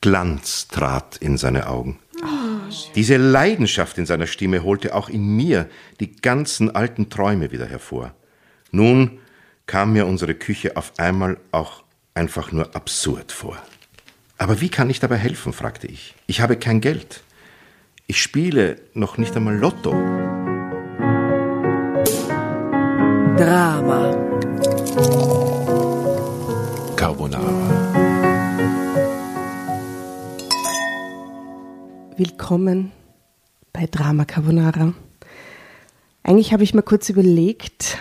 Glanz trat in seine Augen. Diese Leidenschaft in seiner Stimme holte auch in mir die ganzen alten Träume wieder hervor. Nun kam mir unsere Küche auf einmal auch einfach nur absurd vor. Aber wie kann ich dabei helfen? fragte ich. Ich habe kein Geld. Ich spiele noch nicht einmal Lotto. Drama. Carbonara. Willkommen bei Drama Carbonara. Eigentlich habe ich mir kurz überlegt,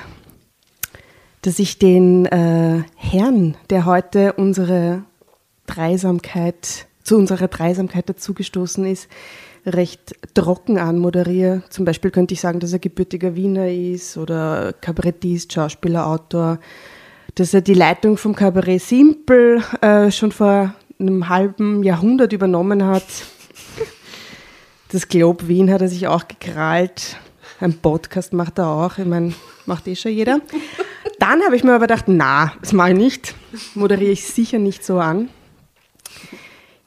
dass ich den äh, Herrn, der heute unsere Dreisamkeit, zu unserer Dreisamkeit dazugestoßen ist, recht trocken anmoderiere. Zum Beispiel könnte ich sagen, dass er gebürtiger Wiener ist oder Kabarettist, Schauspieler, Autor, dass er die Leitung vom Kabarett Simpel äh, schon vor einem halben Jahrhundert übernommen hat. Das Globe Wien hat er sich auch gekrallt. Ein Podcast macht er auch. Ich meine, macht eh schon jeder. Dann habe ich mir aber gedacht, na, das mache ich nicht. Moderiere ich sicher nicht so an.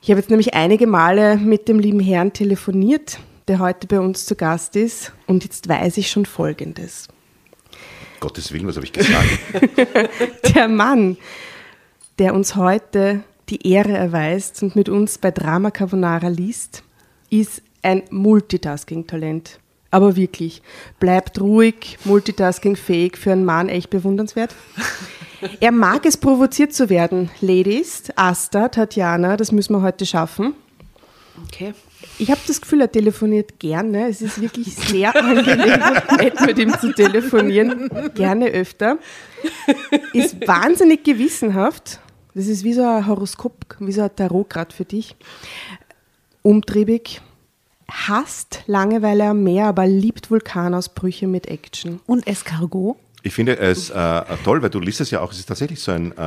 Ich habe jetzt nämlich einige Male mit dem lieben Herrn telefoniert, der heute bei uns zu Gast ist. Und jetzt weiß ich schon Folgendes. Gottes Willen, was habe ich gesagt? Der Mann, der uns heute die Ehre erweist und mit uns bei Drama Carbonara liest, ist ein Multitasking-Talent. Aber wirklich, bleibt ruhig, multitasking-fähig für einen Mann echt bewundernswert. Er mag es, provoziert zu werden. Ladies, Asta, Tatjana, das müssen wir heute schaffen. Okay. Ich habe das Gefühl, er telefoniert gerne. Es ist wirklich sehr angenehm und nett, mit ihm zu telefonieren. Gerne öfter. Ist wahnsinnig gewissenhaft. Das ist wie so ein Horoskop, wie so ein Tarot gerade für dich. Umtriebig. Hasst Langeweile am Meer, aber liebt Vulkanausbrüche mit Action. Und Escargot? Ich finde es äh, toll, weil du liest es ja auch, es ist tatsächlich so ein äh,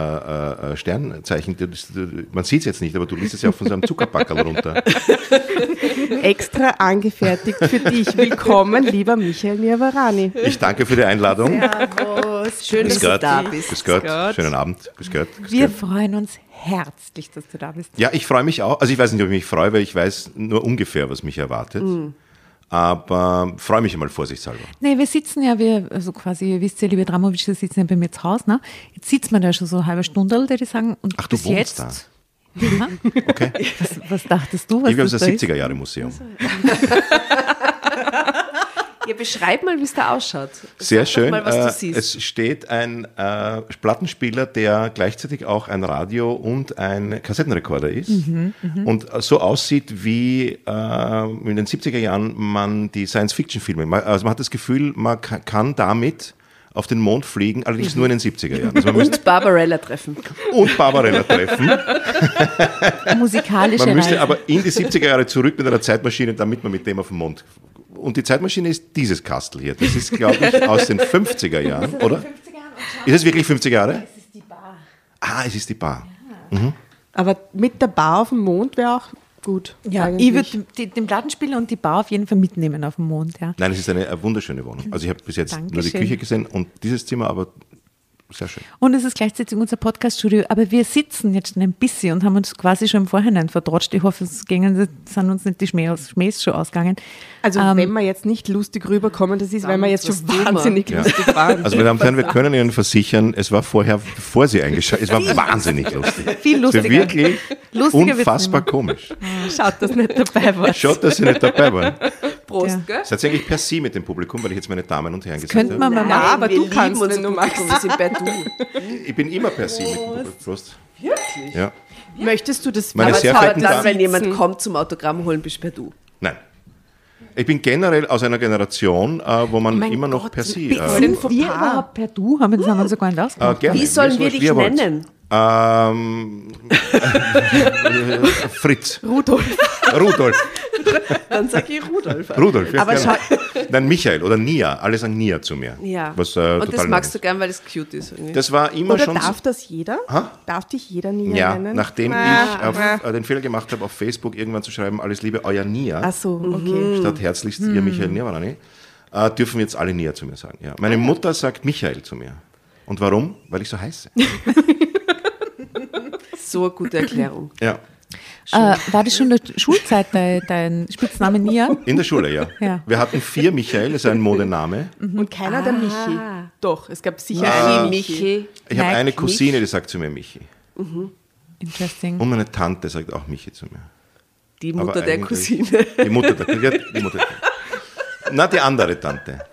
äh, Sternzeichen. Du- du- Man sieht es jetzt nicht, aber du liest es ja auch von so einem Zuckerbackerl runter. Extra angefertigt für dich. Willkommen, lieber Michael Niavarani. Ich danke für die Einladung. Servus. Schön, dass Grüß du Gott. da bist. Grüß Gott. Gott. Schönen Abend. Grüß Gott. Grüß Wir Gott. freuen uns herzlich, dass du da bist. Ja, ich freue mich auch. Also ich weiß nicht, ob ich mich freue, weil ich weiß nur ungefähr, was mich erwartet. Aber freue mich einmal vorsichtshalber. Nee, wir sitzen ja, wir, also quasi, ihr wisst ja, liebe Dramovic, wir sitzen ja bei mir zu Hause, ne? Jetzt sitzt man da schon so eine halbe Stunde, würde ich sagen. Und Ach, du bis wohnst jetzt, da. Ja, Okay. was, was dachtest du, was Ich das da ist? 70er Jahre Museum. Ja, beschreib mal, wie es da ausschaut. Sehr Sag schön. Mal, was Äh, du siehst. Es steht ein äh, Plattenspieler, der gleichzeitig auch ein Radio und ein Kassettenrekorder ist Mhm, und so aussieht, wie äh, in den 70er Jahren man die Science-Fiction-Filme, also man hat das Gefühl, man ka- kann damit auf den Mond fliegen, allerdings nur in den 70er Jahren. Also man müsste und Barbarella treffen. und Barbarella treffen. Musikalische Man müsste Reise. aber in die 70er Jahre zurück mit einer Zeitmaschine, damit man mit dem auf den Mond. Und die Zeitmaschine ist dieses Kastel hier. Das ist, glaube ich, aus den 50er Jahren, oder? Ist es wirklich 50 Jahre? Es ist die Bar. Ah, es ist die Bar. Aber mit der Bar auf dem Mond wäre auch gut. ja, eigentlich. ich würde den, Plattenspieler und die Bar auf jeden Fall mitnehmen auf dem Mond, ja. Nein, es ist eine, äh, wunderschöne Wohnung. Also ich habe bis jetzt nur die Dankeschön. Küche gesehen und dieses Zimmer, aber sehr schön. Und es ist gleichzeitig unser Podcast-Studio, aber wir sitzen jetzt schon ein bisschen und haben uns quasi schon im Vorhinein vertrotscht. Ich hoffe, es gingen, sind uns nicht die Schmähs, Schmähs schon ausgegangen. Also Ähm, wenn wir jetzt nicht lustig rüberkommen, das ist, weil wir jetzt schon wahnsinnig Ja. lustig waren. Also meine Damen und Herren, wir können Ihnen versichern, es war vorher, bevor Sie eingeschaltet es war wahnsinnig lustig. Viel Es war lustiger. wirklich Lustiger unfassbar komisch. Schaut, dass nicht dabei war. Schaut, dass Sie nicht dabei waren. Prost, Ja. gell? Seid ihr eigentlich per Sie mit dem Publikum, weil ich jetzt meine Damen und Herren gesagt könnte habe? man mal Ja, machen. aber wir du kannst, unser wenn du Publikum, Wir sind bei du. Ich bin immer per Sie mit dem Publikum. Prost. Wirklich? Ja. Möchtest du das Meine Aber sehr verehrten dann, wenn jemand kommt zum Autogramm holen, bist du per du. Nein. Ich bin generell aus einer Generation, äh, wo man Mein immer noch Gott, per Sie. Äh, Sind wir überhaupt per Du? Haben wir das haben wir sogar nicht äh, ausgemacht. gerne. Wie sollen wir ist dich ihr wollt. Ähm, Fritz. Rudolf. Rudolf. Dann sag ich Rudolf. Rudolf. Ja, Aber gerne. Nein, Michael oder Nia. Alle sagen Nia zu mir. Ja. Was, äh, Und total das magst du nett gern, weil es cute ist. irgendwie. ist. Das war immer Oder schon darf so. das jeder? Ha? Darf dich jeder nie Ja, nennen? nachdem Ah, ich auf, ah. äh, den Fehler gemacht habe, auf Facebook irgendwann zu schreiben, alles Liebe, euer Nia. Ach so, okay. statt herzlichst ihr Michael Niavarani, äh, dürfen jetzt alle Nia zu mir sagen. Ja. Meine Mutter sagt Michael zu mir. Und warum? Weil ich so heiße. So eine gute Erklärung. Ja. Äh, war das schon in der Schulzeit dein, dein Spitzname Nia? In der Schule, ja. Ja. Wir hatten vier Michael, das ist ein Modename. Und keiner der Michi. Doch, es gab sicher Ah. einen Michi. Michi. Ich habe eine Cousine, die sagt zu mir Michi. Interesting. Und meine Tante sagt auch Michi zu mir. Die Aber Mutter der Cousine. Die Mutter der ja, die Mutter. Na, die andere Tante.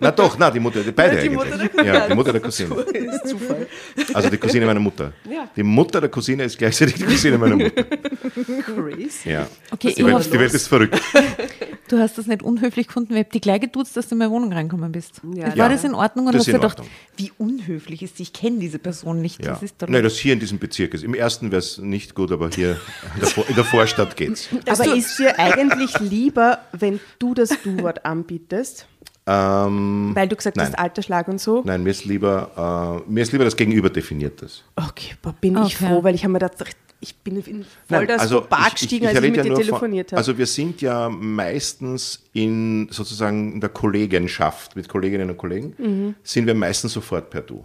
Na doch, na, die Mutter, die beide Ja, die eigentlich. Mutter der Cousine. ja, die Mutter der Cousine. ist Zufall. Also die Cousine meiner Mutter. Ja. Die Mutter der Cousine ist gleichzeitig die Cousine meiner Mutter. Crazy. Ja. Okay, Die ich Welt, die Welt ist verrückt. du hast das nicht unhöflich gefunden, weil ich hab dich gleich geduzt, dass du in meine Wohnung reinkommen bist. Ja, War ja. das in Ordnung oder Das hast du gedacht, wie unhöflich ist sie? Ich kenne diese Person nicht. Ja. Das ist doch Nein, das hier in diesem Bezirk ist. Im ersten wäre es nicht gut, aber hier in der, in der Vorstadt geht's. Aber ist dir eigentlich lieber, wenn du das Du-Wort anbietest? Ähm, Weil du gesagt Nein. hast, alter Schlag und so? nein, mir ist lieber, äh, mir ist lieber das Gegenüber definiert das. Okay, boah, bin ich Okay. froh, weil ich habe mir gedacht, ich bin in voll Nein, das also ich- gestiegen, ich- ich als ich mit ja dir telefoniert habe. Also wir sind ja meistens in sozusagen in der Kollegenschaft mit Kolleginnen und Kollegen, Mhm. sind wir meistens sofort per Du.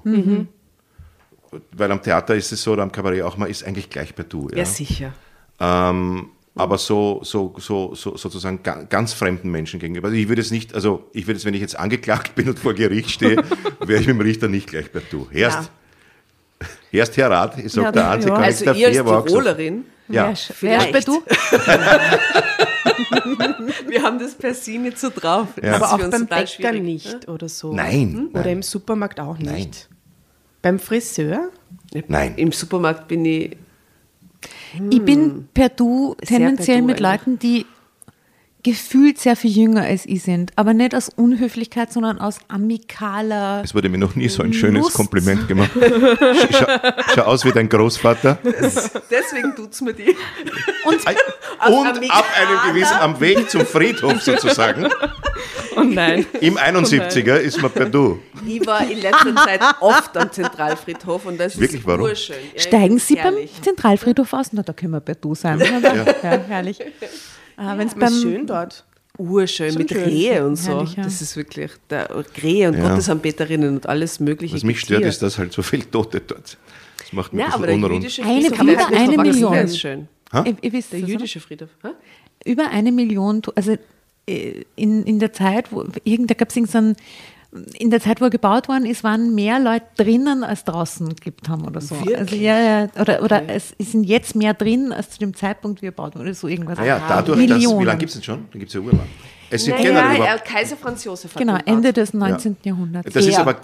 Weil am Theater ist es so, oder am Kabarett auch, man ist eigentlich gleich per Du. Ja, sicher. Ähm, aber so, so, so, so sozusagen ga- ganz fremden Menschen gegenüber. Also ich würde es nicht, also ich würde es, wenn ich jetzt angeklagt bin und vor Gericht stehe, wäre ich mit dem Richter nicht gleich per Du. Erst, erst Herr Rat, ich sage Ja, der einzige ja. Also ihr als. Tirolerin, Ja. Wer, ist- wer ist bei Vielleicht. du? wir haben das per se nicht so drauf. Ja. Aber auch beim Bäcker schwierig. nicht oder so. Nein, Oder nein. im Supermarkt auch nicht. Nein. Beim Friseur? Nein. Im Supermarkt bin ich Ich bin per Du tendenziell per Du mit eigentlich. Leuten, die gefühlt sehr viel jünger als ich sind. Aber nicht aus Unhöflichkeit, sondern aus amikaler. Es wurde mir noch nie so ein schönes Lust. Kompliment gemacht. Sch- Schau, schau aus wie dein Großvater. Deswegen tut's mir die. Und Und ab einem gewissen, am Weg zum Friedhof sozusagen, Oh nein. im 71er ist man per Du. Ich war in letzter Zeit oft am Zentralfriedhof und das Wirklich, ist warum? urschön. Ja, steigen Sie beim herrlich. Zentralfriedhof aus? Na, da können wir per Du sein. Oder? Ja. herrlich. Äh, Wenn es Aber ist beim schön dort. Urschön mit schön. Rehe und so. Herrlich, ja. Das ist wirklich der Rehe und Ja. Gottesanbeterinnen und alles Mögliche. Was mich stört, hier. ist, dass halt so viel Tote dort. Das macht mich Ja, ein aber bisschen der unrund. jüdische Eine- Friedhof über ist eine nicht Million. ganz schön. Ihr, ihr wisst Der das, oder? jüdische Friedhof. Hä? über eine Million, also äh, in, in der Zeit, wo irgend, da gab es irgendeinen, in der Zeit, wo er gebaut worden ist, waren mehr Leute drinnen als draußen gelebt haben oder so. Wirklich? Also ja, ja, oder, oder es sind jetzt mehr drin als zu dem Zeitpunkt, wie er gebaut wurde, so irgendwas. Ah ja, dadurch, dass, wie lange gibt es denn schon? Den gibt es ja urlang. Es sind Naja, generell er, Kaiser Franz Josef hat Genau, Ende des 19. Jahrhunderts. das ist Ja. aber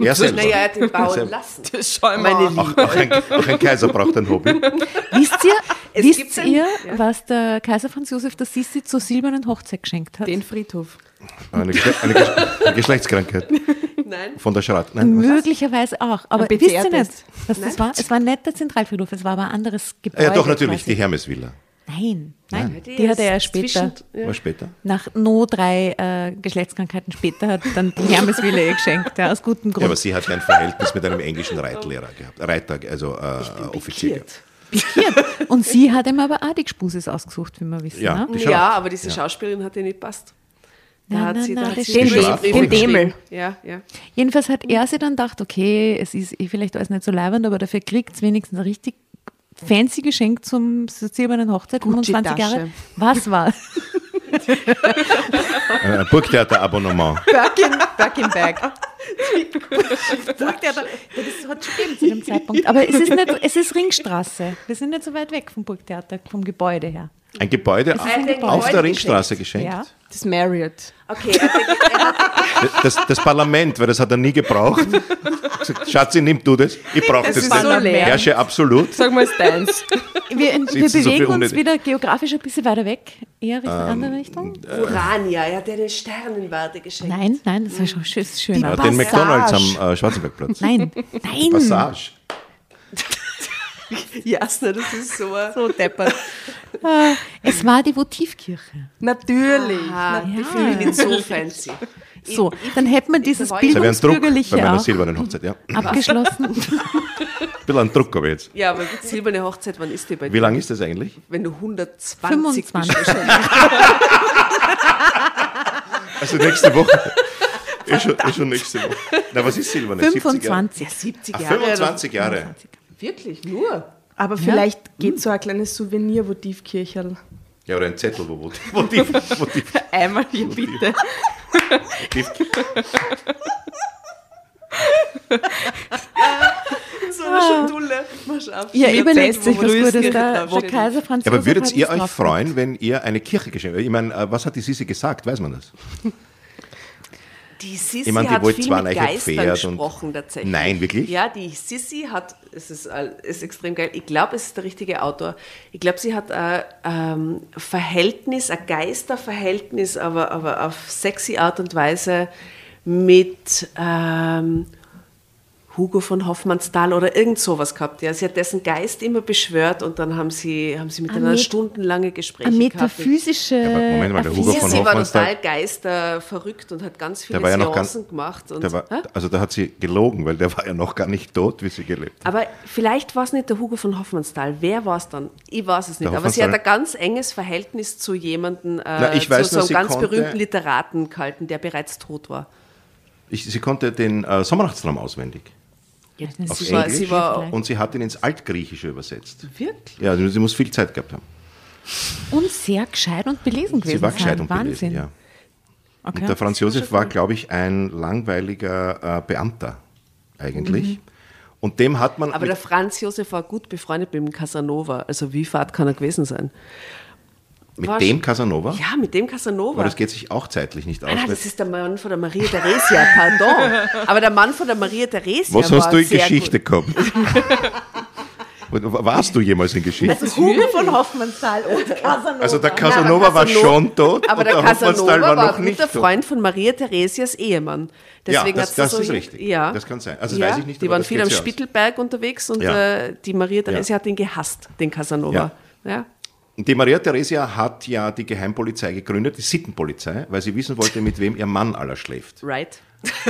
er selber. Naja, er hat den bauen lassen. Das schau Meine mal. Liebe. Auch, auch, ein, auch ein Kaiser braucht ein Hobby. Wisst ihr, Es gibt wisst ihr ja. was der Kaiser Franz Josef der Sissi zur silbernen Hochzeit geschenkt hat? Den Friedhof. Eine, Geschle eine, Gesch eine Geschlechtskrankheit Nein. von der Schrat. Nein? Möglicherweise auch. Aber wisst ihr nicht, was das war? Es war nicht der Zentralfriedhof, es war aber ein anderes Gebäude. ja, doch, natürlich, quasi. die Hermesvilla. Nein, nein, die, Die hat er ja später. ja. War später. Nach no drei äh, Geschlechtskrankheiten später hat dann die Hermeswille geschenkt, ja, aus gutem Ja, aber Grund. sie hat ja ein Verhältnis mit einem englischen Reitlehrer gehabt. Reiter, also äh, Offizier. gehabt. Pikiert. Und sie hat ihm aber auch die Gspusis ausgesucht, wie wir wissen. Ja. Ne? Ja, aber diese Schauspielerin hat ihr nicht passt. Da hat nein, sie, da nein, hat das sie Den geschrieben. Demel. Ja, ja. Jedenfalls hat er sich dann gedacht, okay, es ist eh vielleicht alles nicht so leibend, aber dafür kriegt es wenigstens ein richtig fancy Geschenk zum silbernen Hochzeit, 25 Jahre. Was war? Ein Burgtheater-Abonnement. Birkin, Birkin Bag. Burgtheater. Ja, das hat schon gegeben zu dem Zeitpunkt. Aber es ist, nicht, es ist Ringstraße. Wir sind nicht so weit weg vom Burgtheater, vom Gebäude her. Ein Gebäude ein auf, Gebäude auf der geschenkt. Ringstraße geschenkt. Ja. Das Marriott. Okay, hat, Das, das Parlament, weil das hat er nie gebraucht. Gesagt, Schatzi, nimm du das. Ich brauche das ist nicht. so leer. Herrsche absolut. Sag mal Stans. Wir, wir so bewegen viel uns unnötig. wieder geografisch ein bisschen weiter weg, eher Richtung andere Richtung. Urania, er hat ihr eine Sternenwarte geschenkt. Nein, nein, das war schon schön. schön. Ja, den McDonalds am äh, Schwarzenbergplatz. Nein, nein. Passage. Jasna, das ist so. So deppert. Ah, es war die Votivkirche. Natürlich. Ah, Ja. Ich fühle mich so fancy. So, dann hätte man dieses ein Druck bei meiner silbernen Hochzeit. Ja. Ein abgeschlossen. bisschen ein Druck habe ich jetzt. Ja, aber silberne Hochzeit, wann ist die bei Wie dir? lang ist das eigentlich? Wenn du 120 25. bist. Also nächste Woche. Ist schon, ist schon nächste Woche. Na, was ist silberne? 70 Jahre? 25. Ja, 70 Ah, Jahre. 25 Jahre. Wirklich, nur? Aber vielleicht geht so ein kleines Souvenir-Votivkircherl. Ja, oder ein Zettel, wo, wo, wo, die, wo die, Einmal hier bitte. die, So eine Schatulle. Mach auf. Ja, überlegt wo sich, was Gutes. drauf der Kaiser Franz aber würdet ihr euch freuen, wenn ihr eine Kirche geschenkt? Ich meine, äh, was hat die Sisi gesagt? Weiß man das? Die Sissi Ich meine, die hat wollte viel zwar mit Geistern Pferd gesprochen tatsächlich. Nein, wirklich? Ja, die Sissi hat, es ist, all- ist extrem geil, ich glaube, es ist der richtige Autor. Ich glaube, sie hat ein ähm, Verhältnis, ein Geisterverhältnis, aber, aber auf sexy Art und Weise mit ähm, Hugo von Hoffmannsthal oder irgend sowas gehabt. Ja, sie hat dessen Geist immer beschwört und dann haben sie, haben sie miteinander Met- stundenlange Gespräche gehabt. metaphysische. Aber Moment mal, der Hugo Sie von war Hoffmannsthal- total geisterverrückt und hat ganz viele war ja gemacht. Und, der war, also da hat sie gelogen, weil der war ja noch gar nicht tot, wie sie gelebt hat. Aber vielleicht war es nicht der Hugo von Hoffmannsthal. Wer war es dann? Ich weiß es nicht. Der Aber sie hat ein ganz enges Verhältnis zu jemandem, äh, Na, ich weiß zu nur, so sie einem ganz konnte- berühmten Literaten gehalten, der bereits tot war. Ich, sie konnte den äh, Sommernachtstraum auswendig. Auf Sie war, Englisch. sie war Und sie hat ihn ins Altgriechische übersetzt. wirklich. Ja, sie muss viel Zeit gehabt haben. Und sehr gescheit und belesen gewesen Sie war gescheit und Wahnsinn. belesen, ja. Okay. Und der Franz Josef war, glaube ich, ein langweiliger äh, Beamter eigentlich. Und dem hat man. Aber der Franz Josef war gut befreundet mit dem Casanova. Also wie fad kann er gewesen sein? Mit war dem Casanova? Ja, mit dem Casanova. Aber das geht sich auch zeitlich nicht aus. Ah, nein, das ist der Mann von der Maria Theresia, pardon. Aber der Mann von der Maria Theresia Was war hast du in Geschichte Gut. gehabt? Warst du jemals in Geschichte? Hugo von Hoffmannsthal und Casanova. Also der Nein, Casanova war Casanova- schon tot Aber der der Hoffmannsthal Casanova war war nicht guter tot. Freund von Maria Theresias Ehemann. Deswegen Ja, das- da das so ist richtig. Ja. Das kann sein. Also das ja, weiß ich nicht, Die waren das viel am sich aus. Spittelberg unterwegs und Ja. äh, die Maria Theresia hat ihn gehasst, den Casanova. Ja. Die Maria Theresia hat ja die Geheimpolizei gegründet, die Sittenpolizei, weil sie wissen wollte, mit wem ihr Mann aller schläft. Right.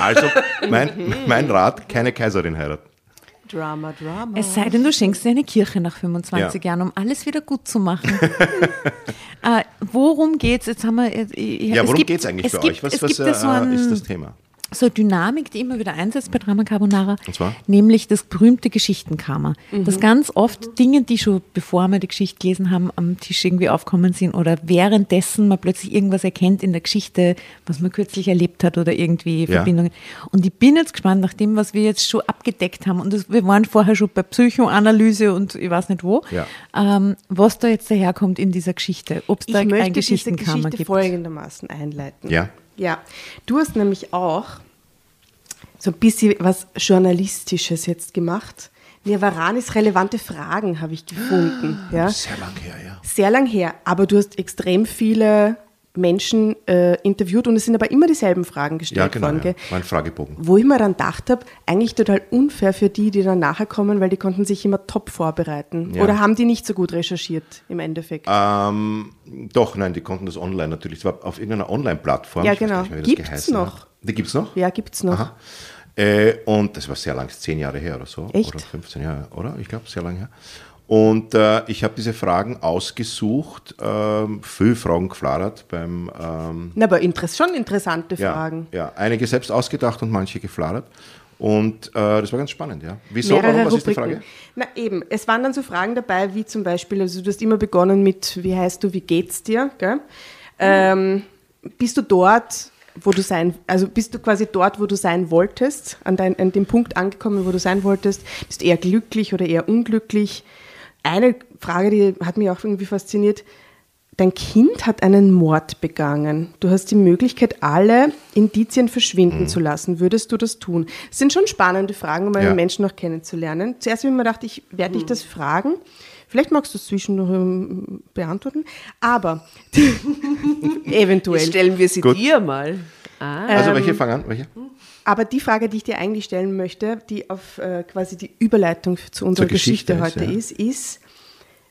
Also mein, mein Rat, keine Kaiserin heiraten. Drama, Drama. Es sei denn, du schenkst dir eine Kirche nach 25 Ja. Jahren, um alles wieder gut zu machen. äh, worum geht's? Jetzt haben wir. äh, Ja, es worum gibt- geht es eigentlich es für gibt, euch? Was, es was gibt ja so, äh, ein, ist das Thema? So eine Dynamik, die immer wieder einsetzt bei Drama Carbonara. Und zwar? Nämlich das berühmte Geschichtenkammer. Mhm. Das ganz oft Dinge, die schon bevor wir die Geschichte gelesen haben, am Tisch irgendwie aufkommen sind oder währenddessen man plötzlich irgendwas erkennt in der Geschichte, was man kürzlich erlebt hat oder irgendwie Ja. Verbindungen. Und ich bin jetzt gespannt, nach dem, was wir jetzt schon abgedeckt haben, und das, wir waren vorher schon bei Psychoanalyse und ich weiß nicht wo, Ja. ähm, was da jetzt daherkommt in dieser Geschichte. Ob es Ich da möchte ein diese Geschichtenkammer Geschichte gibt. folgendermaßen einleiten. Ja. Ja, du hast nämlich auch so ein bisschen was Journalistisches jetzt gemacht. Nirvaranis relevante Fragen habe ich gefunden. Ja. Sehr lang her, ja. Sehr lang her, aber du hast extrem viele Menschen äh, interviewt und es sind aber immer dieselben Fragen gestellt Ja, genau. worden. Ja. Mein Fragebogen. Wo ich mir dann gedacht habe, eigentlich total unfair für die, die dann nachher kommen, weil die konnten sich immer top vorbereiten. Ja. Oder haben die nicht so gut recherchiert im Endeffekt? Ähm, doch, nein, die konnten das online natürlich. Es war auf irgendeiner Online-Plattform. Ja, genau. nicht das Gibt's noch? Hat. Die gibt es noch? ja, gibt's noch. Aha. Äh, und das war sehr lang, zehn Jahre her oder so. Echt? Oder 15 Jahre, oder? Ich glaube, sehr lange her. Und äh, ich habe diese Fragen ausgesucht, ähm, viele Fragen gefladert beim, ähm, Na, aber interess schon interessante ja, Fragen. ja, einige selbst ausgedacht und manche gefladert. Und äh, das war ganz spannend, ja. Wieso, mehrere warum, was ist die Rubriken. Frage? Na eben, es waren dann so Fragen dabei, wie zum Beispiel, also du hast immer begonnen mit, wie heißt du, wie geht's dir? Gell? Ähm, bist du dort, wo du sein, also bist du quasi dort, wo du sein wolltest, an, dein, an dem Punkt angekommen, wo du sein wolltest? Bist du eher glücklich oder eher unglücklich? Eine Frage, die hat mich auch irgendwie fasziniert. Dein Kind hat einen Mord begangen. Du hast die Möglichkeit, alle Indizien verschwinden Mhm. zu lassen. Würdest du das tun? Das sind schon spannende Fragen, um einen Ja. Menschen noch kennenzulernen. Zuerst habe ich mir gedacht, ich werde dich das fragen. Vielleicht magst du es zwischendurch ähm, beantworten. Aber eventuell. Jetzt stellen wir sie Gut. dir mal. Ah. Also Ähm, welche fangen an? Welche? Aber die Frage, die ich dir eigentlich stellen möchte, die auf äh, quasi die Überleitung zu unserer Zur Geschichte Geschichte, ist, heute ja. ist, ist,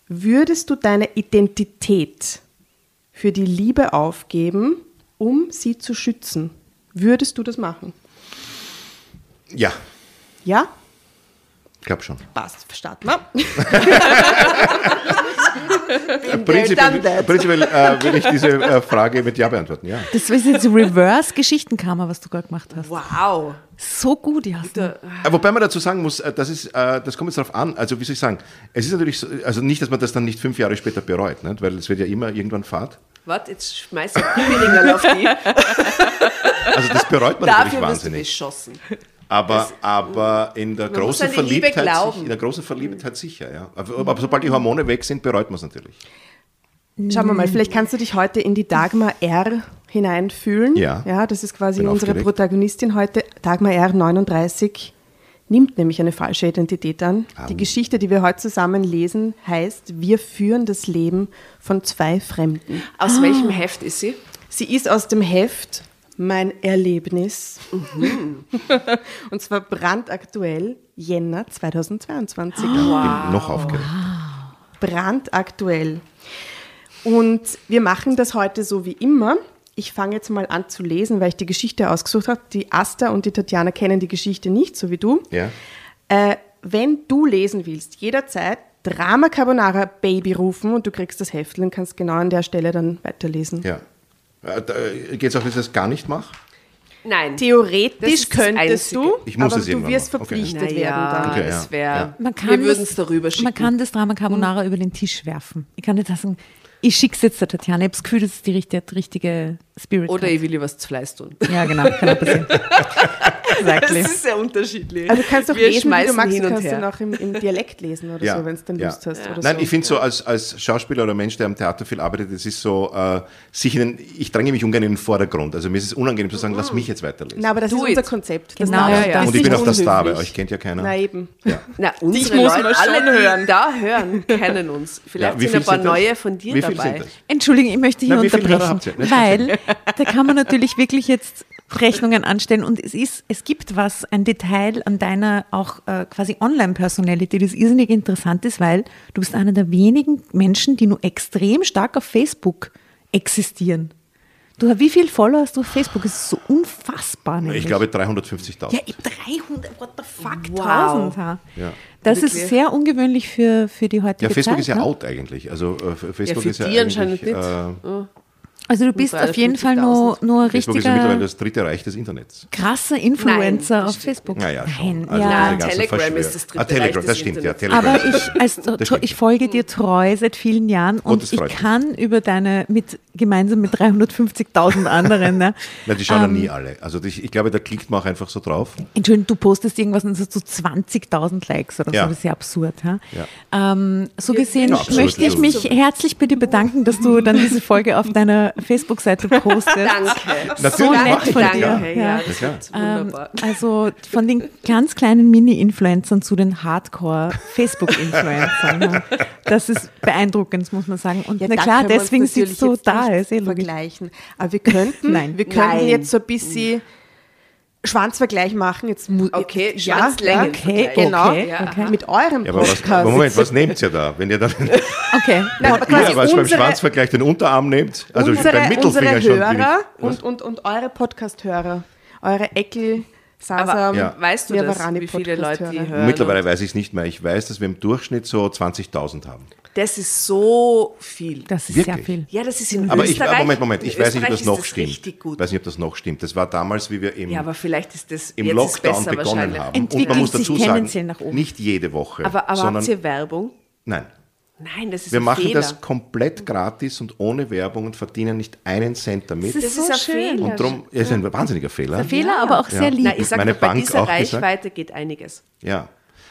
würdest du deine Identität für die Liebe aufgeben, um sie zu schützen? Würdest du das machen? Ja, Ja? ich glaube schon. Passt, starten wir. Bin prinzipiell, prinzipiell äh, will ich diese äh, Frage mit Ja beantworten, ja. Das ist jetzt Reverse-Geschichtenkammer, was du gerade gemacht hast. Wow. So gut, Jasmin. Äh, Wobei man dazu sagen muss, äh, das, ist, äh, das kommt jetzt darauf an, also wie soll ich sagen, es ist natürlich so, also nicht, dass man das dann nicht fünf Jahre später bereut, nicht? weil es wird ja immer irgendwann Fahrt. Warte, jetzt schmeiß ich Pimmelinger auf die. Also das bereut man natürlich Dafür wirst du wahnsinnig. beschossen. Aber, aber in der großen Verliebtheit, sich- in der großen Verliebtheit sicher, ja. Aber, aber sobald die Hormone weg sind, bereut man es natürlich. Schauen wir mal, vielleicht kannst du dich heute in die Dagmar R hineinfühlen. Ja. Ja, das ist quasi Bin unsere aufgeregt. Protagonistin heute. Dagmar R 39 nimmt nämlich eine falsche Identität an. Au. Die Geschichte, die wir heute zusammen lesen, heißt Wir führen das Leben von zwei Fremden. Aus welchem Heft ist sie? Sie ist aus dem Heft Mein Erlebnis. Und zwar brandaktuell Jänner 2022. Bin noch aufgeregt. brandaktuell. Und wir machen das heute so wie immer. Ich fange jetzt mal an zu lesen, weil ich die Geschichte ausgesucht habe. Die Asta und die Tatjana kennen die Geschichte nicht, so wie du. Ja. Äh, wenn du lesen willst, jederzeit Drama Carbonara Baby rufen und du kriegst das Heftel und kannst genau an der Stelle dann weiterlesen. ja. Geht es auch, dass ich das gar nicht mache? Nein. Theoretisch könntest du, Ich muss aber es du wirst machen. Okay. verpflichtet naja, werden dann. Okay, ja. wäre. Ja. Man kann Wir das- würden es darüber schicken. Man kann das Drama Carbonara über den Tisch werfen. Ich kann nicht sagen, ich schicke es jetzt der Tatjana. Ich habe das Gefühl, das ist die richtige, richtige Spirit. Oder ich will ihr was zu Fleiß tun. ja, genau, kann auch passieren. exactly. Das ist sehr unterschiedlich. Also du kannst doch Wir lesen, wie du schmeißen magst. hin Du und kannst her. dann auch im, im Dialekt lesen oder so, wenn du dann Lust hast. Oder Nein, so. ich finde so als, als Schauspieler oder Mensch, der am Theater viel arbeitet, das ist so, äh, sich in den, ich dränge mich ungern in den Vordergrund. Also mir ist es unangenehm zu sagen, lass mich jetzt weiterlesen. Na, aber das Do ist unser it. Konzept. Das Genau, ja, ja. das Und ich bin auch der Star, weil unhöflich. euch kennt ja keiner. Na eben. Ja. Na, unsere muss Leute, alle, die hören. da hören, kennen uns. Vielleicht Ja, sind ein paar das? neue von dir dabei. das? Entschuldigung, ich möchte hier unterbrechen, weil da kann man natürlich wirklich jetzt Rechnungen anstellen und es ist, es gibt was, ein Detail an deiner auch äh, quasi Online-Personality, das irrsinnig interessant ist, weil du bist einer der wenigen Menschen, die nur extrem stark auf Facebook existieren. Du, wie viele Follower hast du auf Facebook? Das ist so unfassbar. Nämlich. Ich glaube 350.000. Ja, ich- 300, what the fuck, Wow. 1000. ha. Ja. Das Wirklich? ist sehr ungewöhnlich für, für die heutige Ja, Facebook Zeit. ist ja ne? out eigentlich. Also äh, Facebook für ist ja die anscheinend eigentlich, nicht. Äh, Also du bist auf jeden Fall nur, nur ein Facebook ist ja mittlerweile richtiger das dritte Reich des Internets. krasser Influencer Nein, das auf Facebook. Naja, schon. Nein, Also ja. Telegram Verschwör- ist das dritte ah, Telegram, Reich das des stimmt, ja. Internets. Telegram Aber ich, als, Das stimmt. ich folge dir treu seit vielen Jahren und das ich mich. kann über deine, mit, gemeinsam mit 350.000 anderen, ne, Na, die schauen ja ähm, nie alle. Also ich, ich glaube, da klickt man auch einfach so drauf. Entschuldigung, du postest irgendwas und es hat so 20.000 Likes oder Ja. so, das ist ja absurd. Ja? Ja. Ähm, so gesehen Ja, absolut, möchte ich mich herzlich bei dir bedanken, dass du dann diese Folge auf deiner Facebook-Seite postest. Danke. Natürlich so nett von das, dir. Danke, Ja. ja, wunderbar. Also von den ganz kleinen Mini-Influencern zu den Hardcore-Facebook-Influencern. Das ist beeindruckend, muss man sagen. Und Ja, na klar, deswegen sitzt du da, ist eh vergleichen. Aber wir könnten, Nein. wir könnten Nein. jetzt so ein bisschen Schwanzvergleich machen. Jetzt mu- Okay, ja, Schwanzlängen. Okay, Genau. okay, Ja. okay. Mit eurem Ja, aber was, Podcast. Moment, was nehmt ihr da? Wenn ihr dann okay. Nein, aber quasi ja, was beim unsere, Schwanzvergleich den Unterarm nehmt, also unsere, beim Mittelfinger unsere schon. Hörer ich, und, und, und eure Podcast-Hörer. Eure Eckel, Sasam, Aber Ja. weißt du das, wie viele Leute hören? Mittlerweile weiß ich es nicht mehr. Ich weiß, dass wir im Durchschnitt so 20.000 haben. Das ist so viel. Das ist Wirklich? sehr viel. Ja, das ist in Aber ich, Österreich. Moment, Moment, ich in weiß nicht, ob das noch ist stimmt. Ich weiß nicht, ob das noch stimmt. Das war damals, wie wir im, ja, aber vielleicht ist das im ist Lockdown besser begonnen wahrscheinlich. haben. Entwickelt Und man muss sich dazu sagen, nicht jede Woche, Aber, aber sondern habt ihr Werbung? nein. Nein, das ist Wir ein machen Fehler. das komplett gratis und ohne Werbung und verdienen nicht einen Cent damit. Das Das so ist ein schön. Fehler. und darum ja, ist ein wahnsinniger Fehler. Fehler, aber auch sehr lieb. Nein, ich sage Meine bei Bank dieser auch gesagt. Reichweite geht einiges. Ja.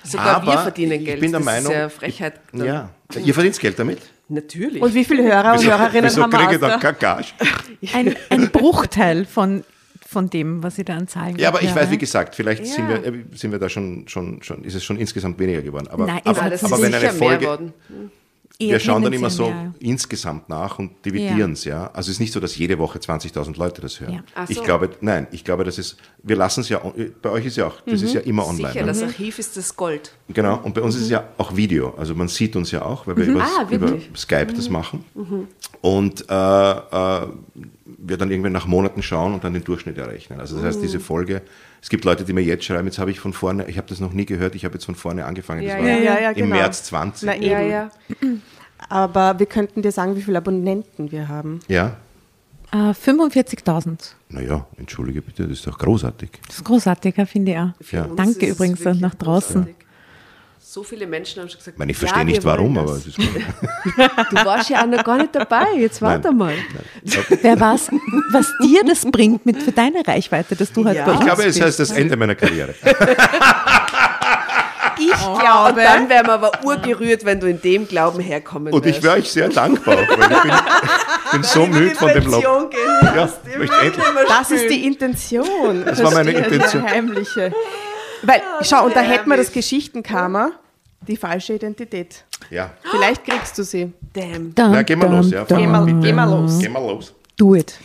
Sogar wir Aber verdienen Geld. Ich bin der das Meinung, ist ja Frechheit. dann. ja. Ihr verdient Geld damit? Natürlich. Und wie viele Hörer und Hörerinnen Wieso haben wir kriege ich Gage? ein, ein Bruchteil von, von dem, was ihr da an Zahlen Ja, aber ich weiß, wie gesagt, vielleicht sind, Ja. wir, äh, sind wir da schon, schon, schon, ist es schon insgesamt weniger geworden. Aber, Nein, ist aber, das aber ist wenn eine Folge, wir schauen dann immer so mehr. insgesamt nach und dividieren es, ja. Also es ist nicht so, dass jede Woche 20.000 Leute das hören. Ja. Ach Ich so. glaube, nein, ich glaube, das ist, wir lassen es ja, bei euch ist ja auch, das ist ja immer online. Sicher, ne? das Archiv ist das Gold. Genau, und bei uns ist es ja auch Video. Also man sieht uns ja auch, weil wir über, Ah, über? Skype das machen. Und äh, äh, wir dann irgendwann nach Monaten schauen und dann den Durchschnitt errechnen. Also das heißt, diese Folge, es gibt Leute, die mir jetzt schreiben, jetzt habe ich von vorne, ich habe das noch nie gehört, ich habe jetzt von vorne angefangen. Das Ja, war ja, ja, ja, im genau. März 20. Na, Ja, ja. aber wir könnten dir sagen, wie viele Abonnenten wir haben. Ja? Äh, 45.000. Naja, entschuldige bitte, das ist doch großartig. Das ist großartig, ja, finde ich auch. Danke übrigens nach draußen. So viele Menschen haben schon gesagt, Ich meine, ich ja, verstehe nicht wir wollen warum, aber das. es ist gut. Du warst ja auch noch gar nicht dabei, jetzt warte Nein. mal. Wer weiß, was dir das bringt mit für deine Reichweite, dass du halt Ja. bei Ich uns Ich glaube, es heißt das Ende meiner Karriere. Ich Ja, und dann wären wir aber urgerührt, wenn du in dem Glauben herkommen Und ich wäre euch sehr dankbar, weil ich bin, bin so müde von dem gehen Ja, lässt. ich möchte endlich. Das ist die Intention. Das war meine Intention. Die heimliche. Weil, schau, und da hätten wir das Geschichtenkarma, die falsche Identität. Ja, Vielleicht kriegst du sie. Damn. Dum, na, gehen wir dum, los. Ja. Geh mal, geh mal los. Gehen wir los. Do it.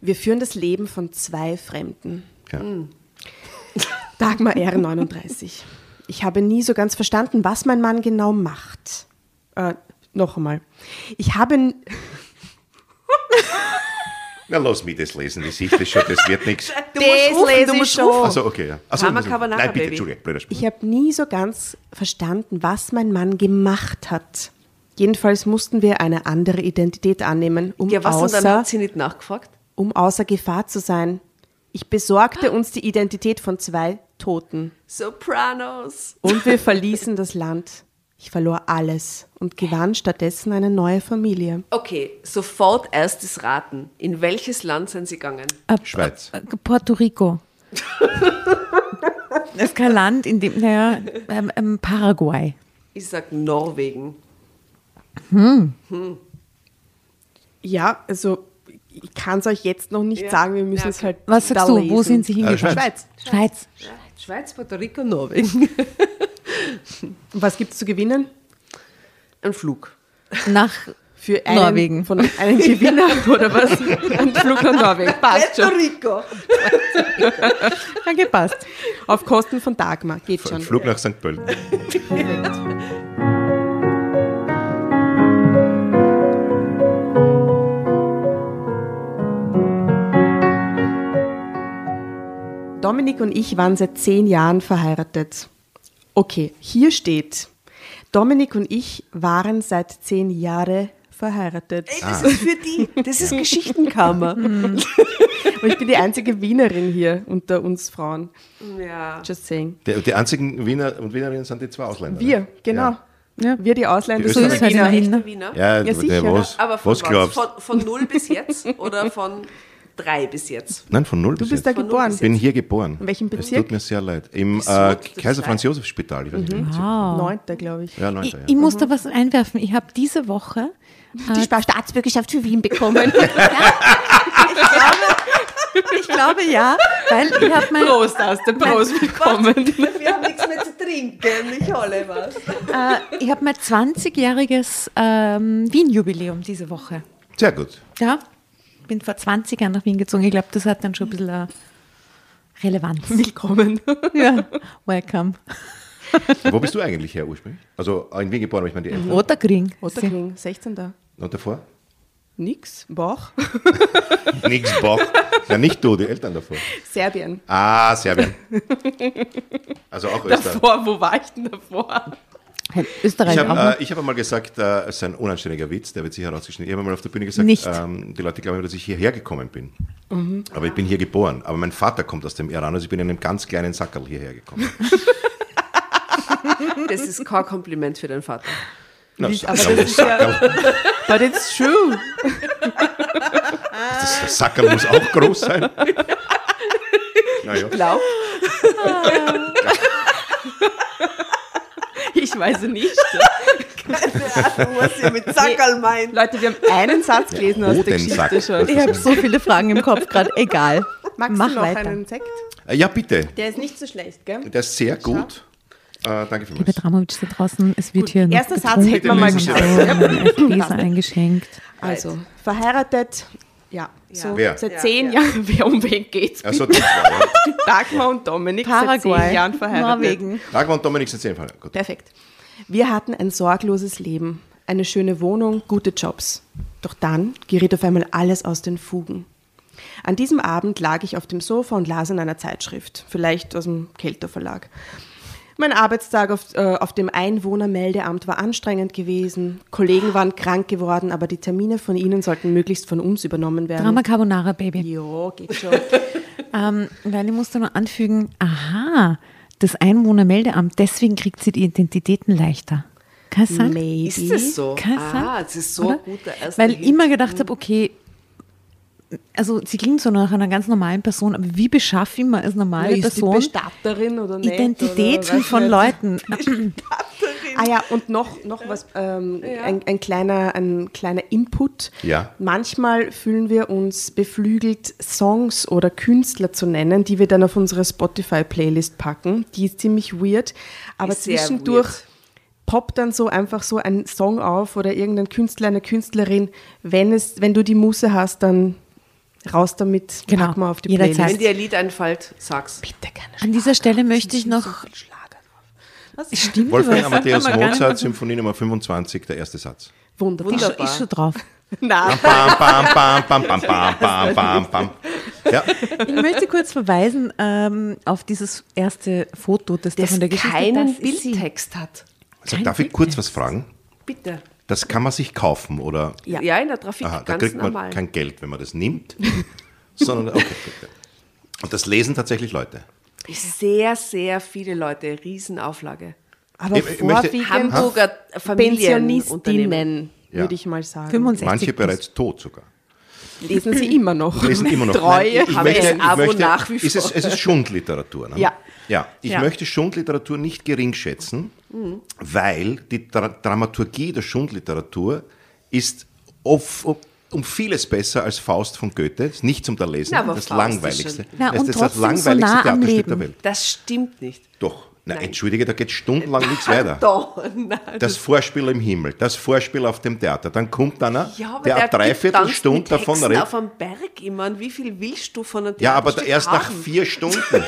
Wir führen das Leben von zwei Fremden. Ja. Dagmar R. 39. Ich habe nie so ganz verstanden, was mein Mann genau macht. Äh, noch einmal. Ich habe. Na, lass mich das lesen, die Sicht ist schon, das wird nichts. Du musst rufen, lese du ich musst schon. rufen. Also okay, ja. Also, also, Carbonara, Nein, bitte, Baby. Entschuldige, blöder Spruch. Ich habe nie so ganz verstanden, was mein Mann gemacht hat. Jedenfalls mussten wir eine andere Identität annehmen, um, Ja, was und dann außer, hat sie nicht nachgefragt? um außer Gefahr zu sein. Ich besorgte uns die Identität von zwei Toten. Sopranos. Und wir verließen das Land. Ich verlor alles und gewann stattdessen eine neue Familie. Okay, sofort erstes Raten. In welches Land sind sie gegangen? Äh, Schweiz. äh, Puerto Rico. das ist kein Land, in dem, naja, ähm, ähm, Paraguay. Ich sag Norwegen. Ja, also ich kann es euch jetzt noch nicht Ja. sagen, wir müssen Ja, es halt Was sagst da du? lesen. Wo sind sie Äh, hingegangen? Schweiz. Schweiz. Schweiz, Puerto Rico, Norwegen. Was gibt es zu gewinnen? Ein Flug. Nach Für einen, Norwegen. Von einem Gewinner oder was? Ein Flug nach Norwegen. Passt schon. Rico. Ja, gepasst. Auf Kosten von Dagmar. Geht schon. Flug nach St. Pölten. Dominik und ich waren seit zehn Jahren verheiratet. Okay, hier steht, Dominik und ich waren seit zehn Jahren verheiratet. Ey, das ist für die. Das ist Geschichtenkammer. Und ich bin die einzige Wienerin hier unter uns Frauen. ja. Just saying. Die, die einzigen Wiener und Wienerinnen sind die zwei Ausländer. Wir, ne? genau. Ja. Wir die Ausländer Die So sind ist halt Wiener. Wien. ne? Wiener? Ja, Ja, sicher. was, Aber von was was? glaubst Von, von null bis jetzt oder von drei bis jetzt? Nein, von null Du bis bist da jetzt. Von null geboren. bis Ich bin hier geboren. In welchem Es Bezirk? tut mir sehr leid. Im äh, Kaiser Franz Josef Spital. Ich weiß nicht, welcher Bezirk. Neunter, glaube ich. Ja, Ich, neunter, ich ja. muss da was einwerfen. Ich habe diese Woche Die Staatsbürgerschaft für Wien bekommen. Ich glaube ja, weil ich habe mein, Prost aus der Prost bekommen. Wir haben nichts mehr zu trinken, nicht alle was. äh, ich hab mein 20-jähriges ähm, Wien-Jubiläum diese Woche. Sehr gut. Ja, bin vor 20 Jahren nach Wien gezogen. Ich glaube, das hat dann schon ein bisschen Relevanz. Willkommen. ja, welcome. Wo bist du eigentlich her ursprünglich? Also in Wien geboren, aber ich meine die Eltern. Otterkring. Otterkring, 16. Und davor? Nix. Bach. Nix Bock. Ja, nicht du, die Eltern davor. Serbien. Ah, Serbien. Also auch Österreich. Davor, wo war ich denn davor? Österreich Ich habe äh, ich hab einmal gesagt, äh, es ist ein unanständiger Witz, der wird sicher rausgeschnitten. Ich habe einmal auf der Bühne gesagt, Nicht. ähm, die Leute glauben, dass ich hierher gekommen bin. Aber ich bin hier geboren. Aber mein Vater kommt aus dem Iran, also ich bin in einem ganz kleinen Sackerl hierher gekommen. Das ist kein Kompliment für deinen Vater. Na, Wie- aber Sackerl, das ist ja-. But it's true. Das Sackerl muss auch groß sein. Naja. Glaub, Ich weiß nicht. was ihr mit Sackerl meint. Leute, wir haben einen Satz gelesen aus der. Geschichte schon. Ich habe so viele Fragen im Kopf gerade. Egal. Magst Mach du noch weiter. einen Sekt? Äh, Ja, bitte. Der ist nicht so schlecht, gell? Der ist sehr gut. Äh, danke Liebe vielmals. Dramovic da draußen, es wird hier noch erster Satz hätten wir mal geschafft. Gläser eingeschenkt. Also, verheiratet, ja, so Wer? seit Ja, zehn ja. Jahren, wer um wen geht's? Also, zwei, ja. Dagmar und Dominik seit Paraguay, zehn Jahren verheiratet. Norwegen. Dagmar und Dominik sind zehn Fall. Gut. Perfekt. Wir hatten ein sorgloses Leben, eine schöne Wohnung, gute Jobs. Doch dann geriet auf einmal alles aus den Fugen. An diesem Abend lag ich auf dem Sofa und las in einer Zeitschrift, vielleicht aus dem Kelter Verlag. Mein Arbeitstag auf, äh, auf dem Einwohnermeldeamt war anstrengend gewesen. Kollegen waren krank geworden, aber die Termine von ihnen sollten möglichst von uns übernommen werden. Drama Carbonara, Baby. Jo, geht schon. Ähm, weil ich musste nur anfügen, aha, das Einwohnermeldeamt, deswegen kriegt sie die Identitäten leichter. Kann? Maybe. Ist das so? Kann es ah, sein? das ist so Weil ich immer gedacht habe, okay, also sie klingt so nach einer ganz normalen Person, aber wie beschaffe ich mir als normale ist die Person Bestatterin oder nicht? Identitäten oder von nicht. Leuten? Ah ja, und noch, noch was, ähm, ein, ein, kleiner, ein kleiner Input. Ja. Manchmal fühlen wir uns beflügelt, Songs oder Künstler zu nennen, die wir dann auf unsere Spotify-Playlist packen. Die ist ziemlich weird, aber Ist sehr zwischendurch weird. poppt dann so einfach so ein Song auf oder irgendein Künstler, eine Künstlerin. Wenn, es, wenn du die Muße hast, dann raus damit, genau. pack mal auf die Jederzeit. Playlist. Wenn dir ein Lied einfällt, sag's. Bitte gerne. Schlager. An dieser Stelle möchte ich noch... So was? Stimmt, Wolfgang was? Amadeus Mozart, Symphonie Nummer 25, der erste Satz. Wunderbar. Wunderbar. Ist, schon drauf. Nein. Ich möchte kurz verweisen ähm, auf dieses erste Foto, das, das da von der Geschichte keinen Bildtext hat. Also, darf ich kurz was fragen? Bitte. Das kann man sich kaufen, oder? Ja, Ja. in der Trafik Aha, da kriegt man normal. kein Geld, wenn man das nimmt, sondern, okay, bitte. Und das lesen tatsächlich Leute. Sehr, sehr viele Leute, Riesenauflage. Aber Ich- ich möchte- vorwiegend Hamburger Familienunternehmen. Pensionistinnen, würde ich mal sagen. 65 Manche bereits tot sogar. Lesen sie immer noch. lesen immer noch. Treue. Nein, ich, möchte, ich Abo möchte, nach wie ist es, vor. es ist Schundliteratur. Ne? Ja. Ja, ich Ja. möchte Schundliteratur nicht gering schätzen, Mhm. weil die Dra Dramaturgie der Schundliteratur ist oft, um, vieles besser als Faust von Goethe. Ist nicht zum da lesen, das Faust ist langweiligste. Na, das ist das trotzdem so langweiligste nah Theaterstück der Welt. Das stimmt nicht. Doch. Na, Nein. entschuldige, da geht stundenlang nichts weiter. Nein, Das Vorspiel im Himmel, das Vorspiel auf dem Theater. Dann kommt einer, ja, der, der tanzt mit davon redet. auf einem Berg immer. Wie viel willst du von einem Ja, aber erst nach vier Stunden.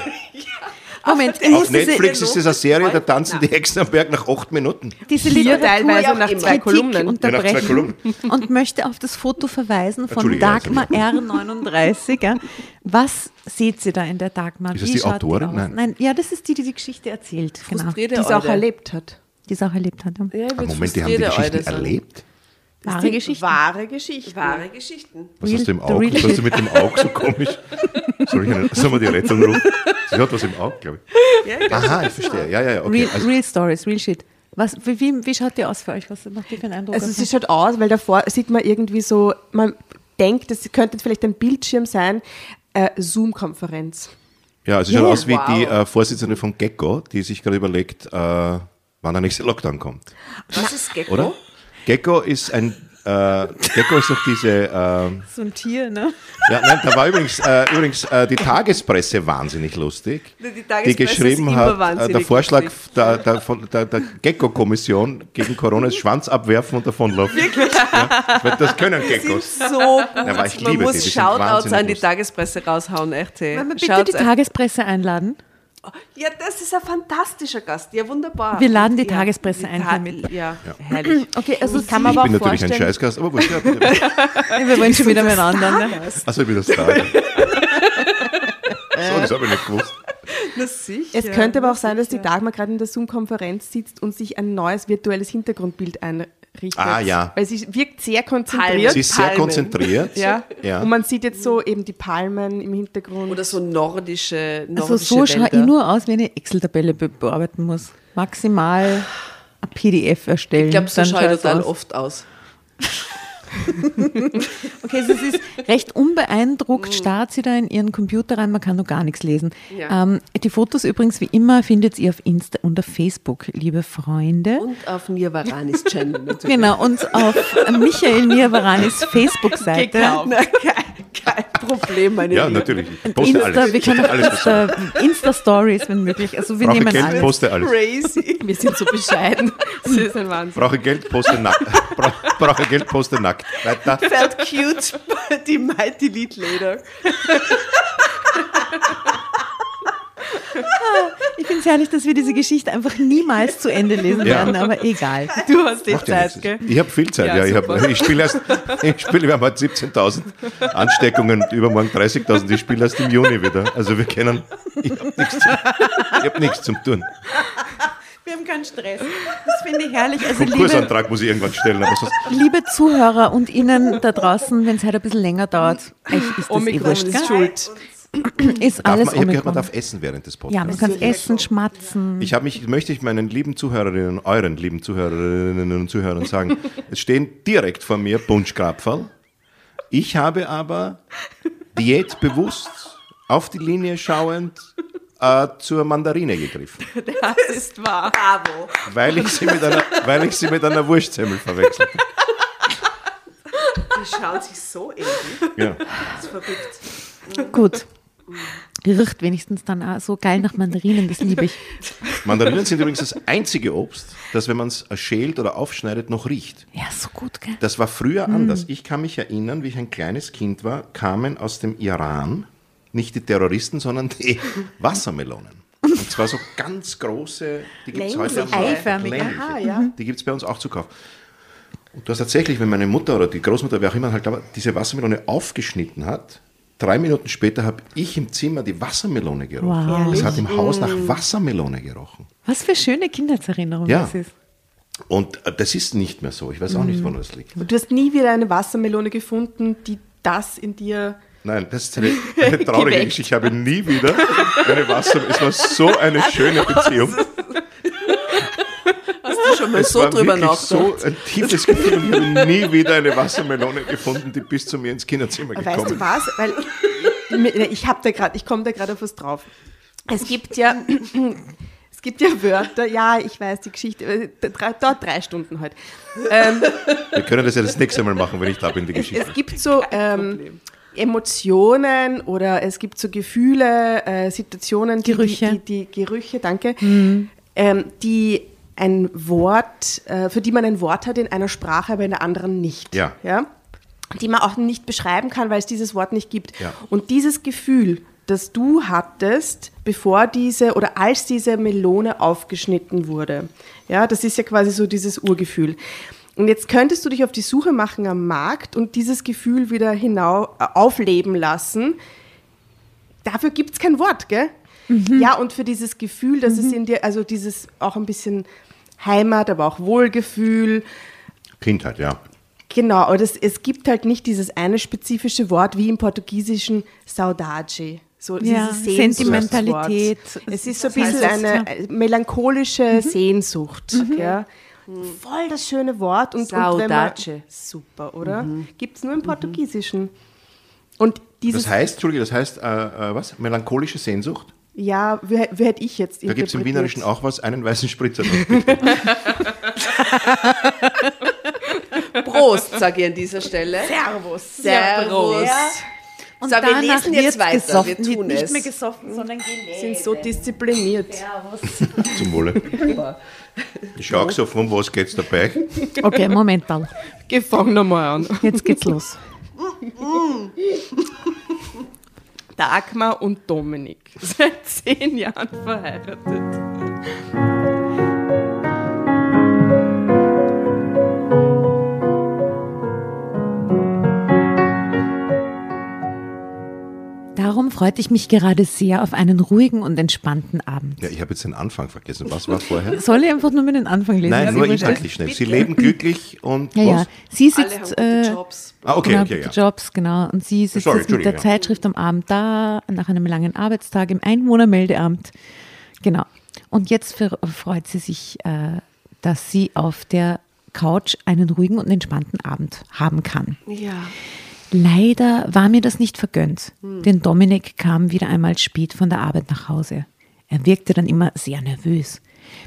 Moment, Auf Netflix ist es eine Serie, da tanzen die Hexen am Berg nach acht Minuten. diese Literatur teilweise nach zwei Kolumnen. Ja, nach zwei unterbrechen Kolumnen. und möchte auf das Foto verweisen von Dagmar R39. Ja. Was seht ihr da in der Dagmar? Ist das Wie die Autorin? aus? Nein. Nein, ja, das ist die, die die Geschichte erzählt. Genau. Die es auch erlebt hat. Die es auch erlebt hat. Ja. Ja, Ah, Moment, die haben die Geschichte erlebt? Wahre Geschichte. Wahre Geschichte. Wahre Geschichten. Was hast du im the Auge? Was hast du mit dem Auge so komisch? Soll, ich eine, soll man die Rettung rufen? Sie hat was im Auge, glaube ich. Aha, ich verstehe. Ja, ja, ja. Okay. Real, Also, real Stories, real shit. Was, wie, wie, wie schaut die aus für euch? Was macht die für einen Eindruck? Also euch? schaut aus, weil davor sieht man irgendwie so, man denkt, das könnte jetzt vielleicht ein Bildschirm sein, äh, Zoom-Konferenz. ja, es schaut Yeah. aus wie die äh, Vorsitzende von Gecko, die sich gerade überlegt, äh, wann der nächste Lockdown kommt. Was ist Gecko? Oder? Gecko ist ein. Äh, Gecko ist doch diese. Äh, so ein Tier, ne? ja, nein, da war übrigens, äh, übrigens äh, die Tagespresse wahnsinnig lustig. Die Tagespresse geschrieben ist immer hat, äh, der Vorschlag lustig. der, der, von der, der Gecko-Kommission gegen Corona ist Schwanz abwerfen und davonlaufen. Wirklich? Ja, das können Geckos. So gut. aber ich Man liebe muss die, die sind Shoutouts an die. Tagespresse raushauen, echt. Hey. Bitte Schaut's die Tagespresse einladen? Ja, das ist ein fantastischer Gast. Ja, wunderbar. Wir laden die ja, Tagespresse die ein Ta- mit. Ja, herrlich. Okay, also Ich kann mir Ich aber bin auch natürlich ein vorstellen, Scheißgast, aber wurscht. Ja. Wir wollen schon wieder miteinander. Ne? Achso, ich bin das da. So, das habe ich nicht gewusst. Na sicher. es könnte aber auch sein, dass die. Dagmar gerade in der Zoom-Konferenz sitzt und sich ein neues virtuelles Hintergrundbild einrichtet. Ah, ja. Weil sie wirkt sehr konzentriert. Sie ist sehr Palmen. konzentriert. ja. Ja. Und man sieht jetzt so eben die Palmen im Hintergrund. Oder so nordische, Also nordische so schaue ich nur aus, wenn ich Excel-Tabelle be bearbeiten muss. Maximal ein PDF erstellen. Ich glaube, so dann schaue ich total aus. oft aus. Okay, also es ist recht unbeeindruckt, starrt sie da in ihren Computer rein, man kann noch gar nichts lesen. Ja. Ähm, die Fotos übrigens wie immer findet ihr auf Insta und auf Facebook, liebe Freunde. Und auf Nirvaranis Channel natürlich. Genau, und auf Michael Nirvaranis Facebook-Seite. Kein, Problem, meine Ja, Lieben. natürlich. Ich poste Insta, alles. wir können alles. Insta, Insta-Stories, wenn möglich. Also wir Brauche nehmen Geld, alles. poste alles. Crazy. Wir sind so bescheiden. Das ist ein Wahnsinn. Brauche Geld, poste nackt. Bra brauche Geld, poste nackt. Weiter. Felt cute, die might delete later. Ich finde es herrlich, dass wir diese Geschichte einfach niemals zu Ende lesen Ja. werden, aber egal. Du hast die Macht ja Zeit, gell? Ich habe viel Zeit, ja. Ja, ich, hab, ich spiele erst, ich spiele, wir haben heute 17.000 Ansteckungen und übermorgen 30.000. Ich spiele erst im Juni wieder. Also wir können, ich habe nichts, zum- ich hab zum tun. keinen Stress. Das finde ich herrlich. Also liebe, Konkursantrag muss ich irgendwann stellen, liebe Zuhörer und Ihnen da draußen, wenn es heute ein bisschen länger dauert, euch ist das eh Omikron wurscht, ist schuld. Ist Darf alles man, ich habe gehört, man darf essen während des Ja, Podcasts. man kann essen, schmatzen. Ich habe mich, möchte ich meinen lieben Zuhörerinnen, euren lieben Zuhörerinnen und Zuhörern sagen, es stehen direkt vor mir Bunschkrapferl. Ich habe aber diätbewusst auf die Linie schauend äh, zur Mandarine gegriffen, Das ist wahr. Bravo. weil ich sie mit einer, weil ich sie mit einer Wurstsemmel verwechselt habe. Die schauen sich so ähnlich. Ja. Das ist verrückt. Gut. Riecht wenigstens dann auch so geil nach Mandarinen, das liebe ich. Mandarinen sind übrigens das einzige Obst, das, wenn man es schält oder aufschneidet, noch riecht. Ja, so gut, gell? Das war früher anders. Ich kann mich erinnern, wie ich ein kleines Kind war, kamen aus dem Iran nicht die Terroristen, sondern die Wassermelonen. Und zwar so ganz große, die gibt es heute auch Längliche. aha, ja. Die gibt es bei uns auch zu kaufen. Und du hast tatsächlich, wenn meine Mutter oder die Großmutter, wer auch immer, halt aber diese Wassermelone aufgeschnitten hat, drei Minuten später habe ich im Zimmer die Wassermelone gerochen. Wow. Es hat im Haus nach Wassermelone gerochen. Was für schöne Kindheitserinnerungen Ja. das ist. Und äh, das ist nicht mehr so. Ich weiß auch nicht, woran das liegt. Du hast nie wieder eine Wassermelone gefunden, die das in dir. Nein, das ist eine, eine traurige Geweckt. Geschichte. Ich habe nie wieder eine Wasser. Es war so eine schöne Beziehung. Hast du schon mal Es so war drüber wirklich nachgedacht? so ein tiefes Gefühl. Und ich habe nie wieder eine Wassermelone gefunden, die bis zu mir ins Kinderzimmer gekommen weißt du was? Weil ich, ich habe da gerade, ich komme da gerade auf was drauf. Es gibt ja, es gibt ja Wörter. Ja, ich weiß die Geschichte. äh, drei- Dort drei Stunden heute. Ähm, Wir können das ja das nächste Mal machen, wenn ich da bin, die Geschichte. es gibt so ähm, Emotionen oder es gibt so Gefühle, äh, Situationen, die, Gerüche. Die, die, die Gerüche, danke, ähm, die ein Wort, äh, für die man ein Wort hat in einer Sprache, aber in der anderen nicht. Ja. ja? Die man auch nicht beschreiben kann, weil es dieses Wort nicht gibt. Ja. Und dieses Gefühl, das du hattest, bevor diese oder als diese Melone aufgeschnitten wurde, ja, das ist ja quasi so dieses Urgefühl. Und jetzt könntest du dich auf die Suche machen am Markt und dieses Gefühl wieder hinau äh, aufleben lassen. Dafür gibt es kein Wort, gell? Ja, und für dieses Gefühl, dass es in dir, also dieses auch ein bisschen Heimat, aber auch Wohlgefühl, Kindheit, ja. Genau, aber das, es gibt halt nicht dieses eine spezifische Wort wie im Portugiesischen Saudade. So Ja, dieses Sehnsuchtswort. Sentimentalität. Es ist so ein heißt bisschen eine melancholische Sehnsucht. Ja. Voll das schöne Wort. Und, und wenn man, Saudade. super, oder? Gibt es nur im Portugiesischen. Und dieses, Das heißt, Entschuldige, das heißt, äh, äh, was? Melancholische Sehnsucht? ja, wie, wie hätte ich jetzt Da gibt es im? Wienerischen auch was, einen weißen Spritzer. Prost, sage ich an dieser Stelle. Servus. Servus. Und So, wir lesen jetzt weiter, gesoffen, wir tun wird es. nicht mehr gesoffen, sondern gelesen. sind so diszipliniert. Zum Wohle. Ich schaue so, von was geht's dabei? Okay, Moment mal. Geh, fang nochmal an. Jetzt geht's los. Dagmar und Dominik. Seit zehn Jahren verheiratet. Darum freute ich mich gerade sehr auf einen ruhigen und entspannten Abend. Ja, ich habe jetzt den Anfang vergessen. Was war vorher? Soll ich einfach nur mit den Anfang lesen? Nein, nur inhaltlich schnell. Sie leben glücklich und Ja, ja. was? Sie Alle haben sitzt, gute äh, Jobs. Ah, okay, genau, okay, ja. Jobs, genau. Und sie sitzt Sorry, mit der ja. Zeitschrift am Abend da, nach einem langen Arbeitstag im Einwohnermeldeamt. Genau. Und jetzt freut sie sich, äh, dass sie auf der Couch einen ruhigen und entspannten Abend haben kann. Ja. Leider war mir das nicht vergönnt, denn Dominik kam wieder einmal spät von der Arbeit nach Hause. Er wirkte dann immer sehr nervös.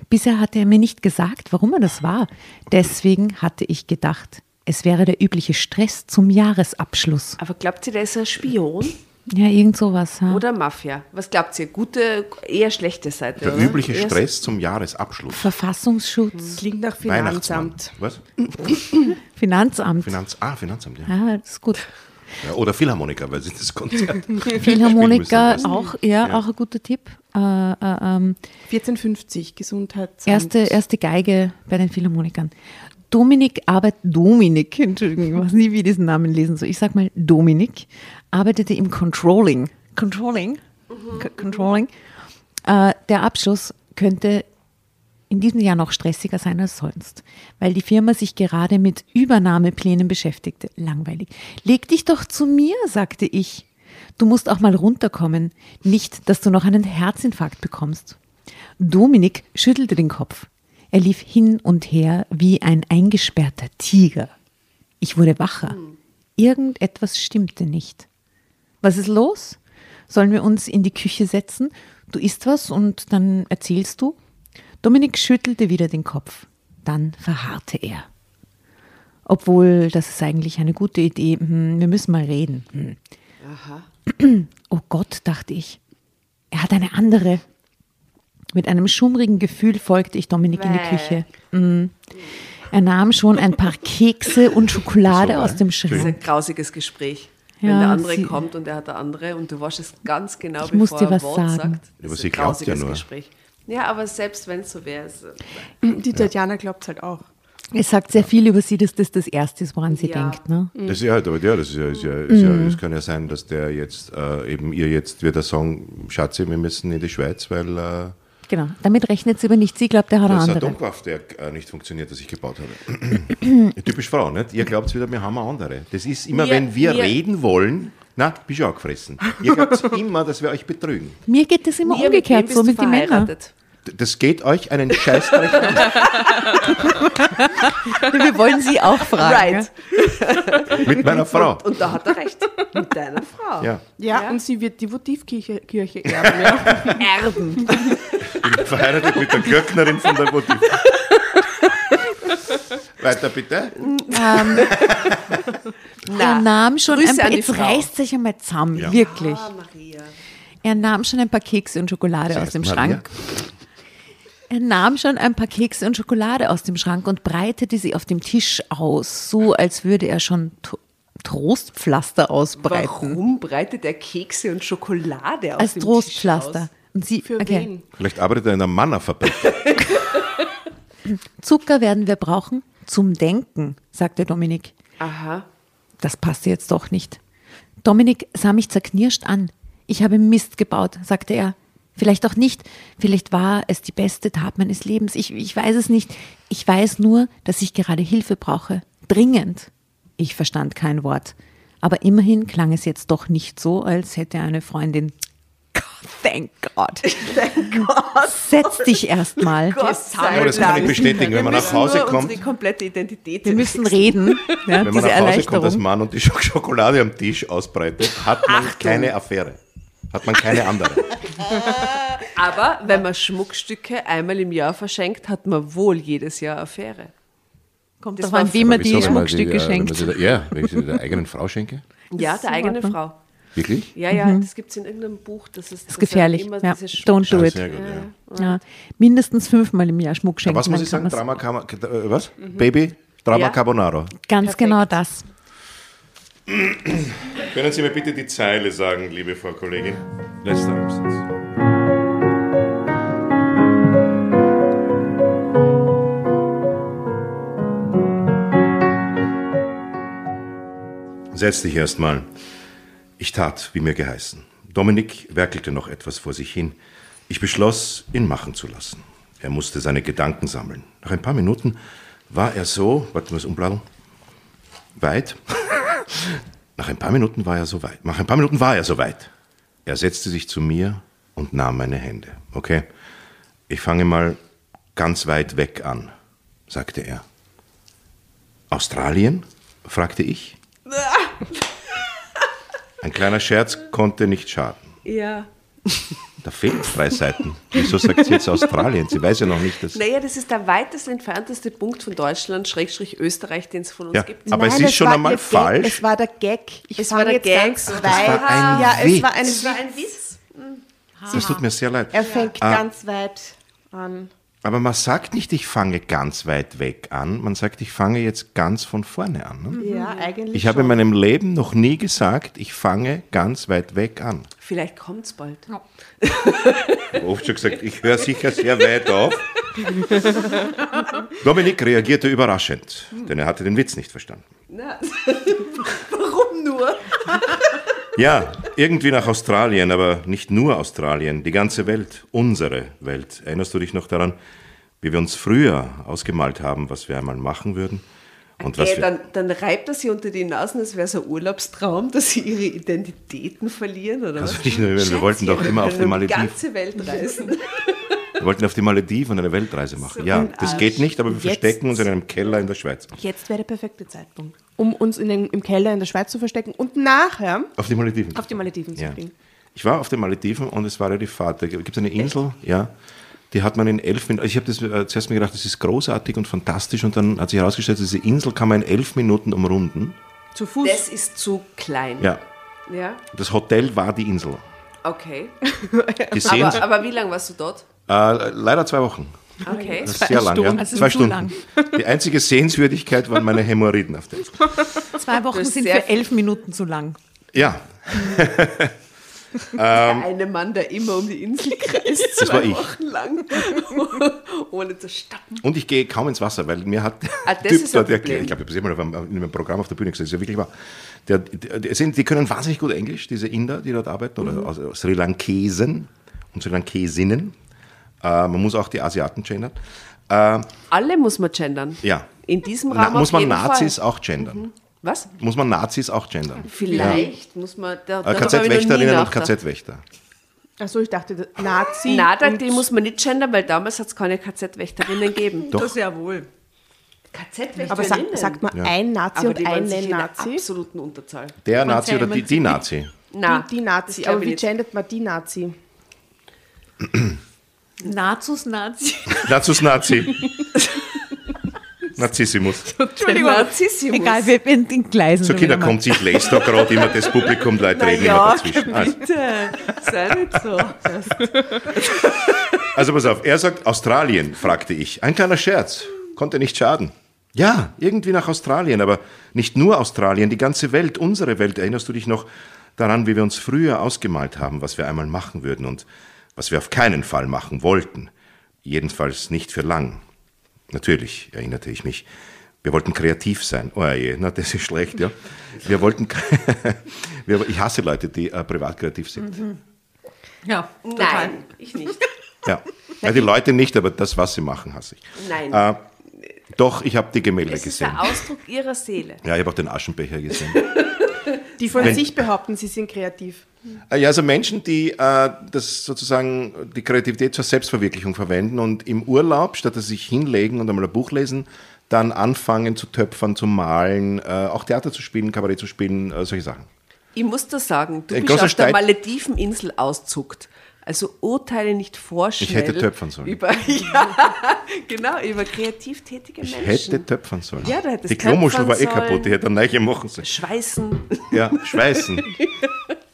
Bisher hatte er mir nicht gesagt, warum er das war. Deswegen hatte ich gedacht, es wäre der übliche Stress zum Jahresabschluss. Aber glaubt ihr, der ist ein Spion Ja, irgend sowas. Ja. oder Mafia? Was glaubt ihr? Gute, eher schlechte Seite, Der oder? übliche Eher- Stress zum Jahresabschluss. Verfassungsschutz, Klingt nach. Finanzamt. Was? Finanzamt. Finanz, ah, Finanzamt, ja. Ja, das ist gut. ja. Oder Philharmoniker, weil sie das Konzert. Philharmoniker auch, ja, Ja. auch ein guter Tipp. Äh, äh, ähm, 1450 Gesundheitsamt. Erste, erste Geige bei den Philharmonikern. Dominik arbeitet, Dominik, Entschuldigung, ich weiß nie, wie ich diesen Namen lesen soll. Ich sag mal Dominik, arbeitete im Controlling. Controlling? K- Controlling. Äh, der Abschluss könnte in diesem Jahr noch stressiger sein als sonst, weil die Firma sich gerade mit Übernahmeplänen beschäftigte. Langweilig. Leg dich doch zu mir, sagte ich. Du musst auch mal runterkommen. Nicht, dass du noch einen Herzinfarkt bekommst. Dominik schüttelte den Kopf. Er lief hin und her wie ein eingesperrter Tiger. Ich wurde wacher. Irgendetwas stimmte nicht. Was ist los? Sollen wir uns in die Küche setzen? Du isst was und dann erzählst du? Dominik schüttelte wieder den Kopf. Dann verharrte er. Obwohl, das ist eigentlich eine gute Idee. Hm, Wir müssen mal reden. Hm. Oh Gott, dachte ich. Er hat eine andere. Mit einem schummrigen Gefühl folgte ich Dominik in die Bäh. Küche. Mm. Er nahm schon ein paar Kekse und Schokolade So, aus dem Das ist ein Schrank. grausiges Gespräch. Wenn Ja, der andere sie- kommt und der hat der andere und du weißt es ganz genau, Ich muss bevor dir er was ein Wort sagen. sagt. Aber Das ist sie glaubt ja nur. Gespräch. Ja, aber selbst wenn es so wäre, Die Tatjana glaubt es halt auch. Es sagt sehr viel über sie, dass das das Erste ist, woran sie Ja. denkt. Ne? Das ist ja, halt, aber ja, das ist ja, ist ja, ist ja, Mhm. es kann ja sein, dass der jetzt äh, eben ihr jetzt wird er sagen, Schatzi, wir müssen in die Schweiz, weil äh, Genau. Damit rechnet sie aber nicht. Sie glaubt, er hat eine das ist ein andere. Atomkraft, der äh, nicht funktioniert, das ich gebaut habe. Typisch Frau, nicht? Ihr glaubt wieder, wir haben andere. Das ist immer, Wir- wenn wir wir- reden wollen, na, bist du auch gefressen. Ihr glaubt immer, dass wir euch betrügen. Mir geht es immer Mir, umgekehrt, so mit den Männern. Das geht euch einen Scheißdreck an. Wir wollen sie auch fragen. Right. Mit meiner Frau. Und da hat er recht. Mit deiner Frau. Ja, Ja, Ja. und sie wird die Votivkirche Kirche erben. Ja. Erben. ich bin verheiratet mit der Glöcknerin von der Motiv. Weiter bitte. Er nahm schon Grüße ein jetzt reißt sich einmal zusammen, Ja. wirklich. Ah, Maria. Er nahm schon ein paar Kekse und Schokolade aus heißt dem Maria? Schrank. Er nahm schon ein paar Kekse und Schokolade aus dem Schrank und breitete sie auf dem Tisch aus, so als würde er schon Trostpflaster ausbreiten. Warum breitet er Kekse und Schokolade aus Als dem Trostpflaster. Tisch Und sie, Für okay. wen? Vielleicht arbeitet er in einer Mannerfabrik. Zucker werden wir brauchen zum Denken, sagte Dominik. aus? Aha. Das passte jetzt doch nicht. Dominik sah mich zerknirscht an. Ich habe Mist gebaut, sagte er. Vielleicht auch nicht. Vielleicht war es die beste Tat meines Lebens. Ich, ich weiß es nicht. Ich weiß nur, dass ich gerade Hilfe brauche. Dringend. Ich verstand kein Wort. Aber immerhin klang es jetzt doch nicht so, als hätte eine Freundin. God, thank God. Thank God. Setz dich erstmal. Gott sei das kann ich bestätigen, wenn man nach Hause nur kommt. unsere komplette Identität Wir müssen reden. Ja, Wenn man nach Hause kommt als. Mann und die Schok- Schokolade am Tisch ausbreitet, hat man keine Affäre. Hat man keine andere. Aber wenn man Schmuckstücke einmal im Jahr verschenkt, hat man wohl jedes Jahr Affäre. Kommt Das an, wie man die Schmuckstücke äh, wenn man schenkt. Ja, wenn ich sie der eigenen Frau schenke. Ja, der in eigene Ordnung. Frau. Wirklich? Ja, ja, das gibt es in irgendeinem Buch. Das ist, Das ist gefährlich. Immer Ja. diese Don't do it. sehr gut, ja. Ja. Mindestens fünfmal im Jahr Schmuck schenken. Was muss ich sagen? Drama äh, Was? Baby? Drama Ja. Carbonara. Ganz Perfekt. genau das. Können Sie mir bitte die Zeile sagen, liebe Frau Kollegin? Letzter Absatz. Setz dich erst mal. Ich tat, wie mir geheißen. Dominik werkelte noch etwas vor sich hin. Ich beschloss, ihn machen zu lassen. Er musste seine Gedanken sammeln. Nach ein paar Minuten war er so, warte mal, umbladdeln, weit. Nach ein paar Minuten war er so weit. Nach ein paar Minuten war er so weit. Er setzte sich zu mir und nahm meine Hände. Okay, ich fange mal ganz weit weg an, sagte er. Australien? fragte ich. Ein kleiner Scherz konnte nicht schaden. Ja. Da fehlen drei Seiten. Wieso sagt sie jetzt Australien? Sie weiß ja noch nicht, dass. Naja, das ist der weitest entfernteste Punkt von Deutschland, Schrägstrich Österreich, den es von uns Ja, gibt. aber es ist schon einmal ihr Gag, falsch. Es war der Gag. Ich Es war der jetzt Gag. ganz Ach, weit. das war ein ja, es war Witz. ein Das war Witz. ein Witz. Das tut mir sehr leid. Er fängt Ah. ganz weit an. Aber man sagt nicht, ich fange ganz weit weg an. Man sagt, ich fange jetzt ganz von vorne an. Ne? Ja, eigentlich Ich habe in schon. meinem Leben noch nie gesagt, ich fange ganz weit weg an. Vielleicht kommt es bald. Ich habe oft schon gesagt, ich höre sicher sehr weit auf. Dominik reagierte überraschend, denn er hatte den Witz nicht verstanden. Na, warum nur? Ja, irgendwie nach Australien, aber nicht nur Australien, die ganze Welt, unsere Welt. Erinnerst du dich noch daran? wie wir uns früher ausgemalt haben, was wir einmal machen würden. Und was Okay, wir, dann, dann reibt er sie unter die Nasen, es wäre so ein Urlaubstraum, dass sie ihre Identitäten verlieren, oder was? du dich nur wir wollten doch immer auf die die Malediven. ganze Welt reisen. Wir wollten auf die Malediven eine Weltreise machen. Ja, das geht nicht, aber wir Jetzt- verstecken uns in einem Keller in der Schweiz. Jetzt wäre der perfekte Zeitpunkt, um uns in den, im Keller in der Schweiz zu verstecken und nachher Auf die Malediven. auf die Malediven zu Ja. fliegen. Ich war auf den Malediven und es war ja die Fahrt. Da gibt es eine Insel, ja, die hat man in elf Minuten. Ich habe das äh, zuerst mir gedacht, das ist großartig und fantastisch und dann hat sich herausgestellt, diese Insel kann man in elf Minuten umrunden. Zu Fuß. Das ist zu klein. Ja, Ja, das Hotel war die Insel. okay. Aber, aber wie lange warst du dort? Äh, leider zwei Wochen. Okay. Das ist sehr lang, ja. Stunden. Also zwei Stunden. lang. Die einzige Sehenswürdigkeit waren meine Hämorrhoiden auf der Insel. Zwei Wochen sind für elf Minuten zu lang. Ja, Der eine Mann, der immer um die Insel kreist, Das zwei war ich. Wochen lang, ohne zu stoppen. und ich gehe kaum ins Wasser, weil mir hat Ah, der das Typ dort erklärt, ich glaube, ich habe das immer auf einem- in einem Programm auf der Bühne gesagt, das ist ja wirklich wahr. Der, der, der sind, die können wahnsinnig gut Englisch, diese Inder, die dort arbeiten, Mhm. oder also Sri Lankesen und Sri Lankesinnen. Äh, man muss auch die Asiaten gendern. Äh, Alle muss man gendern. ja. In diesem Na, Raum muss man jeden Nazis Fall. auch gendern? Was? Muss man Nazis auch gendern? Vielleicht muss man. Da, Äh, KZ-Wächterinnen und. KZ-Wächter. Achso, ich dachte, Nazi. Nein, die muss man nicht gendern, weil damals hat es keine KZ-Wächterinnen gegeben. Doch. Das ja wohl. KZ-Wächterinnen? aber sagt, sagt man Ja. ein Nazi aber und eine sicher in der Nazi? absoluten Unterzahl. Der Man's Nazi ja oder die, die Nazi? Nein, Die, die Nazi. Aber wie gendert man die Nazi? Nazus Nazi. Nazus Nazi. Nazissimus. Entschuldigung. Narzissmus. Egal, wir sind in Gleisen. So, Kinder, kommt, ich lese da gerade immer das Publikum, Leute reden immer dazwischen. Also, bitte. Sei nicht so. also pass auf, er sagt Australien, fragte ich. Ein kleiner Scherz, konnte nicht schaden. Ja, irgendwie nach Australien, aber nicht nur Australien, die ganze Welt, unsere Welt. Erinnerst du dich noch daran, wie wir uns früher ausgemalt haben, was wir einmal machen würden und was wir auf keinen Fall machen wollten? Jedenfalls nicht für lang. Natürlich, erinnerte ich mich. Wir wollten kreativ sein. Oh je, na, das ist schlecht, ja. Wir wollten, wir, ich hasse Leute, die äh, privat kreativ sind. Ja, Nein, ich nicht. Ja. ja, die Leute nicht, aber das, was sie machen, hasse ich. Nein. Äh, doch, ich habe die Gemälde es ist gesehen. der Ausdruck ihrer Seele. Ja, ich habe auch den Aschenbecher gesehen. Die von Wenn- sich behaupten, sie sind kreativ. Äh, ja, also Menschen, die äh, das sozusagen die Kreativität zur Selbstverwirklichung verwenden und im Urlaub, statt dass sie sich hinlegen und einmal ein Buch lesen, dann anfangen zu töpfern, zu malen, äh, auch Theater zu spielen, Kabarett zu spielen, äh, solche Sachen. Ich muss das sagen, du Ein bist großer auf der Streit- Malediveninsel auszuckt. Also urteile nicht vorschnell. Ich hätte töpfern sollen. Über, ja, genau, über kreativ tätige Ich Menschen. hätte töpfern sollen. Ja, du hättest die Klomuschel war eh kaputt, die hätte eine neue machen sollen. Schweißen. Ja, schweißen.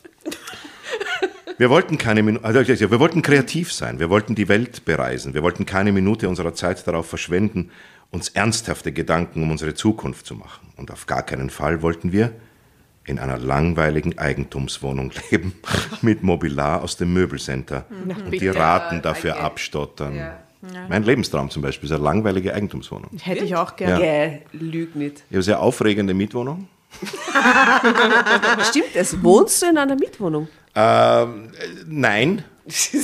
Wir wollten keine Minute, also wir wollten kreativ sein, wir wollten die Welt bereisen, wir wollten keine Minute unserer Zeit darauf verschwenden, uns ernsthafte Gedanken um unsere Zukunft zu machen. Und auf gar keinen Fall wollten wir in einer langweiligen Eigentumswohnung leben, mit Mobiliar aus dem Möbelcenter und die. Raten dafür Okay. abstottern. Ja. Mein Lebenstraum zum Beispiel ist eine langweilige Eigentumswohnung. Hätte ich auch gerne. Ja. lüg nicht. Ich habe eine sehr aufregende Mietwohnung. Stimmt es? Wohnst du in einer Mietwohnung? Ähm, nein,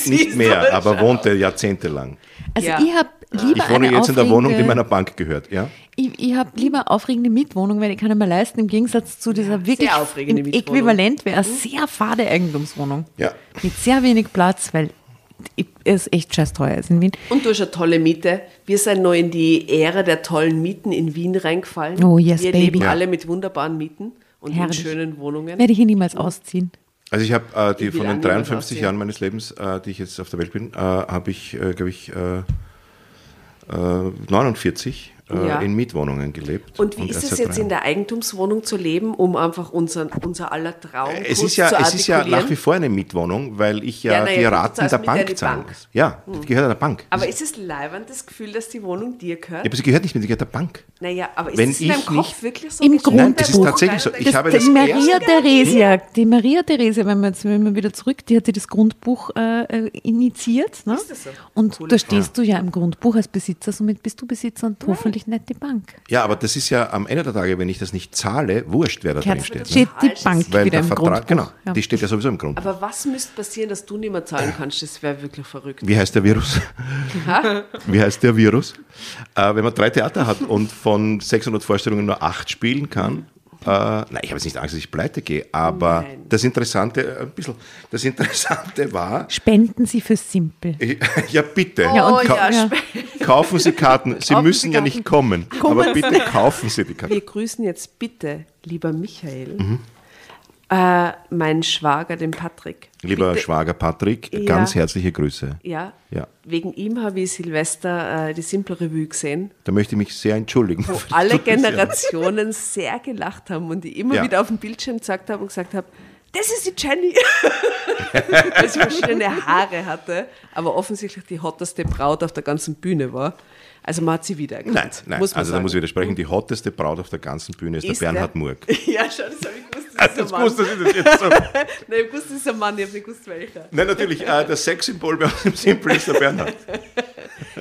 nicht mehr, aber wohnte jahrzehntelang. Also Ja. ich habe lieber Ich wohne jetzt in der Wohnung, die aufregende- meiner Bank gehört, ja? Ich, ich habe lieber aufregende Mietwohnung, weil ich kann mir leisten, im Gegensatz zu dieser wirklich aufregende im Mietwohnung. Äquivalent wäre eine sehr fade Eigentumswohnung. Ja. Mit sehr wenig Platz, weil es echt scheiß teuer ist in Wien. Und du hast eine tolle Miete. Wir sind noch in die Ära der tollen Mieten in Wien reingefallen. Oh, yes, Wir baby. leben Ja. alle mit wunderbaren Mieten und Herrlich. in schönen Wohnungen. Werde ich hier niemals ausziehen. Also ich habe äh, die Ich von den niemand 53 aussehen. Jahren meines Lebens, äh, die ich jetzt auf der Welt bin, äh, habe ich, äh, glaube ich, äh, äh, 49 äh, Ja. in Mietwohnungen gelebt. Und wie ist erst es jetzt in der Eigentumswohnung zu leben, um einfach unseren, unser aller Traum es ist, ja, zu es ist ja nach wie vor eine Mietwohnung, weil ich ja, Ja, na ja, die Raten der Bank die zahlen Bank. muss. Ja, die gehört der Bank. Aber ist es leibend das Gefühl, dass die Wohnung dir gehört? ja, aber sie gehört nicht mehr, sie gehört der Bank. Naja, aber ist Wenn das in deinem ich Kopf nicht- wirklich so? Im gestanden? Nein, das ist Grundbuch. tatsächlich so. Ich Das, habe die das Maria Theresia, die Maria Theresia, wenn wir jetzt wenn wir wieder zurück, die hat ja das Grundbuch äh, äh, initiiert. Ne? Ist das so? Und Cool. da stehst du ja im Grundbuch als Besitzer, somit bist du Besitzer und hoffentlich nicht die Bank. Ja, aber das ist ja am Ende der Tage, wenn ich das nicht zahle, wurscht, wer da drin steht. steht Ne? die Bank Weil wieder der im Vertrag, Grundbuch. genau, Ja. die steht ja sowieso im Grund. Aber was müsste passieren, dass du nicht mehr zahlen kannst? Das wäre wirklich verrückt. Wie heißt der Virus? Wie heißt der Virus? Äh, wenn man drei Theater hat und von 600 Vorstellungen nur acht spielen kann, äh, nein, ich habe jetzt nicht Angst, dass ich pleite gehe, aber Nein. das Interessante, ein bisschen, das Interessante war, Spenden Sie für Simpel. ja bitte, Ja, Oh ka- ja, kaufen Sie Karten. Sie Kaufen müssen Sie ja nicht kommen, aber bitte kaufen Sie die Karten. Wir grüßen jetzt bitte, lieber Michael, Mhm. Äh, meinen Schwager, den Patrick. Lieber bitte, Schwager Patrick, Ja. ganz herzliche Grüße. Ja, Ja. wegen ihm habe ich Silvester äh, die Simple Revue gesehen, Da möchte ich mich sehr entschuldigen. wo alle. Generationen sehr gelacht haben und ich immer Ja. wieder auf dem Bildschirm gesagt habe und gesagt habe, das ist die Jenny. Weil sie verschiedene Haare hatte, aber offensichtlich die hotteste Braut auf der ganzen Bühne war. Also man hat sie wiedererkannt. Nein, nein. muss man also da sagen. muss ich widersprechen. Die hotteste Braut auf der ganzen Bühne ist, Ist der Bernhard der? Murg. Ja, schon, das habe ich gewusst. Das ist Das ich das jetzt so. Nein, ich wusste, das ist ein Mann, ich habe nicht gewusst, welcher. Nein, natürlich, äh, das Sexsymbol bei uns im Simple ist der Bernhard.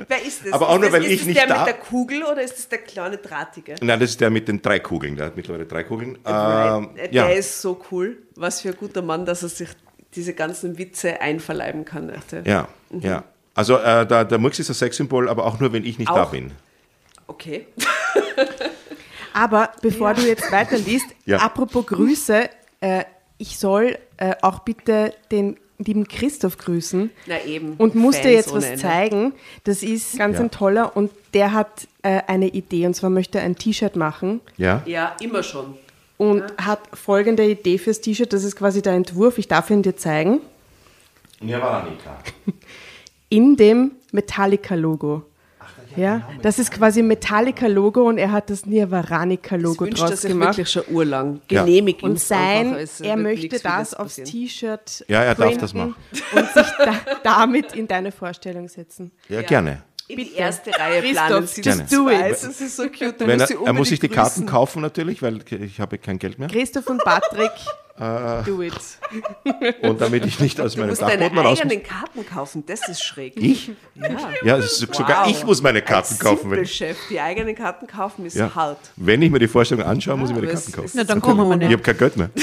Wer ist das? Aber auch ist nur, das, weil ist ich das nicht der da- mit der Kugel oder ist das der kleine Drahtige? Nein, das ist der mit den drei Kugeln. Der hat mittlerweile drei Kugeln. Ähm, Right. Der ja. ist so cool. Was für ein guter Mann, dass er sich diese ganzen Witze einverleiben kann. dachte. ja, ja. Also äh, der, der Murks ist ein Sexsymbol, aber auch nur, wenn ich nicht da Auch? bin. Okay. Aber bevor du jetzt weiterliest, Ja. apropos Grüße, äh, ich soll äh, auch bitte den lieben Christoph grüßen. Na eben, Und muss dir Fans jetzt was Ende. zeigen. Das ist ganz Ja. ein toller und der hat äh, eine Idee und zwar möchte er ein T-Shirt machen Ja? Ja, immer schon. und hat folgende Idee fürs T-Shirt. Das ist quasi der Entwurf. Ich darf ihn dir zeigen. Mir war nicht klar. in dem Metallica-Logo. Ja, das ist quasi Metallica-Logo und er hat das Das Nirvaranica-Logo er draus sich gemacht. wirklich schon urlang. Ja. Genehmigt Und uns einfach, sein, es er möchte das aufs. T-Shirt Ja, er darf das machen. und sich da, damit in deine Vorstellung setzen. Ja, gerne. In die erste Reihe Christoph, planen sie Gerne. das do it. weiß. Das ist so cute. Du Wenn er, er muss sich die Karten kaufen natürlich, weil ich habe kein Geld mehr. Christoph und Patrick, Äh. do it. Und damit ich nicht aus Du meinem Dachboden raus muss. eigenen Karten kaufen. Das ist schräg. Ich? Ja. Ja, sogar Wow. ich muss meine Karten Als kaufen. Wenn, Chef, die eigenen Karten kaufen ist ja. hart. wenn ich mir die Vorstellung anschaue, muss ich mir die Karten kaufen. Na, dann kommen wir Ich nicht. habe kein Geld mehr.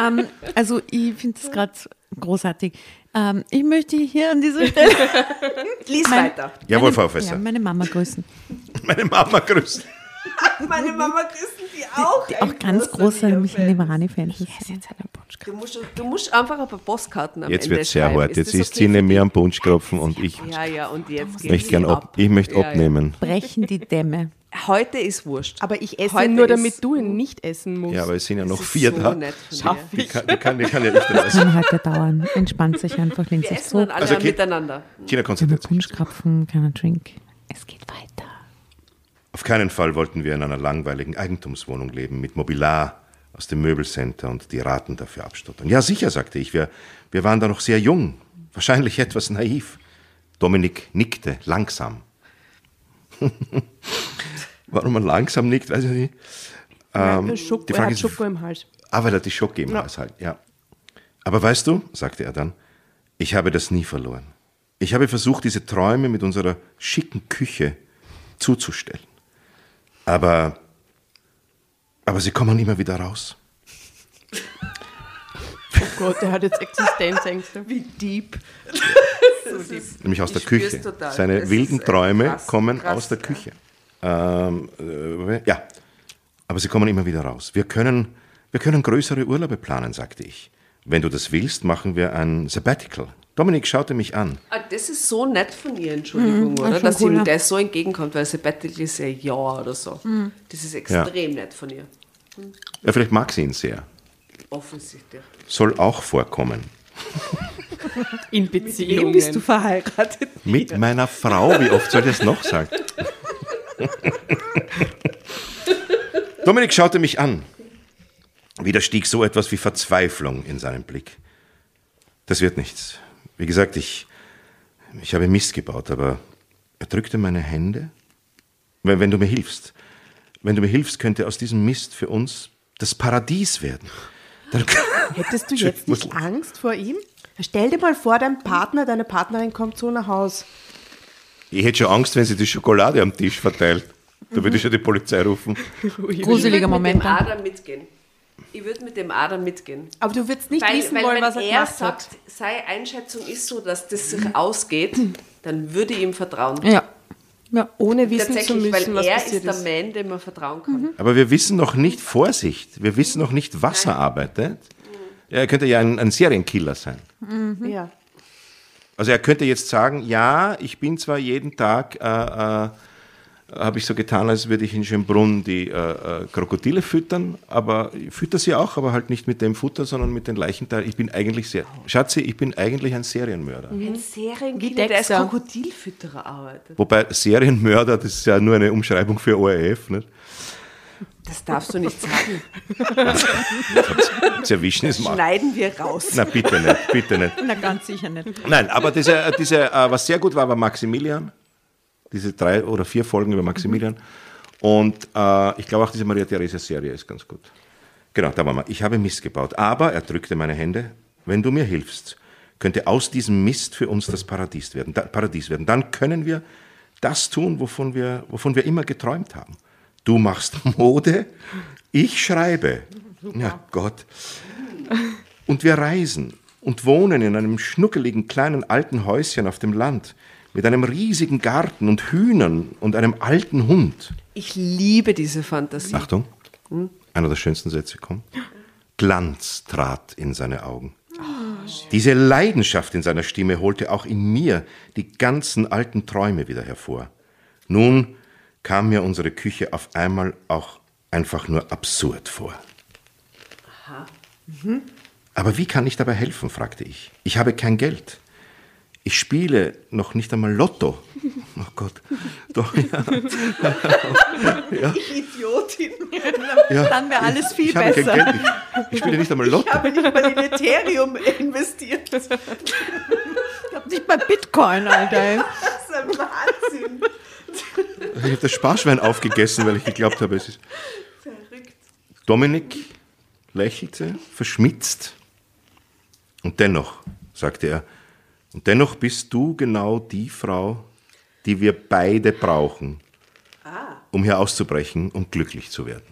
Ähm, also ich finde das gerade großartig. Ähm, ich möchte hier an dieser Stelle Lies Mein- weiter. Jawohl, Frau ja, Professor. meine Mama grüßen. Meine Mama grüßen. Meine Mama grüßen die auch. Die auch ganz großer Michael Livarani-Fans ist. Du musst, du musst einfach ein paar Postkarten am Jetzt Ende wird es sehr hart. Ist Jetzt das ist okay sie neben mir am Punschkropfen und ich Ja, ja, und jetzt geht möchte gern ab. Ich möchte Ja, ja. abnehmen. Brechen die Dämme. Heute ist wurscht. Aber ich esse Heute ihn nur, damit du ihn nicht essen musst. Ja, aber es sind ja noch vier so da. So, dir. die, kann, die, kann, die kann ja ich dann essen. Kann heute dauern. Entspannt sich einfach, lehnt Wir sich essen dann alle Also, okay. miteinander. China konzentriert sich. Punschkrapfen, keiner Drink. Es geht weiter. Auf keinen Fall wollten wir in einer langweiligen Eigentumswohnung leben, mit Mobiliar aus dem Möbelcenter und die Raten dafür abstottern. Ja, sicher, sagte ich. Wir, wir waren da noch sehr jung, wahrscheinlich etwas naiv. Dominik nickte langsam. Warum man langsam nickt, weiß ich nicht. Ähm, Schoko, die er Frage hat ist- Schoko im Hals. Ah, weil er die Schock geben muss halt, ja. Aber weißt du, sagte er dann, ich habe das nie verloren. Ich habe versucht, diese Träume mit unserer schicken Küche zuzustellen. Aber, aber sie kommen immer wieder raus. Oh Gott, der hat jetzt Existenzängste. Wie deep. so deep. Nämlich aus Ich der Küche. total. Seine Das wilden Träume krass, kommen krass, aus der ja. Küche. Ähm, äh, ja, aber sie kommen immer wieder raus. Wir können, wir können größere Urlaube planen, sagte ich. Wenn du das willst, machen wir ein Sabbatical. Dominik schaute mich an. Ah, das ist so nett von ihr, Entschuldigung, das oder? Dass cool, ihm ja. das so entgegenkommt, weil Sabbatical ist ja ein Jahr oder so. Das ist extrem nett von ihr. Ja, vielleicht mag sie ihn sehr. Offensichtlich. Soll auch vorkommen. In Wem Beziehungen. bist du verheiratet? Mit meiner Frau, wie oft soll ich das noch sagen? Dominik schaute mich an. Wieder stieg so etwas wie Verzweiflung in seinen Blick. Das wird nichts. Wie gesagt, ich, ich habe Mist gebaut, aber er drückte meine Hände wenn, wenn du mir hilfst. Wenn du mir hilfst, könnte aus diesem Mist für uns das Paradies werden. Dann, Hättest du jetzt nicht Angst vor ihm? Stell dir mal vor, dein Partner, deine Partnerin kommt so nach Haus. ich hätte schon Angst, wenn sie die Schokolade am Tisch verteilt. Da würde ich schon die Polizei rufen. Gruseliger Moment. Mit dem Adam mitgehen. Ich würde mit dem Adam mitgehen. Aber du würdest nicht Weil, wissen weil wollen, wenn was er, er gemacht sagt, hat. seine Einschätzung ist so, dass das sich ausgeht, dann würde ich ihm vertrauen. Ja. ja. Ohne wissen zu Tatsächlich, müssen, weil was er passiert ist der ist. Man, dem man vertrauen kann. Aber wir wissen noch nicht Vorsicht. Wir wissen noch nicht, was er arbeitet. Ja, er könnte ja ein, ein Serienkiller sein. Ja. Also er könnte jetzt sagen, ja, ich bin zwar jeden Tag, äh, äh, habe ich so getan, als würde ich in Schönbrunn die äh, äh, Krokodile füttern, aber ich fütter sie auch, aber halt nicht mit dem Futter, sondern mit den Leichenteilen. Ich bin eigentlich sehr, Schatzi, ich bin eigentlich ein Serienmörder. Ein Wie Serienkiller, der als. Krokodilfütterer arbeitet. Wobei Serienmörder, das ist ja nur eine Umschreibung für ORF. Nicht? Das darfst du nicht sagen. Sie erwischen es mal. Schneiden wir raus. Na bitte nicht, bitte nicht. Na, ganz sicher nicht. Nein, aber diese, diese, äh, was sehr gut war, war Maximilian. Diese drei oder vier Folgen über Maximilian. Und äh, ich glaube auch diese Maria Theresia Serie ist ganz gut. Genau, da waren wir. Ich habe Mist gebaut. Aber, er drückte meine Hände, wenn du mir hilfst, könnte aus diesem Mist für uns das Paradies werden. Da, Paradies werden. Dann können wir das tun, wovon wir, wovon wir immer geträumt haben. Du machst Mode, ich schreibe. Ja, Gott. Und wir reisen und wohnen in einem schnuckeligen kleinen alten Häuschen auf dem Land mit einem riesigen Garten und Hühnern und einem alten Hund. Ich liebe diese Fantasie. Achtung, einer der schönsten Sätze kommt. Glanz trat in seine Augen. Diese Leidenschaft in seiner Stimme holte auch in mir die ganzen alten Träume wieder hervor. Nun kam mir unsere Küche auf einmal auch einfach nur absurd vor. Aber wie kann ich dabei helfen? fragte ich. Ich habe kein Geld. Ich spiele noch nicht einmal Lotto. Oh Gott. Doch, ja. Idiotin. Dann wäre alles viel Ich habe kein besser. Geld. Ich, ich spiele nicht einmal Lotto. habe nicht mal in Ethereum investiert. Das ist Nicht bei Bitcoin, Alter. ey. ein Wahnsinn. Ich habe das Sparschwein aufgegessen, weil ich geglaubt habe, es ist. Dominik lächelte, verschmitzt. Und dennoch, sagte er, und dennoch bist du genau die Frau, die wir beide brauchen, um hier auszubrechen und glücklich zu werden.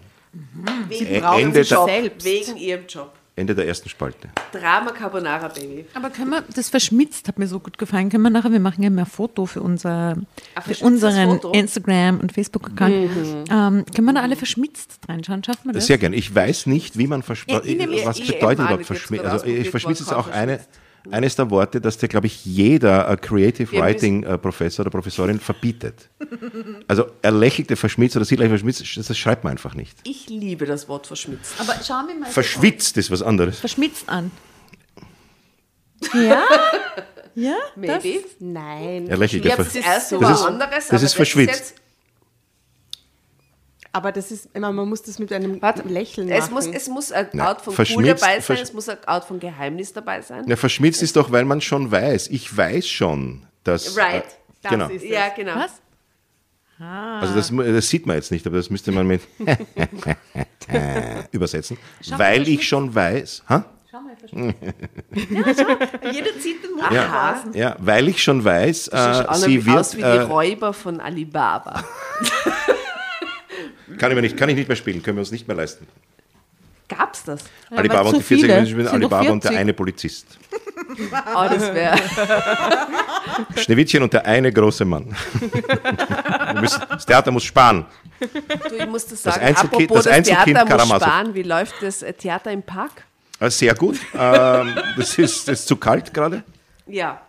Wegen, brauchen Ende ihrem der- Job. Selbst. Wegen ihrem Job. Ende der ersten Spalte. Drama Carbonara Baby. Aber können wir, das verschmitzt hat mir so gut gefallen. Können wir nachher, wir machen ja mehr Foto für, unser, Ein für unseren Foto? Instagram- und Facebook-Account. Ähm, können wir da alle verschmitzt reinschauen? Schaffen wir das? Sehr gern. Ich weiß nicht, wie man verschmitzt. Ja, was ich bedeutet überhaupt jetzt verschmitzt? Also, ich verschmitzt ist worden, auch eine, verschmitzt. Eines der Worte, das dir, glaube ich, jeder äh, Creative Wir Writing äh, Professor oder Professorin verbietet. Also, er lächelte verschmitzt oder sie lächelte verschmitzt, das, das schreibt man einfach nicht. Ich liebe das Wort verschmitzt. Aber schauen wir mal. Verschwitzt ist was anderes. Verschmitzt an. Ja? Ja? Maybe. Nein. Er lächelte. Jetzt ver- das erste Das war ist- anderes. das ist verschwitzt. Aber das ist immer, man muss das mit einem Warte, Lächeln es machen. muss, es muss ein Art von cool dabei sein, es muss ein Art von Geheimnis dabei sein. Ja, verschmitzt ist doch, weil man schon weiß. Ich weiß schon, dass. Right. Äh, genau. ist es. Ja, genau. Was? Also das, das sieht man jetzt nicht, aber das müsste man mit übersetzen. Schau weil ich schon weiß. Ha? Schau mal, ja, schau. Jeder zieht den Mund raus. Ja, weil ich schon weiß, Das äh, sie wird. aus wie die äh, Räuber von Alibaba. kann, ich mir nicht, kann ich nicht mehr spielen, können wir uns nicht mehr leisten. Gab's das? Alibaba weil und die 40 viele. Menschen spielen Alibaba und der 40. eine Polizist. Oh, das wäre. Schneewittchen und der eine große Mann. Müssen, das Theater muss sparen. Du, ich muss das sagen. Einzelkind- Apropos das das, Einzelkind Theater muss Karamazov. sparen. Wie läuft das äh, Theater im Park? Äh, Sehr gut. Ähm, das, ist, das ist zu kalt gerade. Ja.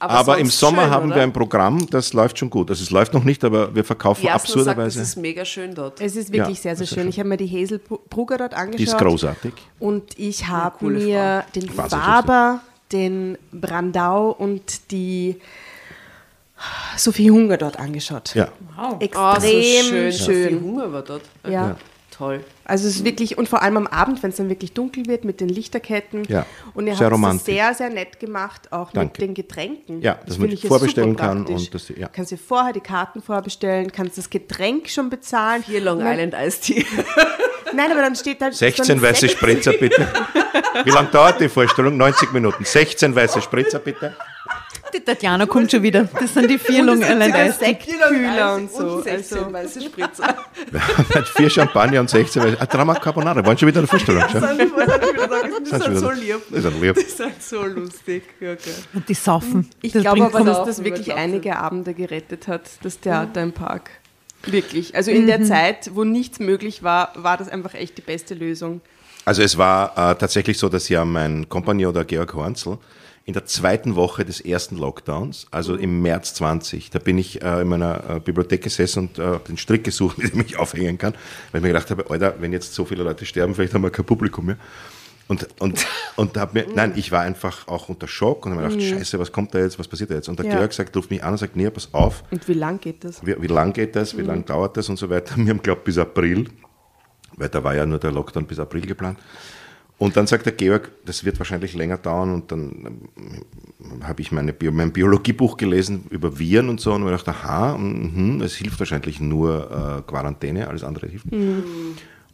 Aber, im sonst Sommer schön, haben oder? wir ein Programm, das läuft schon gut. Also es läuft noch nicht, aber wir verkaufen Jasna absurderweise. ist mega schön dort. Es ist wirklich Ja, sehr, sehr schön. schön. Ich habe mir die Hazel Bru- Brugger dort angeschaut. Die ist großartig. Und ich habe mir den Wahnsinnig Faber, den Brandau und die Sophie Hunger dort angeschaut. Ja. Oh, so Extrem schön. schön. Viel Hunger war dort. Ja. toll. Also es ist wirklich, und vor allem am Abend, wenn es dann wirklich dunkel wird mit den Lichterketten. Ja, Und ihr sehr habt es romantisch. sehr, sehr nett gemacht, auch Danke. mit den Getränken. Ja, dass man finde ich ja vorbestellen super kann und das- ja. Kannst dir vorher die Karten vorbestellen, kannst das Getränk schon bezahlen. Hier Long dann- Island Iced Tea. Nein, aber dann steht da... 16 dann weiße 16 Spritzer bitte. Wie lange dauert die Vorstellung? 90 Minuten. 16 weiße Spritzer bitte. Die Tatjana kommt schon wieder. Das sind die vier Island sogar Ice Tea. Sektkühler und so. Und 16 Also, weiße Spritzer. Vier Champagner und 16 weiße. Ah, Drama Carbonara. Waren schon wieder in der Vorstellung. Schon? Das Sind so wieder- lieb. Das ist ein lieb. Das halt so lustig. Ja, okay. Und die saufen. ich Das glaube bringt aber, dass das wirklich einige Abende gerettet hat, das Theater im Park. Wirklich. Also in Mhm. der Zeit, wo nichts möglich war, war das einfach echt die beste Lösung. Also es war äh, tatsächlich so, dass ja mein Kompagnon, der Georg Hornzl, in der zweiten Woche des ersten Lockdowns, also im März 20, da bin ich äh, in meiner äh, Bibliothek gesessen und äh, den Strick gesucht, mit dem ich aufhängen kann, weil ich mir gedacht habe, Alter, wenn jetzt so viele Leute sterben, vielleicht haben wir kein Publikum mehr. Und, und, und hab mir, nein, ich war einfach auch unter Schock und habe mir gedacht, scheiße, was kommt da jetzt, was passiert da jetzt? Und der Ja. Georg sagt, ruft mich an und sagt, nee, pass auf, Und wie lang geht das? wie, wie lang geht das, wie lang dauert das und so weiter. Wir haben, glaube bis April, weil da war ja nur der Lockdown bis April geplant. Und dann sagt der Georg, das wird wahrscheinlich länger dauern und dann ähm, habe ich meine Bio, mein Biologiebuch gelesen über Viren und so und mir gedacht, aha, mhm, es hilft wahrscheinlich nur äh, Quarantäne, alles andere hilft. nicht.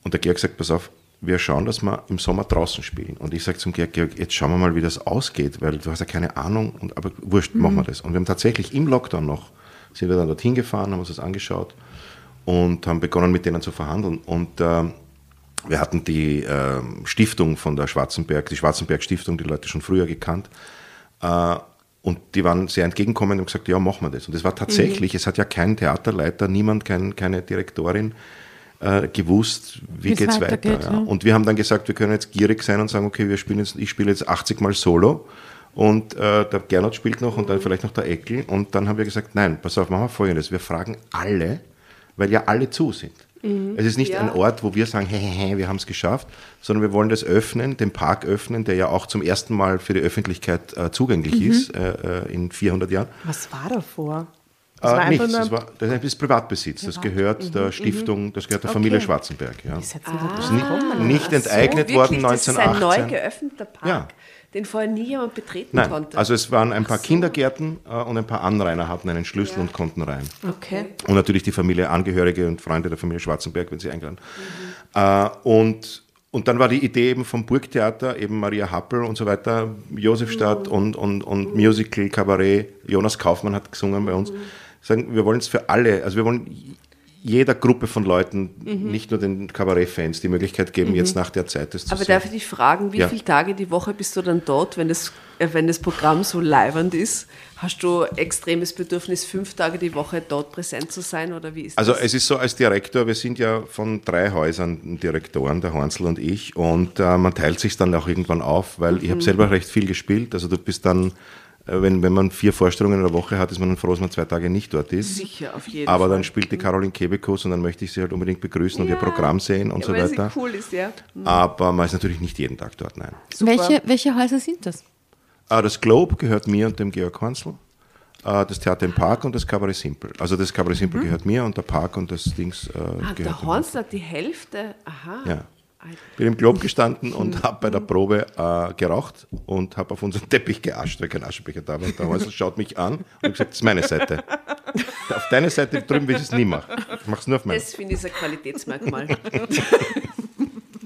Und der Georg sagt, pass auf, wir schauen, dass wir im Sommer draußen spielen. Und ich sage zum Georg, Georg, jetzt schauen wir mal, wie das ausgeht, weil du hast ja keine Ahnung, und, aber wurscht, machen wir das. Und wir haben tatsächlich im Lockdown noch, sind wir dann dorthin gefahren, haben uns das angeschaut und haben begonnen, mit denen zu verhandeln. Und ähm, wir hatten die ähm, Stiftung von der Schwarzenberg, die Schwarzenberg Stiftung, die Leute schon früher gekannt. Äh, und die waren sehr entgegenkommend und gesagt, ja, machen wir das. Und es war tatsächlich, es hat ja kein Theaterleiter, niemand, kein, keine Direktorin äh, gewusst, wie Wie's geht's weiter. weitergeht, ja. ja. Und wir haben dann gesagt, wir können jetzt gierig sein und sagen, okay, wir spielen jetzt, ich spiele jetzt 80 Mal Solo und äh, der Gernot spielt noch und dann vielleicht noch der Eckel. Und dann haben wir gesagt, nein, pass auf, machen wir folgendes. Wir fragen alle, weil ja alle zu sind. Es ist nicht Ja. ein Ort, wo wir sagen, hey, hey, hey, wir haben es geschafft, sondern wir wollen das öffnen, den Park öffnen, der ja auch zum ersten Mal für die Öffentlichkeit äh, zugänglich ist äh, äh, in 400 Jahren. Was war davor? Äh, war einfach nichts, das, war, das ist Privatbesitz. Das gehört der Stiftung, das gehört der Familie Schwarzenberg. Ja. Ist jetzt nicht Das ist nicht, nicht enteignet worden Wirklich, das ist ein neu 1918. geöffneter Park, Ja. Den vorher nie jemand betreten Nein, konnte. also es waren ein paar Kindergärten äh, und ein paar Anrainer hatten einen Schlüssel und konnten rein. Okay. Und natürlich die Familie, Angehörige und Freunde der Familie Schwarzenberg, wenn sie eingeladen. Äh, und, und dann war die Idee eben vom Burgtheater, eben Maria Happel und so weiter, Josefstadt und, und, und Musical, Kabarett, Jonas Kaufmann hat gesungen bei uns. Sagen, wir wollen es für alle, also wir wollen jeder Gruppe von Leuten, nicht nur den Kabarettfans, die Möglichkeit geben, jetzt nach der Zeit das zu Aber sehen. darf ich dich fragen, wie Ja. viele Tage die Woche bist du dann dort, wenn das, äh, wenn das Programm so leibernd ist? Hast du extremes Bedürfnis, fünf Tage die Woche dort präsent zu sein oder wie ist Also das? es ist so als Direktor, wir sind ja von drei Häusern Direktoren, der Hornsel und ich, und äh, man teilt sich dann auch irgendwann auf, weil ich habe selber recht viel gespielt. Also du bist dann, wenn, wenn man vier Vorstellungen in der Woche hat, ist man froh, dass man zwei Tage nicht dort ist. Sicher, auf jeden Aber Fall. dann spielt die Caroline Kebekus und dann möchte ich sie halt unbedingt begrüßen und ihr Ja. Programm sehen und ja, so weil sie weiter. cool ist, ja. Aber man ist natürlich nicht jeden Tag dort, nein. Welche, welche Häuser sind das? Äh, Das Globe gehört mir und dem Georg Hornsel. Äh, Das Theater im Park und das Cabaret Simple. Also das Cabaret Simple gehört mir und der Park und das Dings äh, Ah, gehört der dem Horns hat die Hälfte. Aha. Ja. Bin im Glob gestanden und habe bei der Probe äh, geraucht und habe auf unseren Teppich geascht, weil kein Aschenbecher da war. Und der Häusl schaut mich an und hat gesagt, das ist meine Seite. auf deine Seite drüben will ich es nie machen. Ich mache es nur auf meine. Das finde ich ein Qualitätsmerkmal.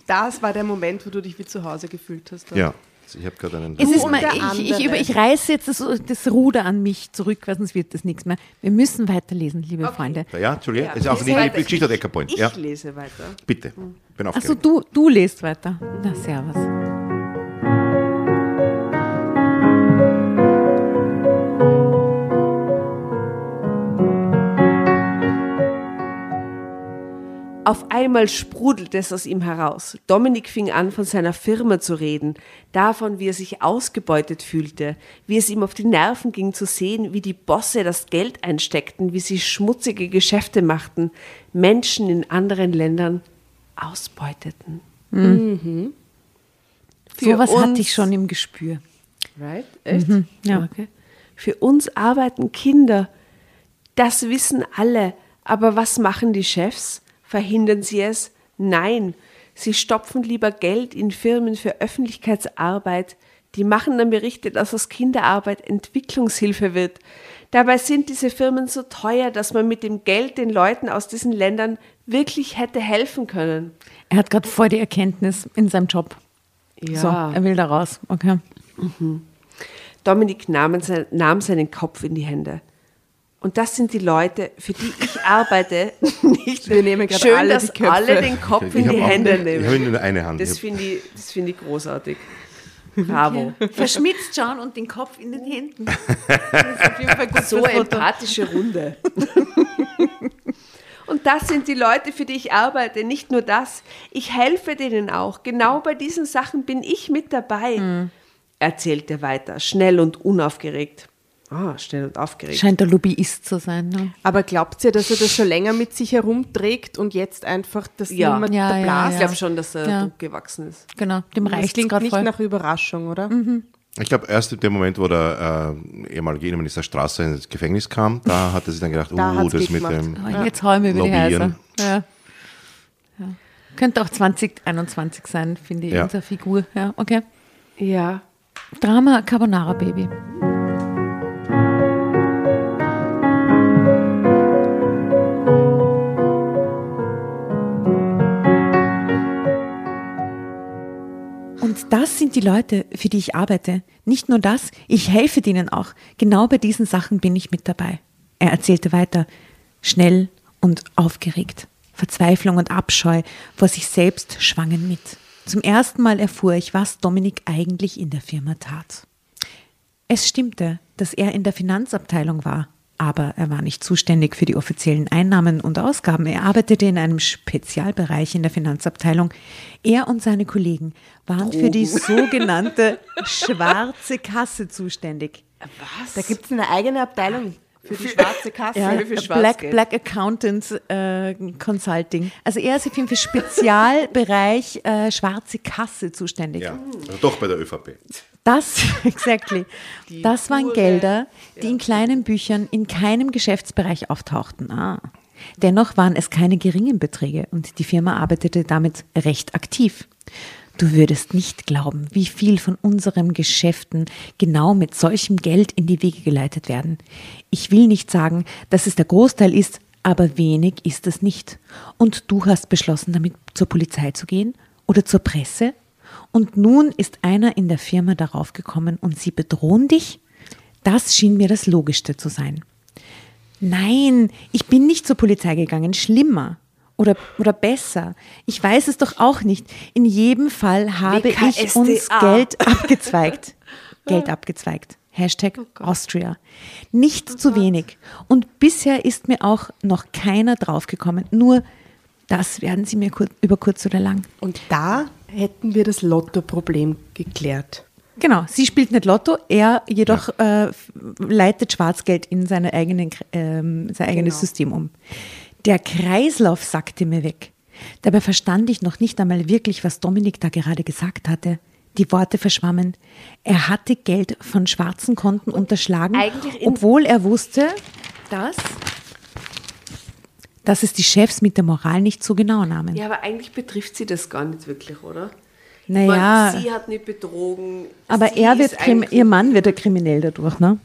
Das war der Moment, wo du dich wie zu Hause gefühlt hast. Ja, also ich habe gerade einen... Es ist mal, ich, ich, über, ich reiße jetzt das, das Ruder an mich zurück, weil sonst wird das nichts mehr. Wir müssen weiterlesen, liebe Freunde. Ja, Entschuldigung, Ja, ist auch ich nicht die Geschichte der Eckerpoint. Ich Ja, lese weiter. bitte. Bin Achso, aufgeregt. du, du lest weiter. Na, servus. Auf einmal sprudelte es aus ihm heraus. Dominik fing an, von seiner Firma zu reden, davon, wie er sich ausgebeutet fühlte, wie es ihm auf die Nerven ging zu sehen, wie die Bosse das Geld einsteckten, wie sie schmutzige Geschäfte machten, Menschen in anderen Ländern ausbeuteten. Für Sowas uns- hatte ich schon im Gespür. Right? Echt? ja. Okay. Für uns arbeiten Kinder. Das wissen alle. Aber was machen die Chefs? Verhindern sie es? Nein, sie stopfen lieber Geld in Firmen für Öffentlichkeitsarbeit. Die machen dann Berichte, dass aus Kinderarbeit Entwicklungshilfe wird. Dabei sind diese Firmen so teuer, dass man mit dem Geld den Leuten aus diesen Ländern wirklich hätte helfen können. Er hat gerade voll die Erkenntnis in seinem Job. Ja. So, er will da raus. Okay. Dominik nahm, sein, nahm seinen Kopf in die Hände. Und das sind die Leute, für die ich arbeite. Nicht Wir nehmen gerade schön, alle dass die Köpfe. alle den Kopf Ich in die hab auch- Hände Ich habe nehmen. nur eine Hand. Das finde ich, das finde ich großartig. Bravo. Verschmitzt schauen und den Kopf in den Händen. Das ist auf jeden Fall gut So Foto. empathische Runde. Und das sind die Leute, für die ich arbeite. Nicht nur das. Ich helfe denen auch. Genau bei diesen Sachen bin ich mit dabei. Erzählt er weiter, schnell und unaufgeregt. Ah, schnell und aufgeregt. Scheint der Lobbyist zu sein. Ne? Aber glaubt ihr, dass er das schon länger mit sich herumträgt und jetzt einfach das Ja. niemand Ja, der ja, Blase? ich glaube schon, dass er Ja. Gewachsen ist. Genau, dem Das reicht es klingt gerade nicht voll. nach Überraschung, oder? Ich glaube, erst der Moment, wo der äh, ehemalige Innenminister Strasser ins Gefängnis kam, da hat er sich dann gedacht, Da uh, das mit gemacht. dem Oh, jetzt hauen wir über die Lobbyieren. Häuser. Ja. Ja. Könnte auch 2021 sein, finde ich, Ja. unsere Figur. Ja, okay. Ja. Drama Carbonara Baby. Und das sind die Leute, für die ich arbeite. Nicht nur das, ich helfe denen auch. Genau bei diesen Sachen bin ich mit dabei. Er erzählte weiter, schnell und aufgeregt. Verzweiflung und Abscheu vor sich selbst schwangen mit. Zum ersten Mal erfuhr ich, was Dominik eigentlich in der Firma tat. Es stimmte, dass er in der Finanzabteilung war, aber er war nicht zuständig für die offiziellen Einnahmen und Ausgaben. Er arbeitete in einem Spezialbereich in der Finanzabteilung. Er und seine Kollegen waren für die sogenannte schwarze Kasse zuständig. Da gibt es eine eigene Abteilung für die schwarze Kasse. Ja, Für Black. Black Accountant äh, Consulting. Also er ist auf jeden Fall Spezialbereich äh, schwarze Kasse zuständig. Ja, also doch bei der ÖVP. Das, exactly. das waren pure- Gelder, die in kleinen Büchern in keinem Geschäftsbereich auftauchten. Ah. Dennoch waren es keine geringen Beträge und die Firma arbeitete damit recht aktiv. Du würdest nicht glauben, wie viel von unseren Geschäften genau mit solchem Geld in die Wege geleitet werden. Ich will nicht sagen, dass es der Großteil ist, aber wenig ist es nicht. Und du hast beschlossen, damit zur Polizei zu gehen oder zur Presse? Und nun ist einer in der Firma darauf gekommen und sie bedrohen dich? Das schien mir das Logischste zu sein. Nein, ich bin nicht zur Polizei gegangen, schlimmer. Oder, oder besser. Ich weiß es doch auch nicht. In jedem Fall habe ich uns Geld abgezweigt. Geld abgezweigt. Hashtag Austria. Nicht zu wenig. Und bisher ist mir auch noch keiner draufgekommen. Nur das werden sie mir kur über kurz oder lang. Und da hätten wir das Lotto-Problem geklärt. Genau, sie spielt nicht Lotto, er jedoch äh, f- leitet Schwarzgeld in seine eigenen, ähm, sein eigenes System um. Der Kreislauf sackte mir weg. Dabei verstand ich noch nicht einmal wirklich, was Dominik da gerade gesagt hatte. Die Worte verschwammen. Er hatte Geld von schwarzen Konten unterschlagen, eigentlich in- obwohl er wusste, dass, dass es die Chefs mit der Moral nicht so genau nahmen. Ja, aber eigentlich betrifft sie das gar nicht wirklich, oder? Naja. Meine, sie hat nicht betrogen. Aber er wird, ihr Mann wird ja kriminell dadurch, ne?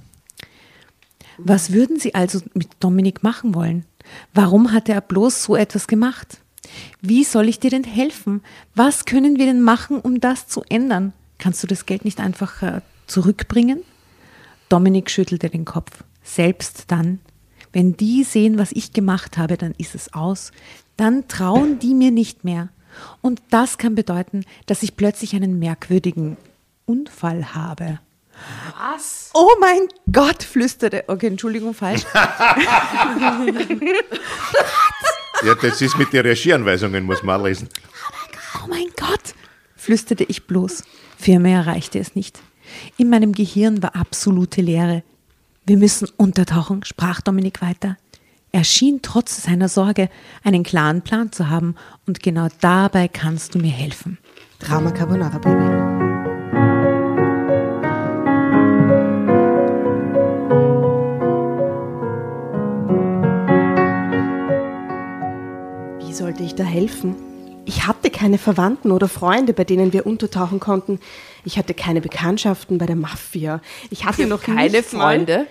Was würden Sie also mit Dominik machen wollen? Warum hat er bloß so etwas gemacht? Wie soll ich dir denn helfen? Was können wir denn machen, um das zu ändern? Kannst du das Geld nicht einfach äh, zurückbringen? Dominik schüttelte den Kopf. Selbst dann, wenn die sehen, was ich gemacht habe, dann ist es aus. Dann trauen die mir nicht mehr. Und das kann bedeuten, dass ich plötzlich einen merkwürdigen Unfall habe. Was? Oh mein Gott, flüsterte. Okay, Entschuldigung, falsch. Ja, das ist mit den Regieanweisungen, muss man auch lesen. Oh mein Gott, flüsterte ich bloß. Für mehr reichte es nicht. In meinem Gehirn war absolute Leere. Wir müssen untertauchen, sprach Dominik weiter. Er schien trotz seiner Sorge einen klaren Plan zu haben und genau dabei kannst du mir helfen. Drama Carbonara Baby. Wie sollte ich da helfen? Ich hatte keine Verwandten oder Freunde, bei denen wir untertauchen konnten. Ich hatte keine Bekanntschaften bei der Mafia. Ich hatte noch Keine Freunde.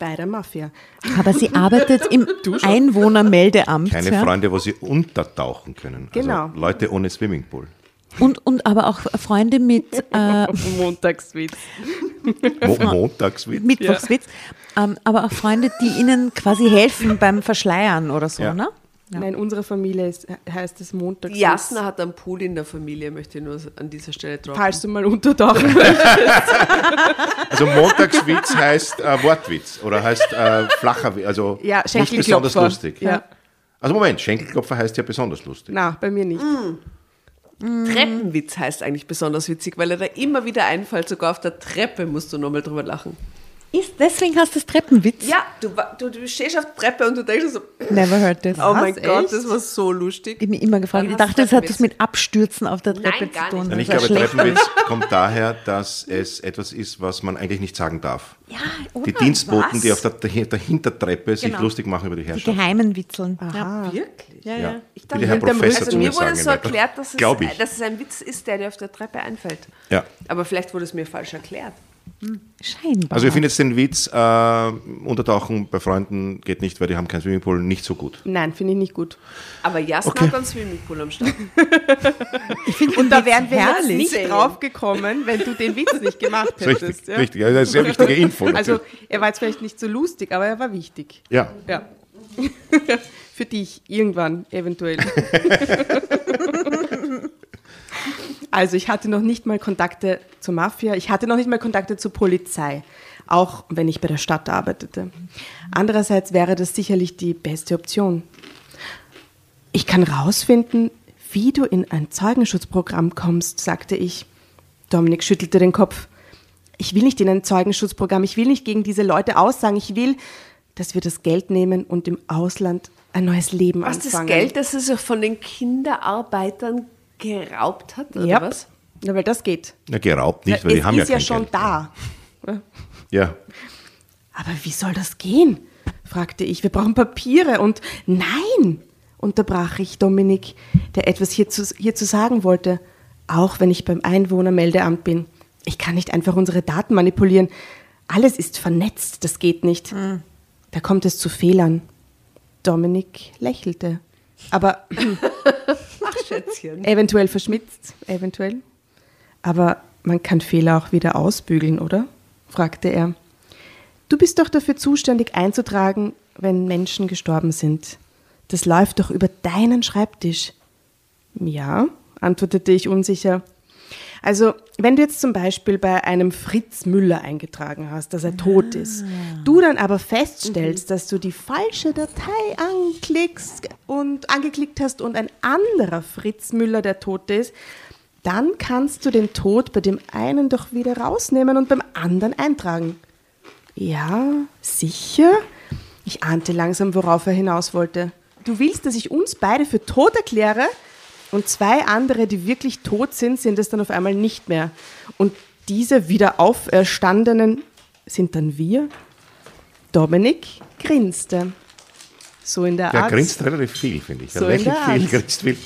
bei der Mafia. Aber sie arbeitet im Einwohnermeldeamt. Keine ja? Freunde, wo sie untertauchen können. Genau. Also Leute ohne Swimmingpool. Und, und aber auch Freunde mit äh, Montagswitz. Mo montags wird. Mittwochswitz, ähm, aber auch Freunde, die ihnen quasi helfen beim Verschleiern oder so, Ja. ne? Ja. Nein, unsere Familie ist, heißt es Montagswitz. Jasna hat einen Pool in der Familie, möchte ich nur an dieser Stelle droppen. Falls du mal untertauchen möchtest. Also Montagswitz heißt äh, Wortwitz oder heißt äh, flacher Witz, also Ja, nicht besonders lustig. Ja. Also Moment, Schenkelklopfer heißt ja besonders lustig. Na, bei mir nicht. Treppenwitz heißt eigentlich besonders witzig, weil er da immer wieder einfällt, sogar auf der Treppe musst du nochmal drüber lachen. Ist, deswegen hast du das Treppenwitz? Ja, du, du, du stehst auf der Treppe und du denkst so, Never heard this. oh mein Was, Gott, echt? das war so lustig. Ich habe mich immer gefragt. Dann Ich dachte, das hat was mit Abstürzen auf der Nein, Treppe gar zu tun. nicht. Ich glaube, schlecht. Treppenwitz kommt daher, dass es etwas ist, was man eigentlich nicht sagen darf. Ja, Die oder? Dienstboten, was? die auf der, der Hintertreppe sich Genau. lustig machen über die Die Herrschaft. geheimen Witzeln. Ja. Wirklich? Ja, Ja. Ich dachte, Herr Professor Also mir wurde sagen. so erklärt, dass es, dass es ein Witz ist, der dir auf der Treppe einfällt. Ja. Aber vielleicht wurde es mir falsch erklärt. Scheinbar. Also ich finde jetzt den Witz, äh, Untertauchen bei Freunden geht nicht, weil die haben keinen Swimmingpool, nicht so gut. Nein, finde ich nicht gut. Aber Jasna Okay. hat einen Swimmingpool am Start. Und da wären wir jetzt herrlich. nicht drauf gekommen, wenn du den Witz nicht gemacht hättest. richtig, ja? richtig. Ja, das ist eine sehr wichtige Info. Also, natürlich. er war jetzt vielleicht nicht so lustig, aber er war wichtig. ja. Ja. Für dich irgendwann eventuell. also ich hatte noch nicht mal Kontakte zur Mafia, ich hatte noch nicht mal Kontakte zur Polizei, auch wenn ich bei der Stadt arbeitete. Andererseits wäre das sicherlich die beste Option. Ich kann rausfinden, wie du in ein Zeugenschutzprogramm kommst, sagte ich. Dominik schüttelte den Kopf. Ich will nicht in ein Zeugenschutzprogramm, ich will nicht gegen diese Leute aussagen, ich will, dass wir das Geld nehmen und im Ausland ein neues Leben Was das anfangen. Geld, das er sich von den Kinderarbeitern geraubt hat, oder ja. was? Ja, weil das geht. Na, geraubt nicht, weil es die haben ist ja ja kein schon Geld. da. Ja. Aber wie soll das gehen? fragte ich. Wir brauchen Papiere und nein, unterbrach ich Dominik, der etwas hierzu, hierzu sagen wollte, auch wenn ich beim Einwohnermeldeamt bin. Ich kann nicht einfach unsere Daten manipulieren. Alles ist vernetzt, das geht nicht. Da kommt es zu Fehlern. Dominik lächelte. Aber Schätzchen. eventuell verschmitzt, eventuell. Aber man kann Fehler auch wieder ausbügeln, oder? fragte er. Du bist doch dafür zuständig einzutragen, wenn Menschen gestorben sind. Das läuft doch über deinen Schreibtisch. Ja, antwortete ich unsicher. Also, wenn du jetzt zum Beispiel bei einem Fritz Müller eingetragen hast, dass er tot ist, du dann aber feststellst, dass du die falsche Datei anklickst und angeklickt hast und ein anderer Fritz Müller der Tote ist, dann kannst du den Tod bei dem einen doch wieder rausnehmen und beim anderen eintragen. Ja, sicher? Ich ahnte langsam, worauf er hinaus wollte. Du willst, dass ich uns beide für tot erkläre und zwei andere, die wirklich tot sind, sind es dann auf einmal nicht mehr. Und diese wieder auferstandenen sind dann wir? Dominik grinste. So in der Der Art. grinst relativ viel, finde ich. Der So in lächelt der viel, Art. grinst viel.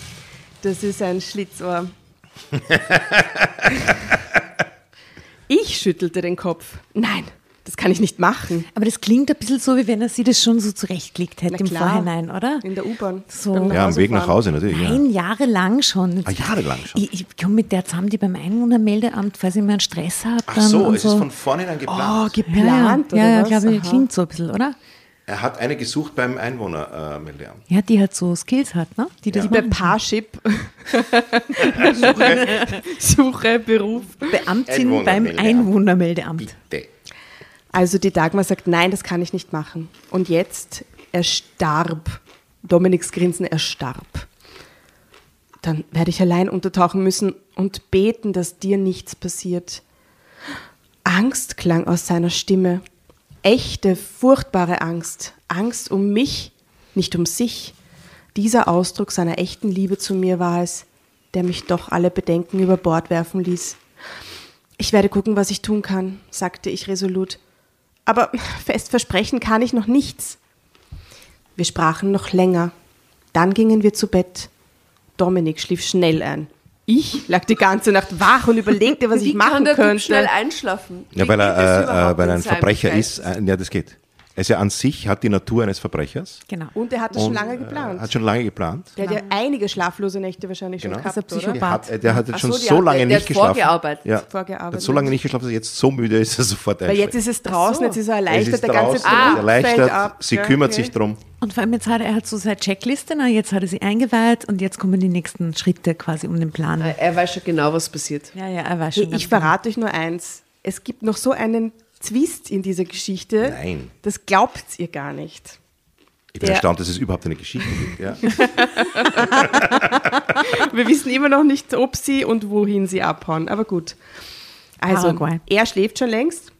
Das ist ein Schlitzohr. ich schüttelte den Kopf. Nein, das kann ich nicht machen. Aber das klingt ein bisschen so, wie wenn er sie das schon so zurechtgelegt hätte Na im klar. Vorhinein, oder? In der U-Bahn. So. Ja, am Weg nach. Hause natürlich. Ja. Nein, jahrelang schon. Ah, jahrelang schon. Ich, ich komme mit der zusammen, die beim Einwohnermeldeamt, falls ich mal einen Stress habe. Ach so, und es so. ist von vornherein Oh, geplant. geplant, ja, ja, oder ja, was? glaube ich, klingt so ein bisschen, oder? Er hat eine gesucht beim Einwohnermeldeamt. Ja, die halt so Skills hat, ne? Die das Die bei. Parship Suche, Beruf. Beamtin beim Einwohnermeldeamt. Einwohnermeldeamt. Bitte. Also die Dagmar sagt, nein, das kann ich nicht machen. Und jetzt, er starb. Dominiks Grinsen, er starb. Dann werde ich allein untertauchen müssen und beten, dass dir nichts passiert. Angst klang aus seiner Stimme. Echte, furchtbare Angst. Angst um mich, nicht um sich. Dieser Ausdruck seiner echten Liebe zu mir war es, der mich doch alle Bedenken über Bord werfen ließ. Ich werde gucken, was ich tun kann, sagte ich resolut. Aber fest versprechen kann ich noch nichts. Wir sprachen noch länger. Dann gingen wir zu Bett. Dominik schlief schnell ein. Ich lag die ganze Nacht wach und überlegte, was Wie ich machen kann der Typ schnell könnte. einschlafen? Ja, Wie weil er, äh, weil er in ein Verbrecher ist. Äh, ja, das geht. Er ja an sich, hat die Natur eines Verbrechers. Genau. Und er hat das schon lange äh, geplant. Hat schon lange geplant. Der hat ja einige schlaflose Nächte wahrscheinlich Genau. schon gehabt, er? Psychopath? Der hat, äh, der hat jetzt schon so, so lange der nicht hat geschlafen. vorgearbeitet. Ja, Vorgearbeitet. hat so lange nicht geschlafen, dass er jetzt so müde ist, dass er sofort Weil einschläft. jetzt ist es draußen, jetzt ist er Es erleichtert, ist der ganze draußen, Druck erleichtert, fällt ab. sie Ja, kümmert okay. sich drum. Und vor allem jetzt hat er, er hat so seine Checkliste, na, jetzt hat er sie eingeweiht und jetzt kommen die nächsten Schritte quasi um den Plan. Er weiß schon genau, was passiert. Ja, ja, er weiß Hey, schon. ganz ich verrate euch nur eins. Es gibt noch so einen Zwist in dieser Geschichte. Nein. Das glaubt ihr gar nicht. Ich bin Der- erstaunt, dass es überhaupt eine Geschichte gibt. Ja. Wir wissen immer noch nicht, ob sie und wohin sie abhauen. Aber gut. Also, Paraguay. er schläft schon längst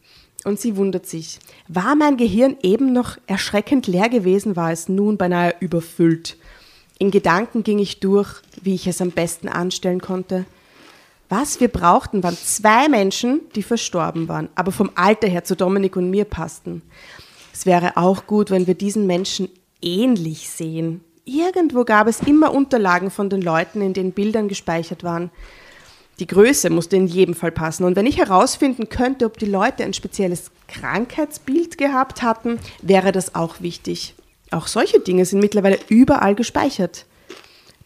und sie wundert sich. War mein Gehirn eben noch erschreckend leer gewesen, war es nun beinahe überfüllt. In Gedanken ging ich durch, wie ich es am besten anstellen konnte. Was wir brauchten, waren zwei Menschen, die verstorben waren, aber vom Alter her zu Dominik und mir passten. Es wäre auch gut, wenn wir diesen Menschen ähnlich sehen. Irgendwo gab es immer Unterlagen von den Leuten, in denen Bildern gespeichert waren. Die Größe musste in jedem Fall passen. Und wenn ich herausfinden könnte, ob die Leute ein spezielles Krankheitsbild gehabt hatten, wäre das auch wichtig. Auch solche Dinge sind mittlerweile überall gespeichert.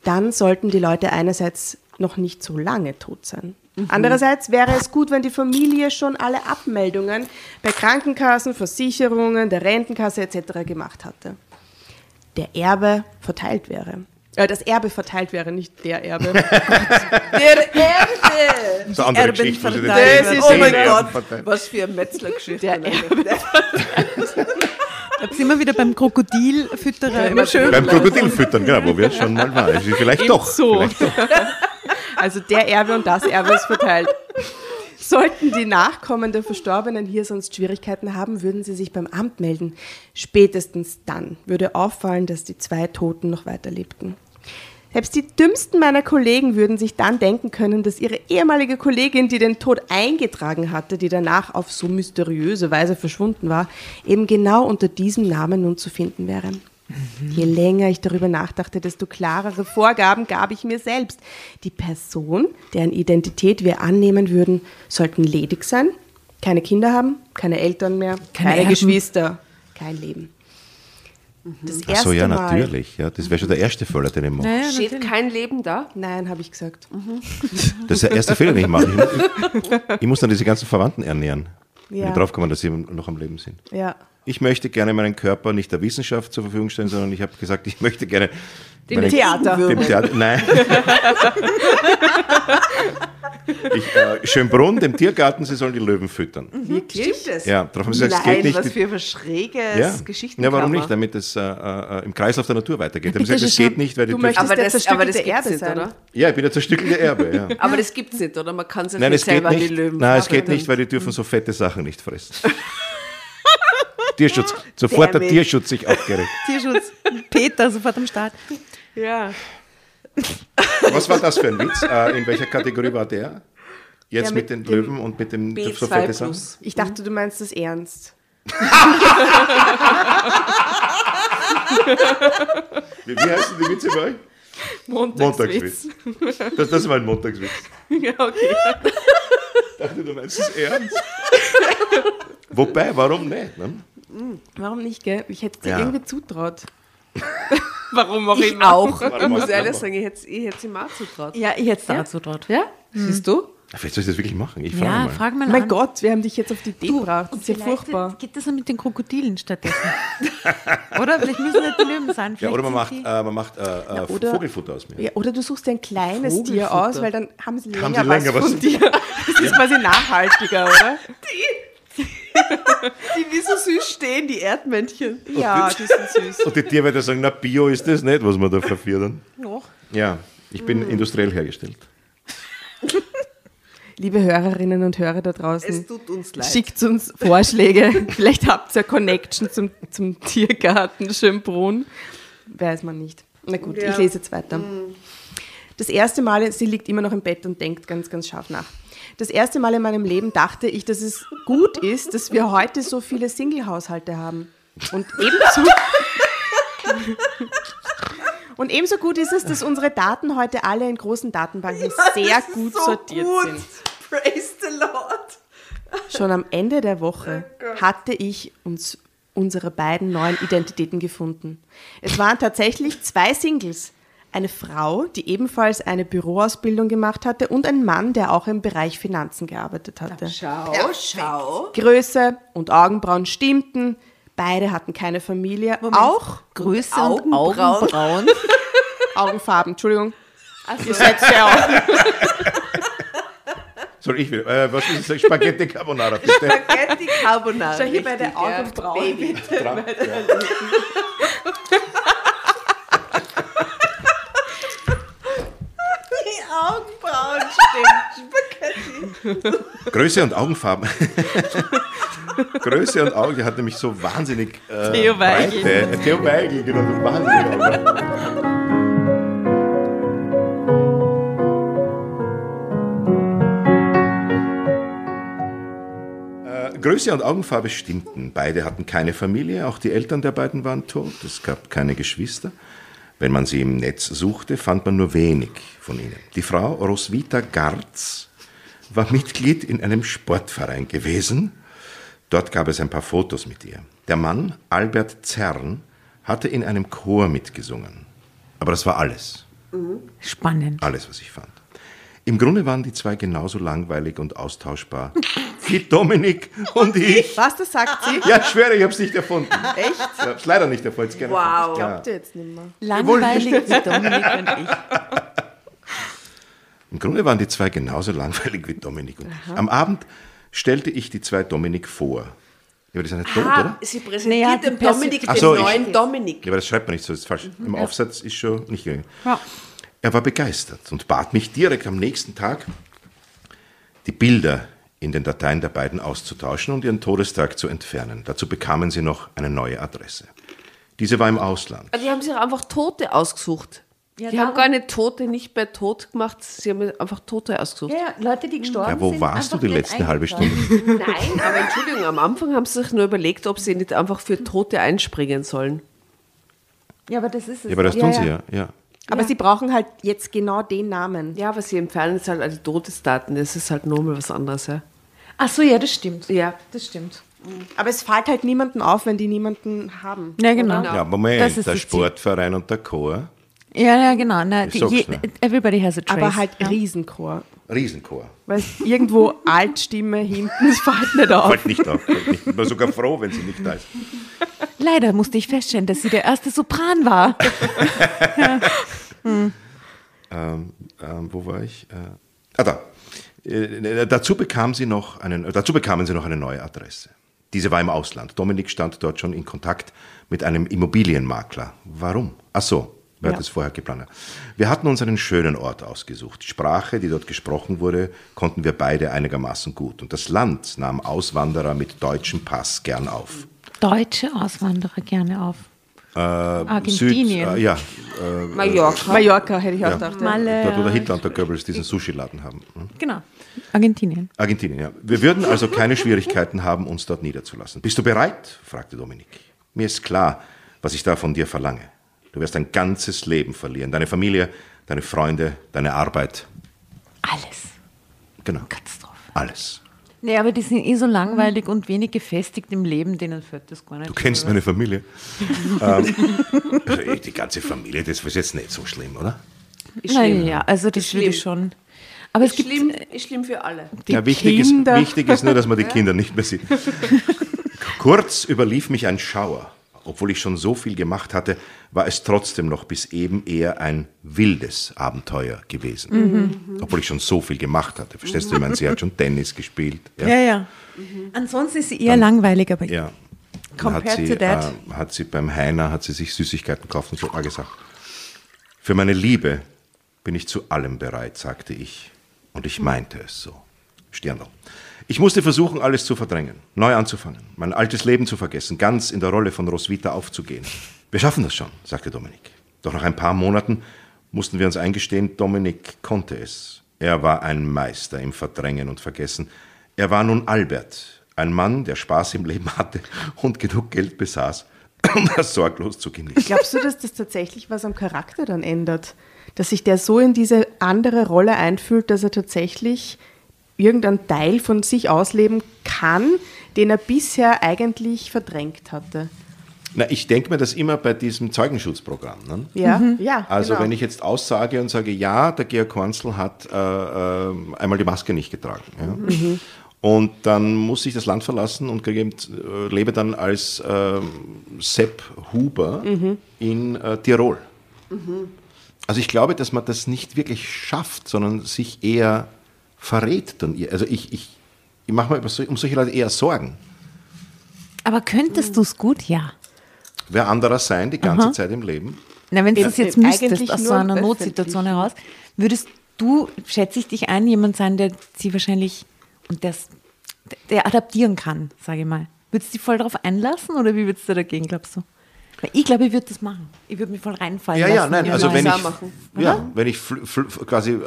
Dann sollten die Leute einerseits noch nicht so lange tot sein. Andererseits wäre es gut, wenn die Familie schon alle Abmeldungen bei Krankenkassen, Versicherungen, der Rentenkasse etc. gemacht hatte. Der Erbe verteilt wäre. Äh, das Erbe verteilt wäre, nicht der Erbe. Der Erbe! Das ist eine andere Erben den verteilen. zehn- Oh mein Gott, verteilen. was für eine Metzlergeschichte. Der Da sind wir wieder beim Krokodilfütterer. Immer schön. Beim Krokodilfüttern, genau, wo wir schon mal waren. Vielleicht doch. So. Vielleicht doch. Also der Erbe und das Erbe ist verteilt. Sollten die Nachkommen der Verstorbenen hier sonst Schwierigkeiten haben, würden sie sich beim Amt melden. Spätestens dann würde auffallen, dass die zwei Toten noch weiterlebten. Selbst die dümmsten meiner Kollegen würden sich dann denken können, dass ihre ehemalige Kollegin, die den Tod eingetragen hatte, die danach auf so mysteriöse Weise verschwunden war, eben genau unter diesem Namen nun zu finden wäre. Je länger ich darüber nachdachte, desto klarere Vorgaben gab ich mir selbst. Die Person, deren Identität wir annehmen würden, sollten ledig sein, keine Kinder haben, keine Eltern mehr, Keine keine. Geschwister, kein Leben. Das Ach so, erste ja, Mal. natürlich. Ja, das wäre schon der erste Fehler, den ich mache. Naja, Steht natürlich. kein Leben da? Nein, habe ich gesagt. Das ist der erste Fehler, den ich mache. Ich, ich, ich muss dann diese ganzen Verwandten ernähren. Wenn Ja. ich draufkomme, dass sie noch am Leben sind. Ja. Ich möchte gerne meinen Körper nicht der Wissenschaft zur Verfügung stellen, sondern ich habe gesagt, ich möchte gerne Dem meinen- Theater. Dem Theater. Nein. ich, äh, Schönbrunn, dem Tiergarten, sie sollen die Löwen füttern. Stimmt das? Ja, darauf haben sie gesagt, es Nein, geht nicht. was für ein schräges ja. Geschichten. ja, warum nicht? Damit es äh, äh, im Kreislauf der Natur weitergeht. Haben sie gesagt, es geht nicht, weil die möchtest Aber der das, aber das Erde nicht, sein. oder? Ja, ich bin der zerstückelte Erbe. Ja. Aber das gibt's nicht, oder? Man kann nicht es geht selber an nicht. die Löwen Nein, es geht nicht, weil die dürfen so fette Sachen nicht fressen. Tierschutz. Sofort der Damn. Tierschutz sich aufgeregt. Tierschutz. Peter sofort am Start. Ja. Was war das für ein Witz? Äh, in welcher Kategorie war der? Jetzt Ja, mit, mit den Löwen und mit dem B2 so fette Sachen? plus. Ich dachte, du meinst das ernst. Wie, wie heißen die Witze bei euch? Montagswitz. Das, das war ein Montagswitz. Ja, okay. Ich dachte, du meinst es ernst. Wobei, warum nicht? Ne? Warum nicht, gell? Ich hätte dir Ja. irgendwie zutraut. Warum auch Ich immer. auch. Ich muss ehrlich sagen, ich hätte ich hätte sie mal zutraut. Ja, ich hätte es dazu traut. Ja? Siehst du? Vielleicht soll ich das wirklich machen. Ich frage Ja, mal. frag mal Mein an. Gott, wir haben dich jetzt auf die Idee gebracht. Das ist ja furchtbar. Geht das dann mit den Krokodilen stattdessen? oder? Vielleicht müssen nicht die Löwen sein. ja, oder man macht, äh, man macht äh, äh, oder- Vogelfutter aus mir. Ja, oder du suchst dir ein kleines Tier aus, weil dann haben sie länger, Haben sie länger was was. von dir. Das ist quasi nachhaltiger, oder? Die wie so süß stehen, die Erdmännchen. Ja, die sind süß. Und die Tierwärter sagen, na Bio ist das nicht, was wir da verführen. Noch. Ja, ich Mm. bin industriell hergestellt. Liebe Hörerinnen und Hörer da draußen, Es tut uns leid. schickt uns Vorschläge. Vielleicht habt ihr eine Connection zum, zum Tiergarten Schönbrunn. Weiß man nicht. Na gut, Ja. ich lese jetzt weiter. Das erste Mal, sie liegt immer noch im Bett und denkt ganz, ganz scharf nach. Das erste Mal in meinem Leben dachte ich, dass es gut ist, dass wir heute so viele Single-Haushalte haben. Und ebenso, Und ebenso gut ist es, dass unsere Daten heute alle in großen Datenbanken sehr gut so sortiert gut. sind. Praise the Lord. Schon am Ende der Woche hatte ich uns unsere beiden neuen Identitäten gefunden. Es waren tatsächlich zwei Singles. Eine Frau, die ebenfalls eine Büroausbildung gemacht hatte und ein Mann, der auch im Bereich Finanzen gearbeitet hatte. Schau, schau. Größe und Augenbrauen stimmten. Beide hatten keine Familie. Auch Größe und Augenbrauen. Augenbrauen. Augenfarben, Entschuldigung. Ihr seid ja auch. Soll ich wieder? Äh, was ist das? Spaghetti Carbonara, bitte. Spaghetti Carbonara. Schau hier bei der richtig, ja. Augenbraue, Baby. Dran, ja. Die Stimmt. Spaghetti. Größe und Augenfarben. Größe und Augen, der hat nämlich so wahnsinnig. Äh, Theo Weigel. breite- Theo Weigel, genau, so wahnsinnig. Augen. Äh, Größe und Augenfarbe stimmten. Beide hatten keine Familie, auch die Eltern der beiden waren tot. Es gab keine Geschwister. Wenn man sie im Netz suchte, fand man nur wenig von ihnen. Die Frau Roswitha Garz war Mitglied in einem Sportverein gewesen. Dort gab es ein paar Fotos mit ihr. Der Mann, Albert Zern, hatte in einem Chor mitgesungen. Aber das war alles. Spannend. Alles, was ich fand. Im Grunde waren die zwei genauso langweilig und austauschbar wie Dominik und ich. Was, das sagt sie? Ja, ich schwöre, ich habe es nicht erfunden. Echt? Ich habe es leider nicht erfunden. Wow. erfunden. Ja. Glaubt ihr jetzt nicht mehr. Langweilig wie Dominik und ich. Im Grunde waren die zwei genauso langweilig wie Dominik und ich. Am Abend stellte ich die zwei Dominik vor. Ja, aber die sind nicht tot, Ah, oder? sie Naja, präsentiert die dem Dominik den so, ich- neuen Dominik. Ja, aber das schreibt man nicht so, das ist falsch. Im Aufsatz ist schon nicht gegangen. Ja. Er war begeistert und bat mich direkt am nächsten Tag, die Bilder in den Dateien der beiden auszutauschen und ihren Todestag zu entfernen. Dazu bekamen sie noch eine neue Adresse. Diese war im Ausland. Also die haben sich einfach Tote ausgesucht. Ja, die haben gar nicht Tote nicht bei tot gemacht, sie haben einfach Tote ausgesucht. Ja, ja, Leute, die gestorben Ja, wo sind. warst du die letzte halbe. Stunde? Nein, aber Entschuldigung, am Anfang haben sie sich nur überlegt, ob sie nicht einfach für Tote einspringen sollen. Ja, aber das ist es. Ja, aber das tun sie ja. ja. Aber sie brauchen halt jetzt genau den Namen. Ja, aber sie entfernen jetzt halt alle Todesdaten, das ist halt nochmal was anderes. Ja. Ach so, ja, das stimmt. Ja. Das stimmt. Aber es fällt halt niemanden auf, wenn die niemanden haben. Ja, genau. Ja, Moment, Das ist der Sportverein und der Chor, Ja, ja, genau. Na, Ich die, je, everybody has a trace. Aber halt ja. Riesenchor. Riesenchor. Weil irgendwo Altstimme hinten, es fällt nicht auf. Fällt nicht auf. Fällt nicht. Ich bin sogar froh, wenn sie nicht da ist. Leider musste ich feststellen, dass sie der erste Sopran war. Ähm, ähm, wo war ich? Äh, ah, da. Äh, dazu, bekam sie noch einen, äh, dazu bekamen sie noch eine neue Adresse. Diese war im Ausland. Dominik stand dort schon in Kontakt mit einem Immobilienmakler. Warum? Ach so, wer hat das vorher geplant? Wir hatten uns einen schönen Ort ausgesucht. Die Sprache, die dort gesprochen wurde, konnten wir beide einigermaßen gut. Und das Land nahm Auswanderer mit deutschem Pass gern auf. Deutsche Auswanderer gerne auf. Argentinien. Süd, äh, ja, Mallorca. Mallorca hätte ich auch Ja. gedacht. Ja. Malle. dort, wo der Hitler und der Goebbels diesen Sushi-Laden haben. Hm? Genau. Argentinien. Argentinien, ja. Wir würden also keine Schwierigkeiten haben, uns dort niederzulassen. Bist du bereit? fragte Dominik. Mir ist klar, was ich da von dir verlange. Du wirst dein ganzes Leben verlieren. Deine Familie, deine Freunde, deine Arbeit. Alles. Genau. Katastrophe. Alles. Nee, aber die sind eh so langweilig und wenig gefestigt im Leben, denen fällt das gar nicht. Du kennst meine Familie. ähm, also die ganze Familie, das ist jetzt nicht so schlimm, oder? Ist Naja, schlimm. ja, also das Ist würde ich schon. Aber es Ist gibt schlimm, ist schlimm für alle. ja, wichtig ist, Kinder. wichtig ist nur, dass man die Kinder nicht mehr sieht. Kurz überlief mich ein Schauer. Obwohl ich schon so viel gemacht hatte, war es trotzdem noch bis eben eher ein wildes Abenteuer gewesen. Obwohl ich schon so viel gemacht hatte. Verstehst du? Ich meine, sie hat schon Tennis gespielt. Ja, ja. Ansonsten ist sie eher langweilig, aber Ja. Dann hat Compared sie, to that. Äh, hat sie beim Heiner hat sie sich Süßigkeiten gekauft und so mal gesagt. Für meine Liebe bin ich zu allem bereit, sagte ich. Und ich meinte es so. Stirndl. Ich musste versuchen, alles zu verdrängen, neu anzufangen, mein altes Leben zu vergessen, ganz in der Rolle von Roswitha aufzugehen. Wir schaffen das schon, sagte Dominik. Doch nach ein paar Monaten mussten wir uns eingestehen, Dominik konnte es. Er war ein Meister im Verdrängen und Vergessen. Er war nun Albert, ein Mann, der Spaß im Leben hatte und genug Geld besaß, um das sorglos zu genießen. Glaubst du, dass das tatsächlich was am Charakter dann ändert? Dass sich der so in diese andere Rolle einfühlt, dass er tatsächlich irgendeinen Teil von sich ausleben kann, den er bisher eigentlich verdrängt hatte? Na, ich denke mir das immer bei diesem Zeugenschutzprogramm. Ne? Ja, ja. Also genau. wenn ich jetzt aussage und sage, ja, der Georg Konzel hat äh, äh, einmal die Maske nicht getragen. Ja? Mhm. Und dann muss ich das Land verlassen und kriege äh, lebe dann als ähm, Sepp Huber Mhm. in äh, Tirol. Also ich glaube, dass man das nicht wirklich schafft, sondern sich eher verrät. Dann. ihr- Also ich, ich, ich mache mir so, um solche Leute eher Sorgen. Aber könntest du es gut? Ja. Wer anderer sein die ganze Zeit im Leben? Na, wenn du das jetzt müsstest aus so einer. Notsituation heraus, würdest du, schätze ich dich ein, jemand sein, der sie wahrscheinlich und das, der adaptieren kann, sage ich mal. Würdest du dich voll darauf einlassen oder wie würdest du dagegen, glaubst du? Weil ich glaube, ich würde das machen. Ich würde mich voll reinfallen Ja, lassen. ja, nein, in also so wenn ich, machen. ja, wenn ich fl, fl, quasi, äh,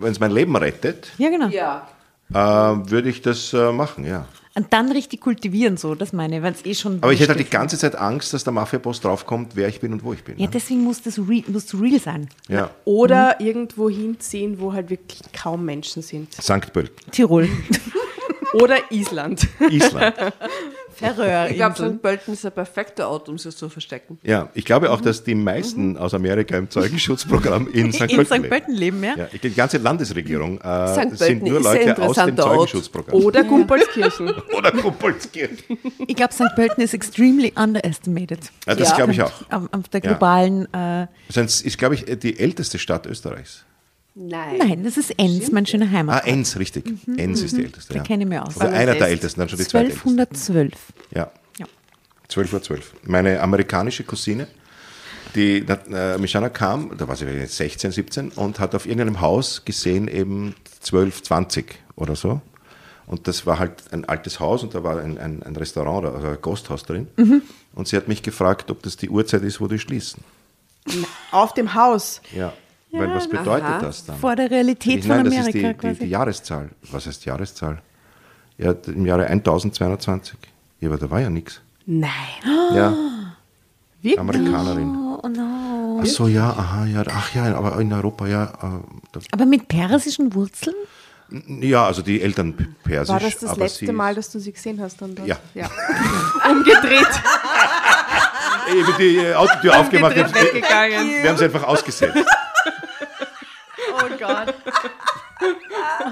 wenn es mein Leben rettet, Ja, genau. Ja. äh, würde ich das äh, machen, ja. Und dann richtig kultivieren, so, das meine ich, weil es eh schon. Aber ich hätte halt die ganze Zeit Angst, dass der Mafia-Boss draufkommt, wer ich bin und wo ich bin. Ja, ne? deswegen muss das re muss real sein. ja. Oder irgendwo hinziehen, wo halt wirklich kaum Menschen sind. St. Pölten, Tirol. Oder Island. Island. Färöer. Ich glaube, St. Pölten ist ein perfekter Ort, um sich zu verstecken. Ja, ich glaube auch, dass die meisten aus Amerika im Zeugenschutzprogramm in St. in Pölten St. leben. Pölten leben, ja? Ja, die ganze Landesregierung äh, St. sind nur Leute aus dem interessanter Ort. Zeugenschutzprogramm. Oder Gumpolskirchen. Oder Kumpolskirchen. Ich glaube, St. Pölten ist extremely underestimated. Ja, das Ja. glaube ich auch. Auf, auf der Ja. globalen. Äh, Das ist, glaube ich, die älteste Stadt Österreichs. Nein. nein, das ist Enns, mein schöner Ah, Heimat. Enns, richtig. Enns ist die älteste. Da Ja. kenne ich mich aus. Also einer der ältesten, dann schon die zweitälteste. 1212. Ja. Ja. 12 Uhr 12. Meine amerikanische Cousine, die äh, Michana kam, da war sie vielleicht 16, 17 und hat auf irgendeinem Haus gesehen eben 12, 20 oder so. Und das war halt ein altes Haus und da war ein, ein, ein Restaurant, oder- also ein Gasthaus drin. Mhm. Und sie hat mich gefragt, ob das die Uhrzeit ist, wo die schließen. Auf dem Haus. Ja. Weil was bedeutet Aha. das dann? Vor der Realität Ich, von nein, das Amerika ist die, die, quasi. die Jahreszahl. Was heißt Jahreszahl? Ja, im Jahre 1220. Ja, aber da war ja nichts. Nein. Ja, Wirklich? Amerikanerin. Oh no. Ach so, ja, aha, ja, ach ja, aber in Europa, ja. Äh, Aber mit persischen Wurzeln? ja, also die Eltern persisch. War das das aber letzte Mal, dass du sie gesehen hast? Dann dort? Ja. ja. Umgedreht. Ich hab die äh, Autotür aufgemacht. Wir haben sie einfach ausgesetzt. Oh Gott.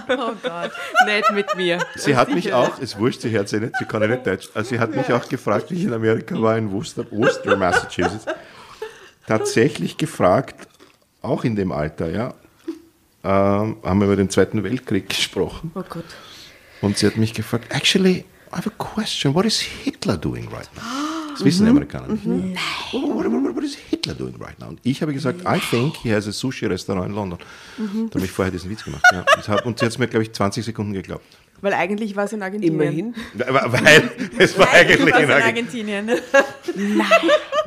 Oh Gott. Nicht mit mir. Sie hat mich auch, ist wurscht, sie hört sie nicht, sie kann ja nicht Deutsch. Also sie hat mich auch gefragt, wie ich in Amerika war, in Worcester, Worcester, Massachusetts. Tatsächlich gefragt, auch in dem Alter, ja, ähm, haben wir über den Zweiten Weltkrieg gesprochen. Oh Gott. Und sie hat mich gefragt, actually, I have a question. What is Hitler doing right now? Das wissen die Amerikaner nicht. Nein. What, what, what, what is Hitler doing right now? Und ich habe gesagt, I think he has a Sushi-Restaurant in London. Da habe ich vorher diesen Witz gemacht. Ja. Das hat- Und sie hat es mir, glaube ich, 20 Sekunden geglaubt. Weil eigentlich war es in Argentinien. Immerhin. Weil es war eigentlich in Argentinien. Argentinien.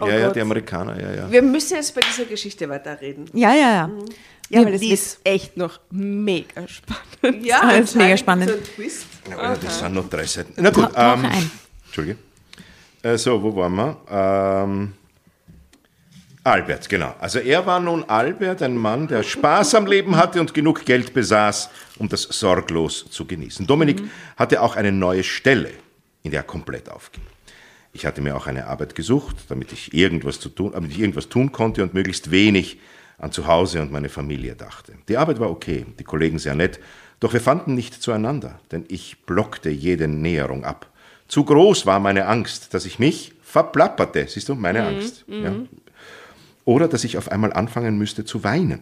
Oh ja, ja, die Amerikaner, ja, ja. Wir müssen jetzt bei dieser Geschichte weiterreden. Ja, ja, ja. Ja, weil das ist echt noch mega spannend. Ja, das ist mega spannend. so ein Twist. ja das sind noch drei Seiten. Na gut, ähm. Entschuldige. Äh, so, wo waren wir? Ähm, Albert, genau. Also er war nun Albert, ein Mann, der Spaß am Leben hatte und genug Geld besaß, um das sorglos zu genießen. Dominik hatte auch eine neue Stelle, in der er komplett aufging. Ich hatte mir auch eine Arbeit gesucht, damit ich irgendwas zu tun, damit ich irgendwas tun konnte und möglichst wenig an zu Hause und meine Familie dachte. Die Arbeit war okay, die Kollegen sehr nett, doch wir fanden nicht zueinander, denn ich blockte jede Näherung ab. Zu groß war meine Angst, dass ich mich verplapperte. Siehst du, meine Angst. Ja. Oder dass ich auf einmal anfangen müsste zu weinen,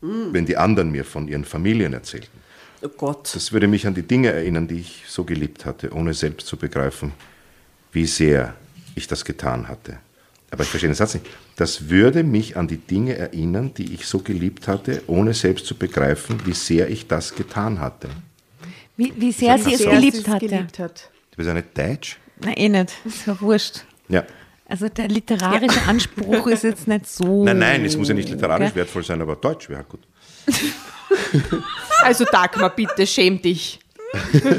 wenn die anderen mir von ihren Familien erzählten. Oh Gott. Das würde mich an die Dinge erinnern, die ich so geliebt hatte, ohne selbst zu begreifen, wie sehr ich das getan hatte. Aber ich verstehe den Satz nicht. Das würde mich an die Dinge erinnern, die ich so geliebt hatte, ohne selbst zu begreifen, wie sehr ich das getan hatte. Wie, wie sehr sie es Sehr geliebt sie es geliebt hat. Du bist ja nicht Deutsch? Na, eh nicht. Ist ja wurscht. Ja. Also der literarische Anspruch ist jetzt nicht so. Nein, nein, es muss ja nicht literarisch Okay. wertvoll sein, aber Deutsch wäre gut. Also Dagmar, bitte schäm dich.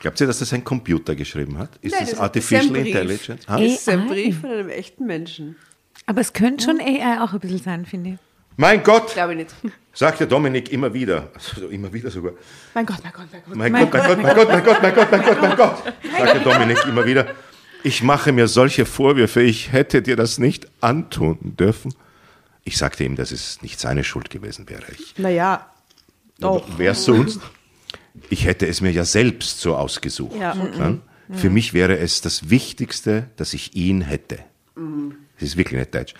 Glaubt ihr, dass das ein Computer geschrieben hat? Ist Nein, das das ist Artificial Brief. Intelligence? Ah? Das ist ein. Brief von einem echten Menschen. Aber es könnte schon AI auch ein bisschen sein, finde ich. Mein Gott, Glaube ich nicht. sagt der Dominik immer wieder, also immer wieder sogar. Mein Gott, mein Gott, mein Gott. Mein, Gott, mein Gott, mein Gott, mein Gott, mein Gott, mein Gott, mein Gott, sagt der Dominik immer wieder. Ich mache mir solche Vorwürfe, ich hätte dir das nicht antun dürfen. Ich sagte ihm, dass es nicht seine Schuld gewesen wäre. Ich Naja, doch. Wer sonst? Ich hätte es mir ja selbst so ausgesucht. Ja. Ja? Für mich wäre es das Wichtigste, dass ich ihn hätte. Das ist wirklich nicht deutsch.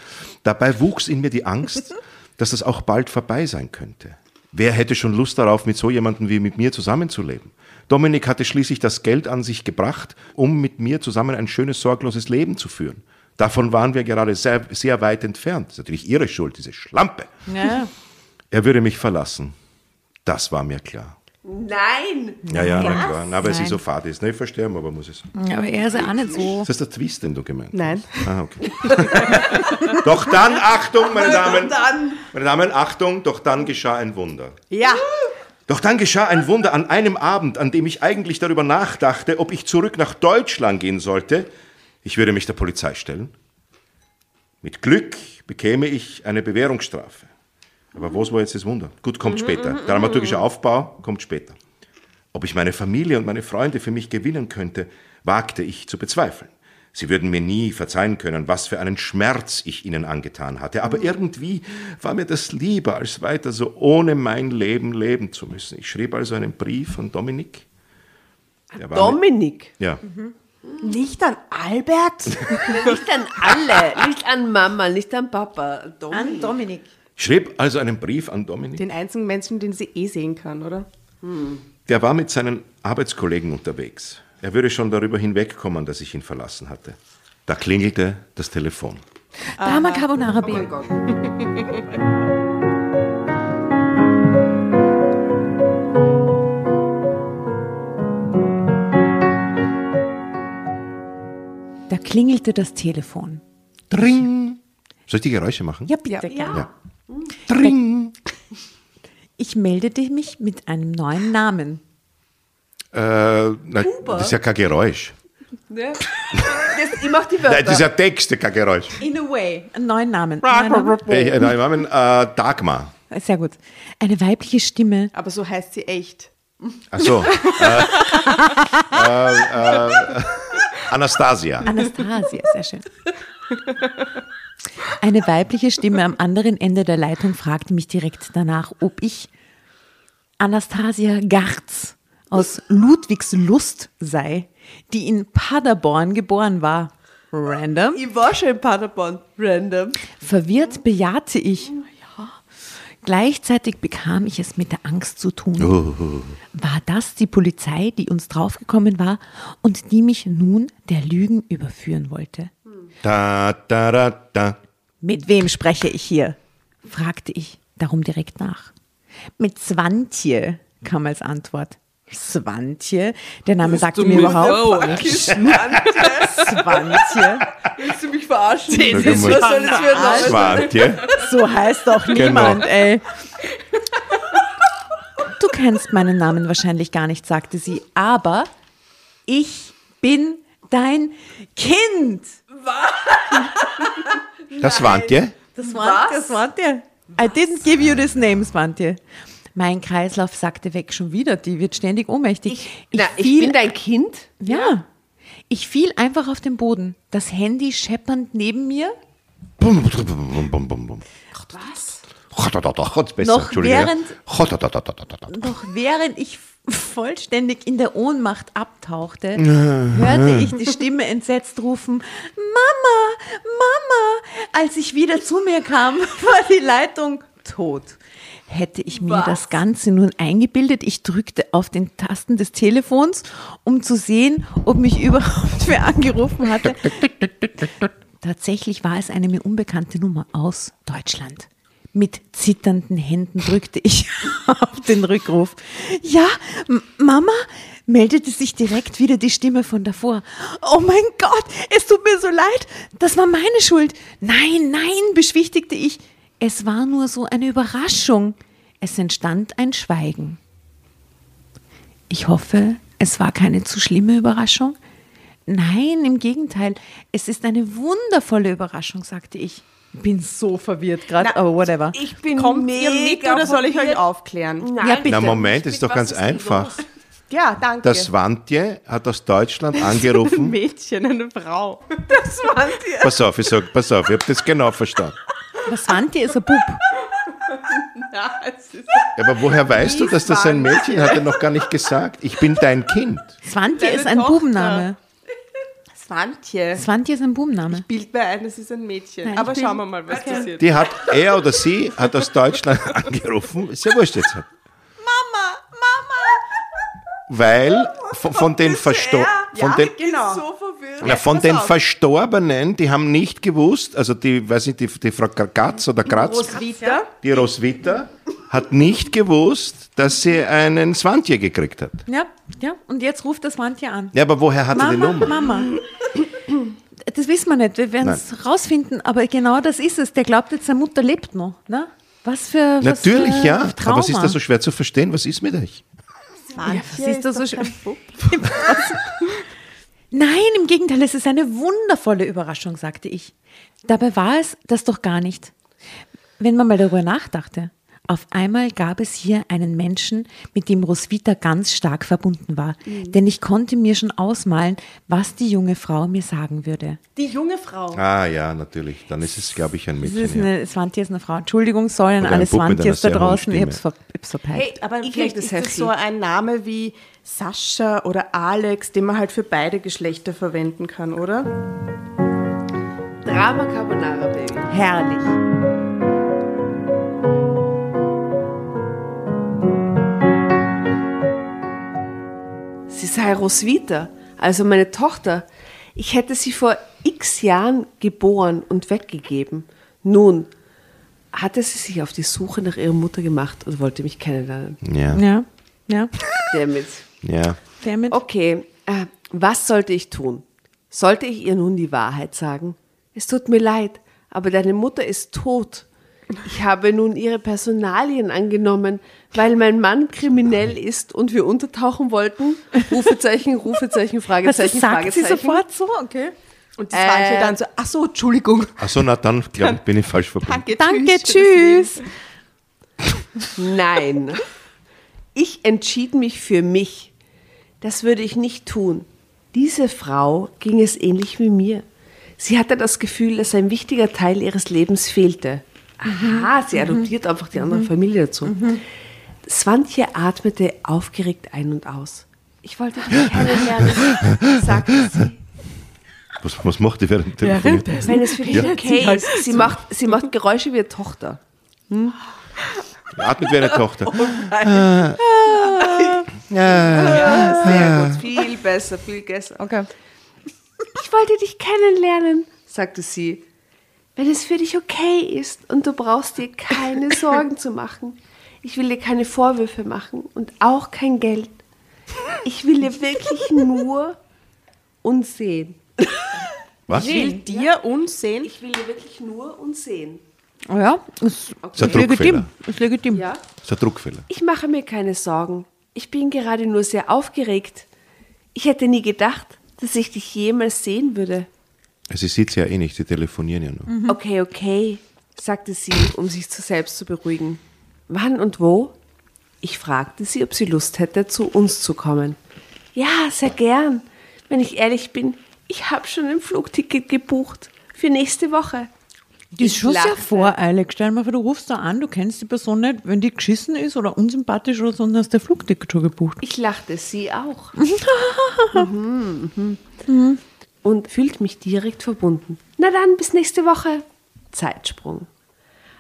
Dabei wuchs in mir die Angst, dass das auch bald vorbei sein könnte. Wer hätte schon Lust darauf, mit so jemandem wie mit mir zusammenzuleben? Dominik hatte schließlich das Geld an sich gebracht, um mit mir zusammen ein schönes, sorgloses Leben zu führen. Davon waren wir gerade sehr, sehr weit entfernt. Das ist natürlich ihre Schuld, diese Schlampe. Ja. Er würde mich verlassen. Das war mir klar. Nein! Ja, ja, na klar. Na, weil sie Nein. so fad ist. Ne, ich verstehe, aber muss es. Ja, Aber er ist ja auch nicht so. Ist das der Twist, den du gemeint Nein. hast? Ah, okay. doch dann, Achtung, meine Damen. Dann. Meine Damen, Achtung, doch dann geschah ein Wunder. Ja. Doch dann geschah ein Wunder an einem Abend, an dem ich eigentlich darüber nachdachte, ob ich zurück nach Deutschland gehen sollte. Ich würde mich der Polizei stellen. Mit Glück bekäme ich eine Bewährungsstrafe. Aber wo war jetzt das Wunder? Gut, kommt später. Der dramaturgische Aufbau kommt später. Ob ich meine Familie und meine Freunde für mich gewinnen könnte, wagte ich zu bezweifeln. Sie würden mir nie verzeihen können, was für einen Schmerz ich ihnen angetan hatte. Aber irgendwie war mir das lieber, als weiter so ohne mein Leben leben zu müssen. Ich schrieb also einen Brief an Dominik. Der war Dominik. mit, ja, Nicht an Albert? Nicht an alle. Nicht an Mama, nicht an Papa. Dominik. An Dominik. Ich schrieb also einen Brief an Dominik. Den einzigen Menschen, den sie eh sehen kann, oder? Der war mit seinen Arbeitskollegen unterwegs. Er würde schon darüber hinwegkommen, dass ich ihn verlassen hatte. Da klingelte das Telefon. Drama Carbonara B. Da klingelte das Telefon. Dring. Soll ich die Geräusche machen? Ja, bitte. Ja. Ja. Dring. Ich meldete mich mit einem neuen Namen. Äh, na, das ist ja kein Geräusch. Ja. Das, ich mach die Wörter. Nein, das ist ja Text, kein Geräusch. In a way. Einen neuen Namen. Neuen Namen. Äh, nein, Namen, äh, Dagmar. Sehr gut. Eine weibliche Stimme. Aber so heißt sie echt. Ach so. äh, äh, äh, Anastasia. Anastasia, sehr schön. Eine weibliche Stimme am anderen Ende der Leitung fragte mich direkt danach, ob ich Anastasia Garz aus Ludwigslust sei, die in Paderborn geboren war. Random. Ich war schon in Paderborn. Random. Verwirrt bejahte ich. Ja. Gleichzeitig bekam ich es mit der Angst zu tun. War das die Polizei, die uns draufgekommen war und die mich nun der Lügen überführen wollte? Da, da, da, da. Mit wem spreche ich hier? fragte ich darum direkt nach. Mit Swantje, kam als Antwort. Swantje? Der Name sagte mir überhaupt nichts. Swantje. Willst du mich verarschen? Das mal. was soll das für ein Name? Swantje. So heißt doch niemand, Genau. ey. Du kennst meinen Namen wahrscheinlich gar nicht, sagte sie, aber ich bin dein Kind. Das Swantje? Das Was? das war der. I didn't give you this name, Svante. Mein Kreislauf sagte weg schon wieder, die wird ständig ohnmächtig. Ich, na, ich fiel, bin dein Kind. ja, ich fiel einfach auf den Boden. Das Handy scheppernd neben mir. Bum, bum, bum, bum, bum, bum. Was? Noch während- Doch während ich vollständig in der Ohnmacht abtauchte, hörte ich die Stimme entsetzt rufen, Mama, Mama. Als ich wieder zu mir kam, war die Leitung tot. Hätte ich mir Was? das Ganze nun eingebildet, ich drückte auf den Tasten des Telefons, um zu sehen, ob mich überhaupt wer angerufen hatte. Tatsächlich war es eine mir unbekannte Nummer aus Deutschland. Mit zitternden Händen drückte ich auf den Rückruf. Ja, Mama, meldete sich direkt wieder die Stimme von davor. Oh mein Gott, es tut mir so leid, das war meine Schuld. Nein, nein, beschwichtigte ich. Es war nur so eine Überraschung. Es entstand ein Schweigen. Ich hoffe, es war keine zu schlimme Überraschung? Nein, im Gegenteil. Es ist eine wundervolle Überraschung, sagte ich. Bin so verwirrt gerade, aber whatever. Ich bin Kommt mega ihr mit oder soll ich euch aufklären? Nein, Ja, bitte. Na Moment, ist doch ganz ist einfach. los? Ja, danke. Das Swantje hat aus Deutschland ein angerufen. Mädchen, eine Frau. Das die. Pass auf, ich sag, pass auf, ich habe das genau verstanden. Fand ihr? Ist ein Bub. Ja, ist aber woher weißt du, dass das ein Mädchen hat er noch gar nicht gesagt? Ich bin dein Kind. Swantje ist ein Tochter. Bubenname. Swantje. Swantje ist ein Bubenname. Bild mir ein, es ist ein Mädchen. Nein, Aber ich schauen wir mal, was passiert. Die hat, er oder sie hat aus Deutschland angerufen. Ist ja wurscht jetzt. Mama, Mama. Weil von, von den Verstor von den, genau. So verwirrt. na, von den auf. Verstorbenen, die haben nicht gewusst, also die, weiß nicht, die, die Frau Gatz oder Kratz, Roswitha. die Roswitha, hat nicht gewusst, dass sie einen Swantje gekriegt hat. Ja, ja. Und jetzt ruft das Swantje an. Ja, aber woher hat er die Mama, Nummer? Mama. Das wissen wir nicht. Wir werden es rausfinden. Aber genau das ist es. Der glaubt jetzt, seine Mutter lebt noch. Ne? Was für was Natürlich, für ja. Aber Trauma. was ist da so schwer zu verstehen? Was ist mit euch? Swantje was ist da so Bub. Nein, im Gegenteil, es ist eine wundervolle Überraschung, sagte ich. Dabei war es das doch gar nicht. Wenn man mal darüber nachdachte, auf einmal gab es hier einen Menschen, mit dem Roswitha ganz stark verbunden war. Denn ich konnte mir schon ausmalen, was die junge Frau mir sagen würde. Die junge Frau. Ah ja, natürlich. Dann ist es, glaube ich, ein ist Mädchen. Ja. eine, Swantje ist eine Frau. Entschuldigung, sollen alle Swantjes da draußen. Ich hab's, hab's verpeilt. Hey, aber Ich vielleicht ist das so ein Name wie Sascha oder Alex, den man halt für beide Geschlechter verwenden kann, oder? Drama Carbonara, Baby. Herrlich. Sie sei Roswitha, also meine Tochter. Ich hätte sie vor x Jahren geboren und weggegeben. Nun, hatte sie sich auf die Suche nach ihrer Mutter gemacht und wollte mich kennenlernen. Ja. Ja, ja. Damit. ja. Damit. Okay, äh, was sollte ich tun? Sollte ich ihr nun die Wahrheit sagen? Es tut mir leid, aber deine Mutter ist tot. Ich habe nun ihre Personalien angenommen, weil mein Mann kriminell ist und wir untertauchen wollten. Rufezeichen, Rufezeichen, Was Fragezeichen, sagt sie Fragezeichen. sofort so? Okay. Und Swantje Äh. dann so, ach so, Entschuldigung. Achso, na dann, glaube ich, bin ich falsch verbunden. Danke, Danke, das tschüss. Nein. Ich entschied mich für mich. Das würde ich nicht tun. Diese Frau ging es ähnlich wie mir. Sie hatte das Gefühl, dass ein wichtiger Teil ihres Lebens fehlte. Aha, sie adoptiert einfach die andere Familie dazu. Swantje atmete aufgeregt ein und aus. Ich wollte dich kennenlernen, sagte sie. Was, was macht die während dem? Wenn es für dich okay ist. Sie macht, sie macht Geräusche wie eine Tochter. Atmet wie eine Tochter. Ja, sehr gut. Viel besser, viel besser. Okay. Ich wollte dich kennenlernen, sagte sie. Wenn es für dich okay ist und du brauchst dir keine Sorgen zu machen. Ich will dir keine Vorwürfe machen und auch kein Geld. Ich will dir wirklich nur uns sehen. Was? Ich will dir uns sehen. Ich will dir wirklich nur uns sehen. Oh ja, ist, ist ein ist legitim. Ist legitim. Ja? Das ist ein Druckfehler. Ich mache mir keine Sorgen. Ich bin gerade nur sehr aufgeregt. Ich hätte nie gedacht, dass ich dich jemals sehen würde. Sie sieht ja eh nicht, sie telefonieren ja nur. Okay, okay, sagte sie, um sich zu selbst zu beruhigen. Wann und wo? Ich fragte sie, ob sie Lust hätte, zu uns zu kommen. Ja, sehr gern. Wenn ich ehrlich bin, ich habe schon ein Flugticket gebucht für nächste Woche. Die ist Ich schon sehr lachte. voreilig. Stell dir mal vor, du rufst da an, du kennst die Person nicht. Wenn die geschissen ist oder unsympathisch oder so, dann hast du der Flugticket schon gebucht. Ich lachte, sie auch. Mhm, mhm. Und fühlt mich direkt verbunden. Na dann, bis nächste Woche. Zeitsprung.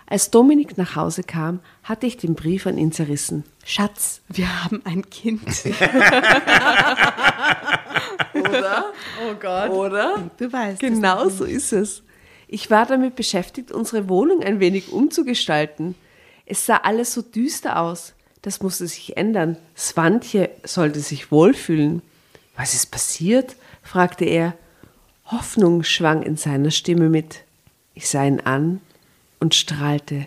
Als Dominik nach Hause kam, hatte ich den Brief an ihn zerrissen. Schatz, wir haben ein Kind. Oder? Oh Gott. Oder? Du weißt Genau so ist es. Ich war damit beschäftigt, unsere Wohnung ein wenig umzugestalten. Es sah alles so düster aus. Das musste sich ändern. Swantje sollte sich wohlfühlen. Was ist passiert? fragte er. Hoffnung schwang in seiner Stimme mit. Ich sah ihn an und strahlte.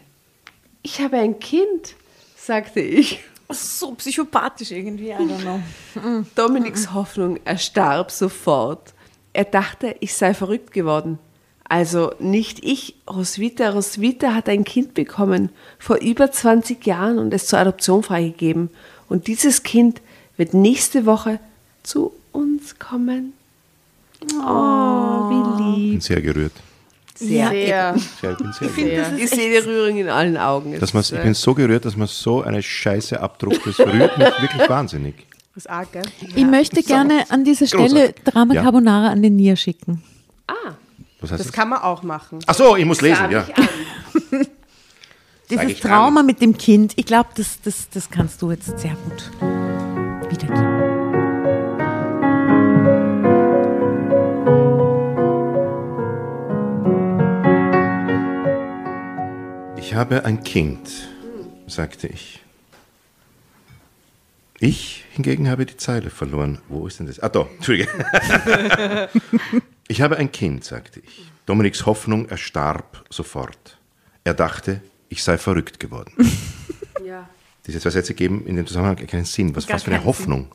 Ich habe ein Kind, sagte ich. So psychopathisch irgendwie, I don't know. Dominiks Hoffnung erstarb sofort. Er dachte, ich sei verrückt geworden. Also nicht ich, Roswitha. Roswitha hat ein Kind bekommen vor über 20 Jahren und es zur Adoption freigegeben. Und dieses Kind wird nächste Woche zu uns kommen. Oh, wie lieb. Bin sehr gerührt. Sehr. Sehr. Sehr, ich bin sehr gerührt. Ich sehe die Rührung in allen Augen. Dass man's, ich bin so gerührt, dass man so eine Scheiße abdruckt. Das rührt mich wirklich wahnsinnig. Das ist arg, gell? Ich möchte gerne an dieser Stelle Großartig. Drama Ja. Carbonara an den Nier schicken. Was heißt Das das? kann man auch machen. Ach so, ich muss lesen, ja. Dieses ich Trauma mit dem Kind, ich glaube, das, das, das kannst du jetzt sehr gut wiedergeben. Ich habe ein Kind, sagte ich. Ich hingegen habe die Zeile verloren. Wo ist denn das? Ah, da, Entschuldige. ich habe ein Kind, sagte ich. Dominiks Hoffnung erstarb sofort. Er dachte, ich sei verrückt geworden. Ja. Diese zwei Sätze geben in dem Zusammenhang keinen Sinn. Was, was für eine Hoffnung?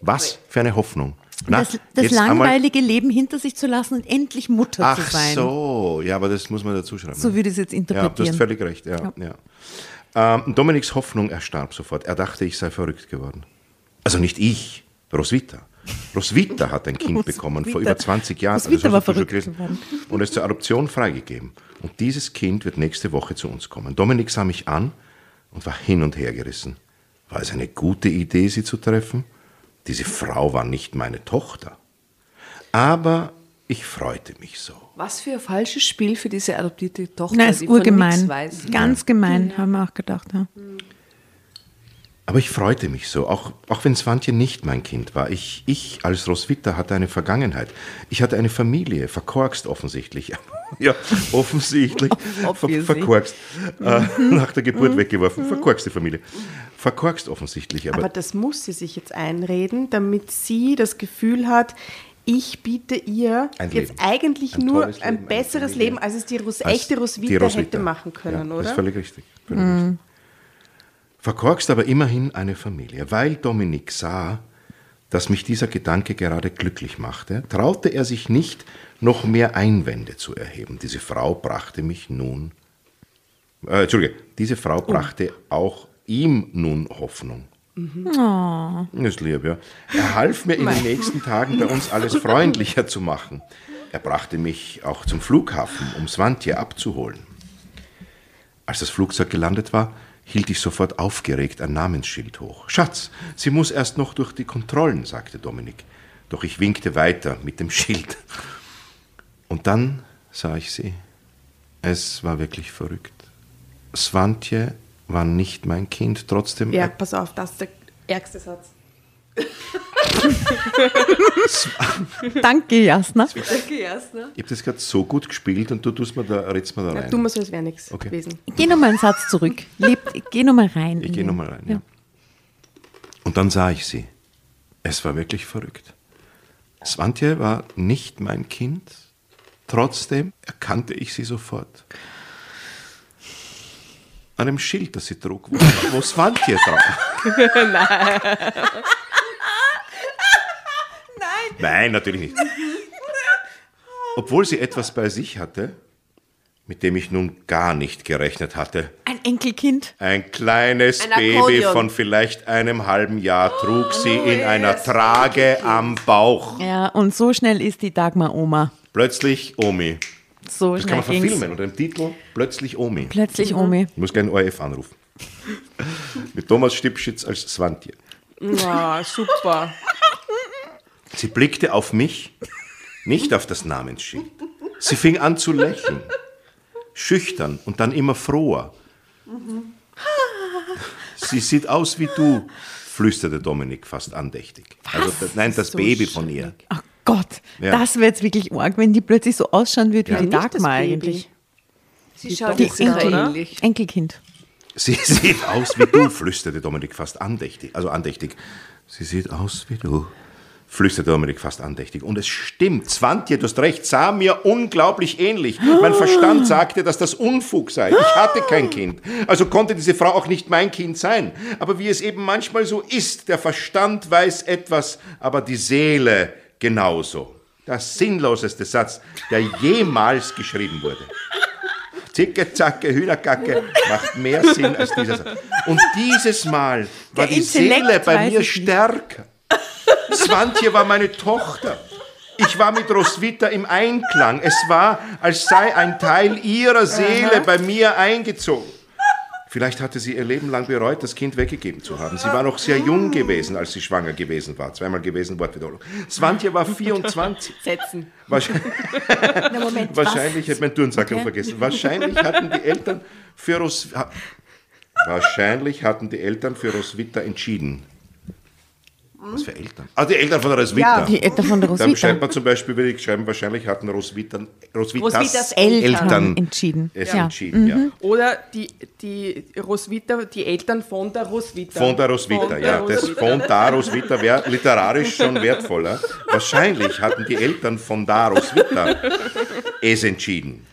Was für eine Hoffnung? Na, das das jetzt einmal- langweilige Leben hinter sich zu lassen und endlich Mutter Ach zu sein. so, ja, aber das muss man dazu schreiben. So würde ich es jetzt Ja, du interpretieren. hast völlig recht, ja. ja. Ähm, Dominiks Hoffnung erstarb sofort. Er dachte, ich sei verrückt geworden. Also nicht ich, Roswitha. Roswitha hat ein Kind bekommen vor über 20 Jahren. Roswitha das war verrückt geworden. Und ist zur Adoption freigegeben. Und dieses Kind wird nächste Woche zu uns kommen. Dominik sah mich an und war hin und her gerissen. War es eine gute Idee, sie zu treffen? Diese Frau war nicht meine Tochter. Aber ich freute mich so. Was für ein falsches Spiel für diese adoptierte Tochter, Nein, ist die von nichts urgemein. weiß. Ganz gemein, haben wir auch gedacht. Ja. Aber ich freute mich so, auch, auch wenn Swantje nicht mein Kind war. Ich, ich als Roswitha hatte eine Vergangenheit. Ich hatte eine Familie, verkorkst offensichtlich. ja, offensichtlich. Ver, verkorkst. Äh, nach der Geburt weggeworfen. Verkorkste Familie. Verkorkst offensichtlich. Aber, Aber das muss sie sich jetzt einreden, damit sie das Gefühl hat, ich biete ihr Ein jetzt Leben. eigentlich Ein nur Leben, ein besseres. Leben, als es die als echte Roswitha, hätte machen können, ja, oder? Das ist völlig richtig. Völlig richtig. Verkorkst aber immerhin eine Familie. Weil Dominik sah, dass mich dieser Gedanke gerade glücklich machte, traute er sich nicht, noch mehr Einwände zu erheben. Diese Frau brachte mich nun. Äh, Entschuldige, diese Frau brachte auch ihm nun Hoffnung. Das ist lieb, ja. Er half mir in den nächsten Tagen bei uns alles freundlicher zu machen. Er brachte mich auch zum Flughafen, um Swantje abzuholen. Als das Flugzeug gelandet war, hielt ich sofort aufgeregt ein Namensschild hoch. Schatz, sie muss erst noch durch die Kontrollen, sagte Dominik. Doch ich winkte weiter mit dem Schild. Und dann sah ich sie. Es war wirklich verrückt. Swantje war nicht mein Kind, trotzdem Ja, pass auf, das ist der ärgste Satz. Danke, Jasna. Danke, Jasna. Ich habe das gerade so gut gespielt und du tust mir da, redst mir da Ja, rein. du musst als wäre nichts Okay. gewesen. Geh nochmal einen Satz zurück. Leb, geh nochmal rein. Ich gehe den- nochmal rein, ja. Und dann sah ich sie. Es war wirklich verrückt. Swantje war nicht mein Kind. Trotzdem erkannte ich sie sofort. An dem Schild, das sie trug, wo, wo Swantje drauf. Nein. Nein, natürlich nicht. Obwohl sie etwas bei sich hatte, mit dem ich nun gar nicht gerechnet hatte. Ein Enkelkind. Ein kleines Ein Baby von vielleicht einem halben Jahr trug sie in einer Trage am Bauch. Ja, und so schnell ist die Dagmar-Oma. Plötzlich Omi. So Das kann man ging's. verfilmen unter dem Titel Plötzlich Omi. Plötzlich Omi. Ich muss einen ORF anrufen. Mit Thomas Stipschitz als Swantje. Ja, super. Sie blickte auf mich, nicht auf das Namensschild. Sie fing an zu lächeln. Schüchtern und dann immer froher. Sie sieht aus wie du, flüsterte Dominik fast andächtig. Also, das, nein, das So Baby von ihr. Ach Gott, Ja. das wäre jetzt wirklich arg, wenn die plötzlich so ausschauen würde wie Ja. die Nicht das Dagmar eigentlich. Sie schaut Die Enkel, ähnlich. Enkelkind. Sie sieht aus wie du, flüsterte Dominik fast andächtig. Also andächtig. Sie sieht aus wie du, flüsterte Dominik fast andächtig. Und es stimmt, Swantje, du hast recht, sah mir unglaublich ähnlich. Mein Verstand sagte, dass das Unfug sei. Ich hatte kein Kind. Also konnte diese Frau auch nicht mein Kind sein. Aber wie es eben manchmal so ist, der Verstand weiß etwas, aber die Seele genauso. Der sinnloseste Satz, der jemals geschrieben wurde. Zicke, Zacke, Hühnerkacke macht mehr Sinn als dieser Satz. Und dieses Mal war Der die Seele Intellekt bei weiß mir stärker. Swantje war meine Tochter. Ich war mit Roswitha im Einklang. Es war, als sei ein Teil ihrer Seele bei mir eingezogen. Vielleicht hatte sie ihr Leben lang bereut, das Kind weggegeben zu haben. Sie war noch sehr jung gewesen, als sie schwanger gewesen war. Zweimal gewesen, Wortwiederholung. Swantje war 24. Setzen. Wahrscheinlich, Na, Moment, wahrscheinlich hätte mein Turnsack Okay. vergessen. Wahrscheinlich hatten die Eltern für Ros ha- Wahrscheinlich hatten die Eltern für Roswitha entschieden. Was für Eltern? Ah, die Eltern von Roswitha. was? Die Eltern von der Dann Roswitha. schreibt man zum Beispiel, würde ich schreiben, wahrscheinlich hatten Roswitha, Roswithas Roswithas Eltern, Eltern entschieden. es Ja. entschieden. Ja. Oder die, die Roswitha, die Eltern von der Roswitha. Von der Roswitha, Von der ja. Das Roswitha. von da Roswitha wäre literarisch schon wertvoller. Wahrscheinlich hatten die Eltern von da Roswitha es entschieden.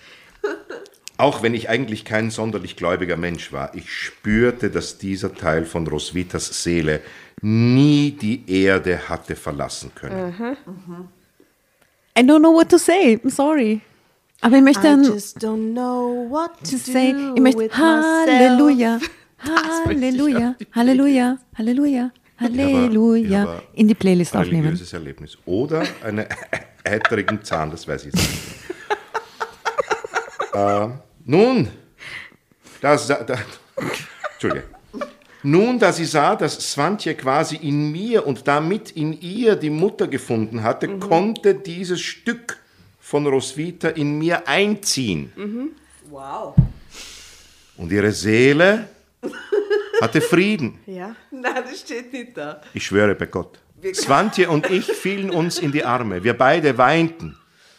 Auch wenn ich eigentlich kein sonderlich gläubiger Mensch war, ich spürte, dass dieser Teil von Roswithas Seele nie die Erde hatte verlassen können. I don't know what to say. I'm sorry. Aber ich möchte dann just don't know what to say, ich möchte Halleluja, Halleluja, Halleluja, Halleluja, Halleluja aber in die Playlist aufnehmen. religiöses Erlebnis. Oder einen eitrigen Zahn, das weiß ich jetzt nicht. äh, nun, das, da, Entschuldige. Nun, da sie sah, dass Swantje quasi in mir und damit in ihr die Mutter gefunden hatte, konnte dieses Stück von Roswitha in mir einziehen. Wow. Und ihre Seele hatte Frieden. Ja. Nein, das steht nicht da. Ich schwöre bei Gott. Swantje und ich fielen uns in die Arme. Wir beide weinten.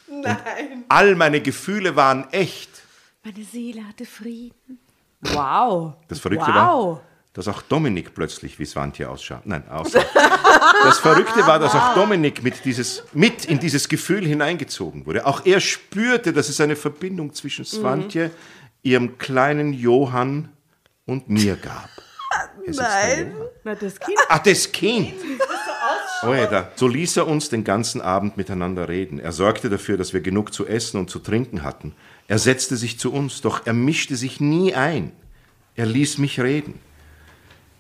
Nein. All meine Gefühle waren echt. Meine Seele hatte Frieden. Wow. Das Verrückte wow. war, dass auch Dominik plötzlich wie Swantje ausschaut. Nein, aussah. Das Verrückte war, dass auch Dominik mit, dieses, mit in dieses Gefühl hineingezogen wurde. Auch er spürte, dass es eine Verbindung zwischen Swantje, ihrem kleinen Johann und mir gab. Es Johann. Na, das Kind. Ach, das Kind. Oh ja, da. So ließ er uns den ganzen Abend miteinander reden. Er sorgte dafür, dass wir genug zu essen und zu trinken hatten. Er setzte sich zu uns, doch er mischte sich nie ein. Er ließ mich reden.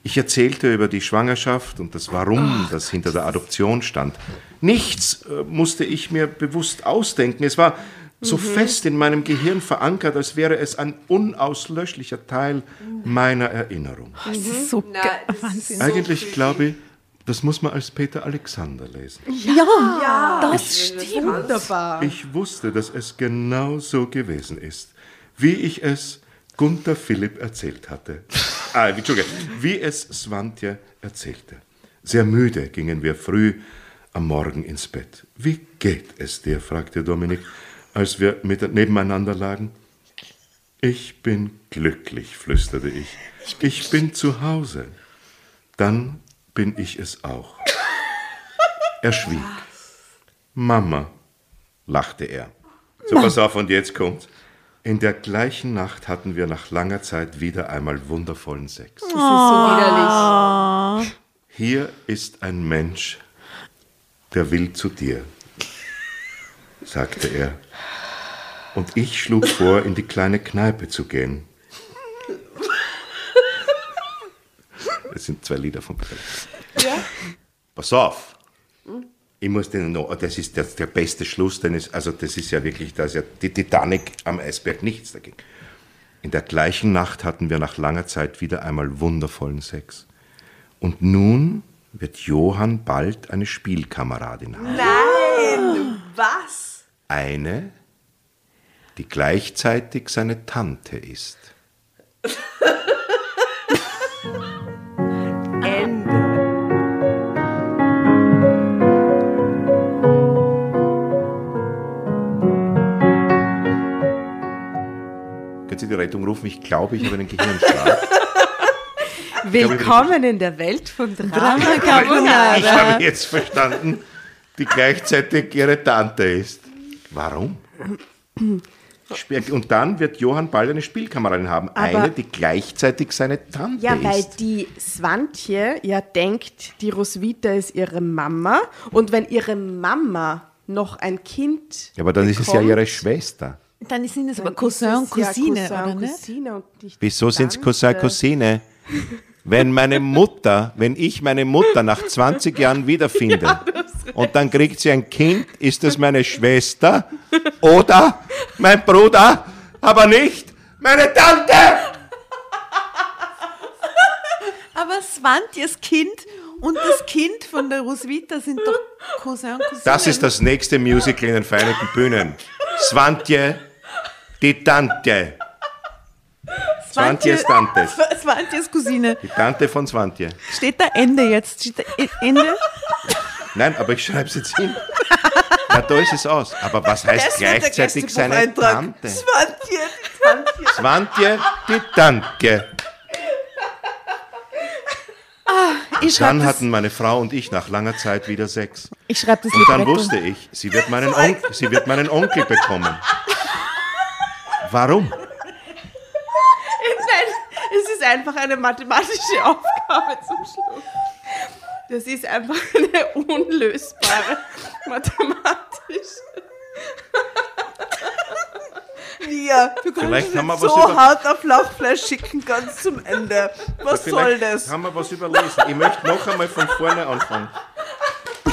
Ich erzählte über die Schwangerschaft und das Warum, das hinter der Adoption stand. Nichts äh, musste ich mir bewusst ausdenken. Es war so fest in meinem Gehirn verankert, als wäre es ein unauslöschlicher Teil meiner Erinnerung. Das ist so Nein, geil. das ist so Eigentlich creepy. glaube ich, das muss man als Peter Alexander lesen. Ja, das stimmt. Wunderbar. Ich wusste, dass es genau so gewesen ist, wie ich es Gunther Philipp erzählt hatte. Ah, Entschuldigung, wie es Swantje erzählte. Sehr müde gingen wir früh am Morgen ins Bett. Wie geht es dir? fragte Dominik, als wir mit nebeneinander lagen. Ich bin glücklich, flüsterte ich. Ich bin zu Hause. Dann bin ich es auch. Er schwieg. Mama, lachte er. So, pass auf, und jetzt kommt's. In der gleichen Nacht hatten wir nach langer Zeit wieder einmal wundervollen Sex. Das ist so widerlich. Hier ist ein Mensch, der will zu dir, sagte er. Und ich schlug vor, in die kleine Kneipe zu gehen. Das sind zwei Lieder von Peter. Pass auf. Ich muss den noch, das ist der, der beste Schluss, denn es, also das ist ja wirklich, da ist ja die Titanic am Eisberg nichts dagegen. In der gleichen Nacht hatten wir nach langer Zeit wieder einmal wundervollen Sex. Und nun wird Johann bald eine Spielkameradin haben. Nein! Was? Eine, die gleichzeitig seine Tante ist. Ende. Können Sie die Rettung rufen? Ich glaube, ich habe einen Gehirnschlag. Willkommen in der Welt von Drama Ich Carbonara. habe jetzt verstanden, die gleichzeitig ihre Tante ist. Warum? Und dann wird Johann bald eine Spielkameradin haben. Aber- eine, die gleichzeitig seine Tante Ja, weil ist. die Swantje ja denkt, die Roswitha ist ihre Mama. Und wenn ihre Mama noch ein Kind. Ja, aber dann ist es ja bekommt, ihre Schwester. Dann sind es aber Cousin und es ja Cousine, Cousin oder und ne? Cousine und nicht Wieso sind es. Cousin, Cousine? Wenn meine Mutter, wenn ich meine Mutter nach 20 Jahren wiederfinde und dann kriegt sie ein Kind, ist das meine Schwester oder mein Bruder, aber nicht meine Tante. Aber Svantjes Kind und das Kind von der Roswitha sind doch Cousin und Cousine. Das ist das nächste Musical in den Vereinigten Bühnen. Swantje, die Tante. Swantjes Tante. Svantjes Cousine. Die Tante von Swantje. Steht da Ende jetzt? Steht da E- Ende? Nein, aber ich schreibe es jetzt hin. Na, da ist es aus. Aber was heißt gleichzeitig seine Tante? Swantje, die Tante. Swantje, die Tante. Ich Dann schreibe hatten meine Frau und ich nach langer Zeit wieder Sex. ich schreib das Und dann Libretto. wusste ich, sie wird meinen, On sie wird meinen Onkel bekommen. Warum? Nein, es ist einfach eine mathematische Aufgabe zum Schluss. Das ist einfach eine unlösbare mathematisch. Ja, du kannst wir was so über- hart auf Lauchfleisch schicken ganz zum Ende. Was soll Vielleicht das? haben wir was überlesen. Ich möchte noch einmal von vorne anfangen.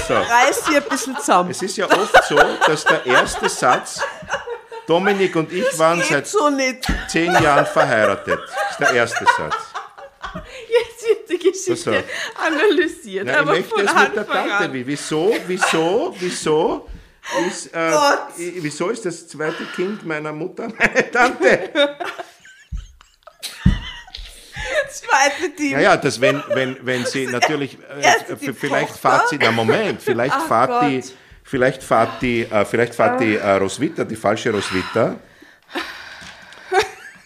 So. Reiß dir ein bisschen zusammen. Es ist ja oft so, dass der erste Satz, Dominik und ich waren Geht seit so zehn Jahren verheiratet. Das ist der erste Satz. Die Geschichte Pass analysiert, ich aber möchte von es mit der Anfang Tante. an. Wie, wieso, wieso, wieso ist, äh, wieso ist das zweite Kind meiner Mutter meine Tante? Zweite Team. Ja, ja, das wenn, wenn, wenn sie natürlich, äh, die vielleicht Tochter? fahrt sie, na Moment, vielleicht Ach fahrt die, Gott. vielleicht fahrt die, äh, vielleicht fahrt die äh, Roswitha, die falsche Roswitha,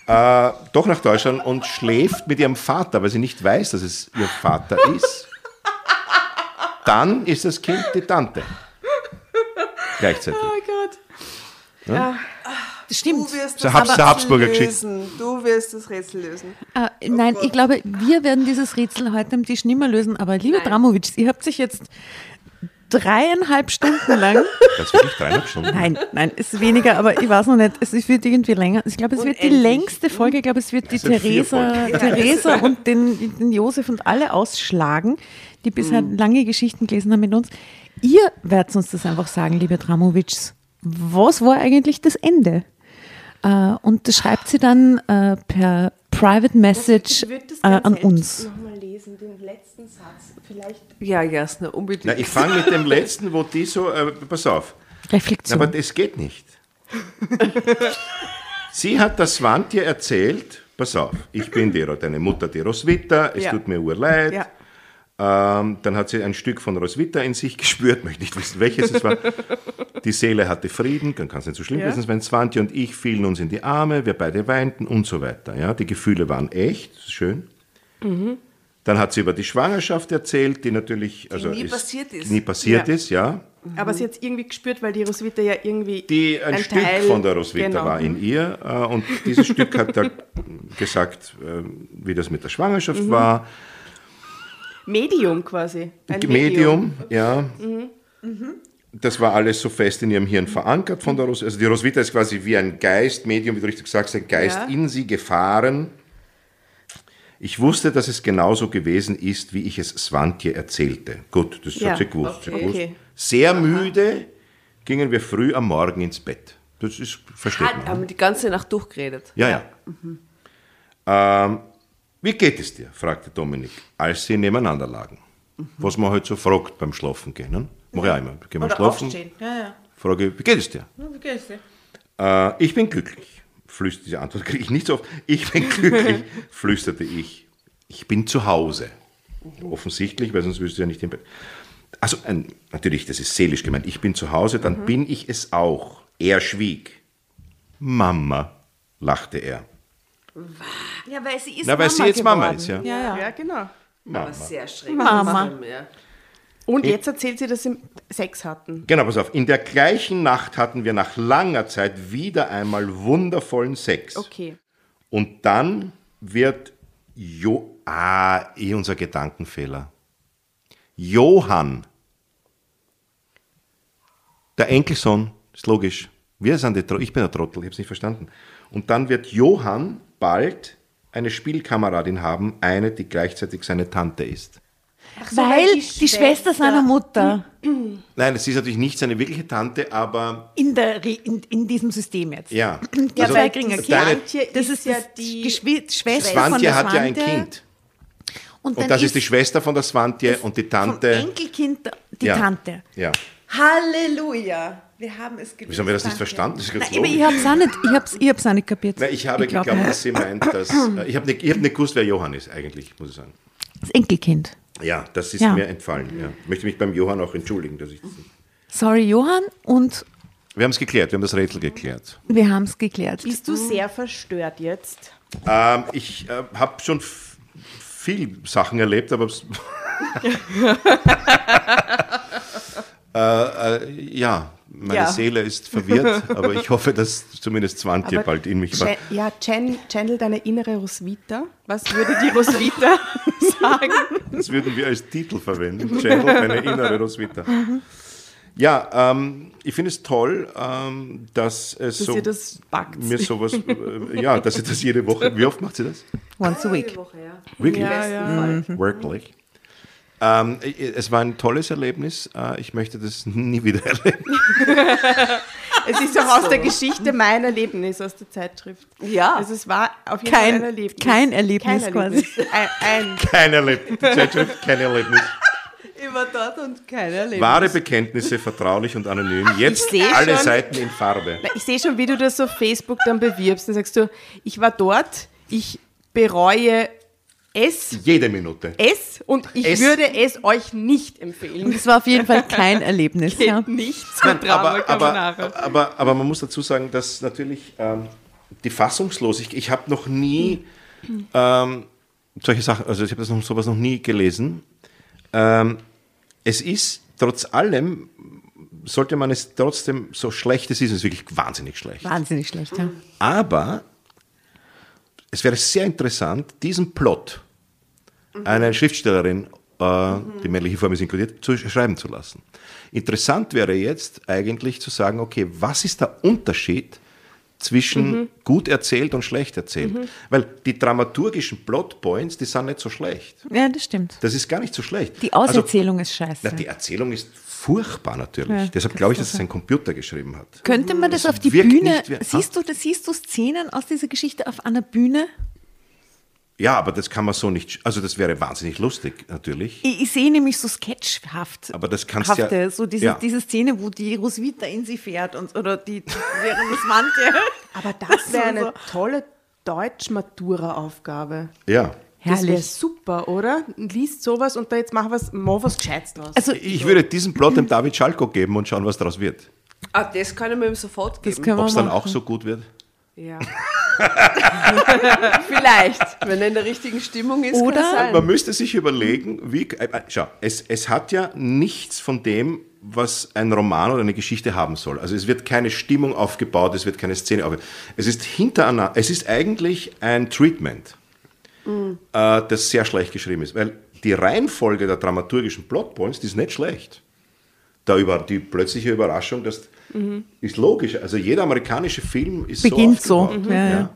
äh, doch nach Deutschland und schläft mit ihrem Vater, weil sie nicht weiß, dass es ihr Vater ist. Dann ist das Kind die Tante. Gleichzeitig. Oh Gott. Das stimmt. Du wirst das Habs- Habsburger lösen. Du wirst das Rätsel lösen. Äh, nein, ich glaube, wir werden dieses Rätsel heute am Tisch nicht mehr lösen. Aber liebe Nein. Dramovic, ihr habt sich jetzt dreieinhalb Stunden lang. Das wirklich dreieinhalb Stunden. Nein, nein, es ist weniger, aber ich weiß noch nicht. Es wird irgendwie länger. Ich glaube, es wird die Unendlich. längste Folge. Ich glaube, es wird die Theresa. Theresa und den, den Josef und alle ausschlagen, die bisher lange Geschichten gelesen haben mit uns. Ihr werdet uns das einfach sagen, liebe Dramovics. Was war eigentlich das Ende? Äh, und das schreibt sie dann äh, per Private Message Ich würde das äh, ganz an uns. nochmal lesen, den letzten Satz. Vielleicht. Ja, Jasna, unbedingt. Na, ich fange mit dem letzten, wo die so, äh, pass auf. Na, Reflexion. aber das geht nicht. Sie hat das Swantje erzählt, pass auf, ich bin die, deine Mutter, die Roswitha, es Ja. tut mir urleid. Ja. Ähm, dann hat sie ein Stück von Roswitha in sich gespürt, möchte nicht wissen, welches es war. Die Seele hatte Frieden, dann kann es nicht so schlimm Ja. gewesen sein. Swantje und ich fielen uns in die Arme, wir beide weinten und so weiter. Ja, die Gefühle waren echt, schön. Dann hat sie über die Schwangerschaft erzählt, die natürlich also nie passiert ist. Nie passiert Ja. ist, ja. Aber sie hat es irgendwie gespürt, weil die Roswitha ja irgendwie. die ein, ein Stück Teil- von der Roswitha genau. war in ihr äh, und dieses Stück hat da gesagt, äh, wie das mit der Schwangerschaft Mhm. war. Medium quasi. Ein Medium, ja. Mhm. Das war alles so fest in ihrem Hirn verankert von der Roswitha. Also die Roswitha ist quasi wie ein Geist, Medium, wie du richtig sagst, ein Geist Ja. in sie gefahren. Ich wusste, dass es genauso gewesen ist, wie ich es Swantje erzählte. Gut, das Ja, hat sie gewusst. okay. gewusst. Sehr müde gingen wir früh am Morgen ins Bett. Das ist, versteht Hat, man. haben wir die ganze Nacht durchgeredet. Ja, ja. Ähm, wie geht es dir? fragte Dominik, als sie nebeneinander lagen. Was man halt so fragt beim Schlafen gehen. Ne? Mach ich auch immer. Gehen wir schlafen, Ja, ja. frage, wie geht es dir? Wie geht's dir? Äh, ich bin glücklich. Flüsterte diese Antwort kriege ich nicht so oft. Ich bin glücklich, flüsterte ich. Ich bin zu Hause. Offensichtlich, weil sonst wüsste ich ja nicht im Bett. Also ein, natürlich, das ist seelisch gemeint. Ich bin zu Hause, dann bin ich es auch. Er schwieg. Mama, lachte er. Ja, weil sie ist Na, weil Mama sie jetzt Mama geworden. ist, ja. Ja, ja. Ja, genau. Aber sehr schräg. Mama. Ja. Und jetzt erzählt sie, dass sie Sex hatten. Genau, pass auf. In der gleichen Nacht hatten wir nach langer Zeit wieder einmal wundervollen Sex. Okay. Und dann wird Jo. Ah, eh unser Gedankenfehler. Johann. Der Enkelsohn, ist logisch. Wir sind die Tro ich bin der Trottel, ich habe es nicht verstanden. Und dann wird Johann bald eine Spielkameradin haben, eine, die gleichzeitig seine Tante ist. Weil die, Schwester seiner Mutter Nein, es ist natürlich nicht seine wirkliche Tante, aber in, der, in, in diesem System jetzt. ja. Ja, Also, weil Kringer deine- Das ist ja die Schwester von Swantje der hat ja ein Swantje. Kind. Und, Und das ist die Schwester von der Swantje und die vom Tante. Enkelkind die ja. Tante. Ja. Halleluja. Wir haben es gelöst. Wieso haben wir das nicht verstanden? Das ist Nein, aber ich habe es auch nicht, ich hab's, ich hab's auch nicht kapiert. Na, ich habe glaub, geglaubt, dass sie meint, dass. Äh, ich habe nicht, ich hab nicht gewusst, wer Johann ist, eigentlich, muss ich sagen. Das Enkelkind. Ja, das ist Ja. mir entfallen. Ja. Ich möchte mich beim Johann auch entschuldigen, dass ich das. Sorry, Johann, und Wir haben es geklärt, wir haben das Rätsel geklärt. wir haben es geklärt. Bist du sehr verstört jetzt? Ähm, ich äh, habe schon viel Sachen erlebt, aber. äh, äh, ja, meine Ja. Seele ist verwirrt, aber ich hoffe, dass zumindest Zwantje Aber bald in mich war. Ja, Chen, channel deine innere Roswitha. Was würde die Roswitha sagen? Das würden wir als Titel verwenden. Channel, eine innere Roswitha. Ja, ähm, ich finde es toll, ähm, dass es Dass so ihr das backt. mir sowas, äh, ja, dass sie das jede Woche. Wie oft macht sie das? Once a week. Woche, ja. Wirklich? Ja, ja. Wirklich. Ähm, es war ein tolles Erlebnis. Äh, ich möchte das nie wieder erleben. Es ist auch aus der Geschichte mein Erlebnis aus der Zeitschrift. Ja. Also es war auf jeden Kein- Fall ein Erlebnis. kein Erlebnis quasi. Ein, ein. Kein Erlebnis. Zeitschrift, kein Erlebnis. Ich war dort und kein Erlebnis. Wahre Bekenntnisse, vertraulich und anonym. Jetzt alle schon- Seiten in Farbe. Ich sehe schon, wie du das auf Facebook dann bewirbst. Dann sagst du, ich war dort, ich bereue es, Jede Minute. es und ich Es. würde es euch nicht empfehlen. Es war auf jeden Fall kein Erlebnis. ja. Nicht zum Drama aber, aber, aber, aber man muss dazu sagen, dass natürlich ähm, die Fassungslosigkeit, ich habe noch nie ähm, solche Sachen, also ich habe das noch, sowas noch nie gelesen. Ähm, es ist trotz allem, sollte man es trotzdem, so schlecht es ist, es ist wirklich wahnsinnig schlecht. Wahnsinnig schlecht, ja. Aber es wäre sehr interessant, diesen Plot einer Schriftstellerin, äh, die männliche Form ist inkludiert, zu schreiben zu lassen. Interessant wäre jetzt eigentlich zu sagen, okay, was ist der Unterschied zwischen gut erzählt und schlecht erzählt? Weil die dramaturgischen Plotpoints, die sind nicht so schlecht. Ja, das stimmt. Das ist gar nicht so schlecht. Die Also, Auserzählung ist scheiße. na, die Erzählung ist furchtbar natürlich. Ja, Deshalb glaube ich, dass es ein Computer geschrieben hat. Könnte man das Es auf die Bühne, siehst du, das, siehst du Szenen aus dieser Geschichte auf einer Bühne? Ja, aber das kann man so nicht, also das wäre wahnsinnig lustig natürlich. Ich, ich sehe nämlich so sketchhaft. Aber das kannst ja- hafte, so diese, ja. diese Szene, wo die Roswitha in sie fährt und, oder die während das Mantje. Aber das wäre eine tolle Deutsch-Matura-Aufgabe. Ja. Das wäre Herrlich. super, oder? Liest sowas und da jetzt mach was, mach was Gescheites draus. Also, Ich würde diesen Plot dem David Schalko geben und schauen, was daraus wird. Ah, das kann ich mir ihm sofort das geben. können wir Ob es dann auch so gut wird. Ja. Vielleicht, wenn er in der richtigen Stimmung ist. Oder- kann sein. Man müsste sich überlegen, wie. Äh, äh, schau, es, es hat ja nichts von dem, was ein Roman oder eine Geschichte haben soll. Also es wird keine Stimmung aufgebaut, es wird keine Szene aufgebaut. Es ist hintereinander, es ist eigentlich ein Treatment, äh, das sehr schlecht geschrieben ist. Weil die Reihenfolge der dramaturgischen Plotpoints, die ist nicht schlecht. Da über die plötzliche Überraschung, das ist logisch. Also jeder amerikanische Film ist Beginnt so, so aufgebaut. ja, ja.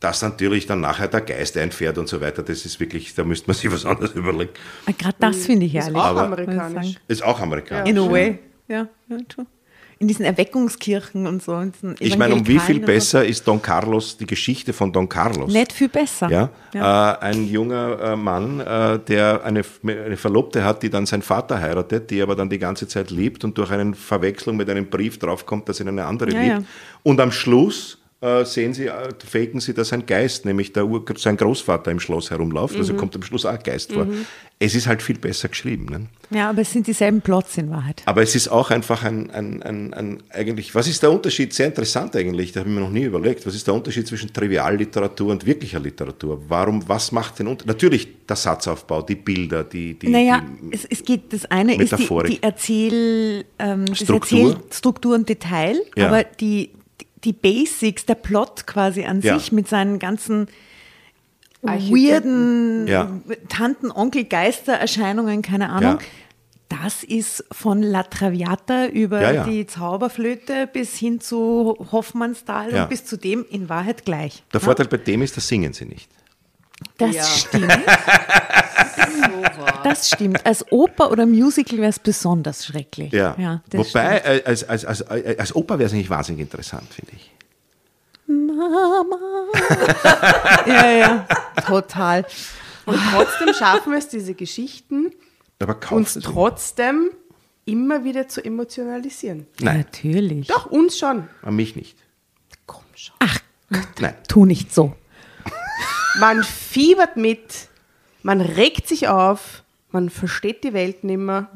Dass natürlich dann nachher der Geist einfährt und so weiter, das ist wirklich, da müsste man sich was anderes überlegen. Gerade das finde ich ist herrlich. auch aber- amerikanisch. Ist auch amerikanisch. In a way. Ja, ja, true. In diesen Erweckungskirchen und so. Ich meine, um wie viel besser ist Don Carlos, die Geschichte von Don Carlos? so. Nicht viel besser. Ja, Ja. Äh, ein junger äh, Mann, äh, der eine, eine Verlobte hat, die dann seinen Vater heiratet, die aber dann die ganze Zeit liebt und durch eine Verwechslung mit einem Brief draufkommt, dass ihn eine andere Ja, liebt. ja. Und am Schluss sehen Sie, äh, faken Sie, dass ein Geist, nämlich der Ur sein Großvater im Schloss herumläuft. Also kommt am Schluss auch ein Geist vor. Es ist halt viel besser geschrieben. Ne? Ja, aber es sind dieselben Plots in Wahrheit. Aber es ist auch einfach ein, ein, ein, ein eigentlich, was ist der Unterschied? Sehr interessant eigentlich, da habe ich mir noch nie überlegt. Was ist der Unterschied zwischen Trivialliteratur und wirklicher Literatur? Warum, was macht den Unterschied? Natürlich der Satzaufbau, die Bilder, die, die, Naja, die es, es geht, das eine ist die, Metaphorik. die Erzähl, ähm, Struktur. Erzählstruktur und Detail, Ja. aber die, die Basics, der Plot quasi an Ja. sich mit seinen ganzen weirden Ja. Tanten, Onkel, Geistererscheinungen, keine Ahnung. Ja. Das ist von La Traviata über Ja, ja. die Zauberflöte bis hin zu Hoffmannsthal Ja. und bis zu dem in Wahrheit gleich. Der Vorteil bei dem ist, da singen sie nicht. Das Ja. stimmt. So. Das stimmt. Als Oper oder Musical wäre es besonders schrecklich. Ja. das Wobei, stimmt. äh, als, als, als, äh, als Oper wäre es eigentlich wahnsinnig interessant, finde ich. Mama. ja, ja, total. Und trotzdem schaffen wir es, diese Geschichten Aber uns trotzdem immer wieder zu emotionalisieren. Nein, Natürlich. Doch, uns schon. an mich nicht. Komm schon. Ach, Nein. tu nicht so. Man fiebert mit, man regt sich auf, man versteht die Welt nimmer.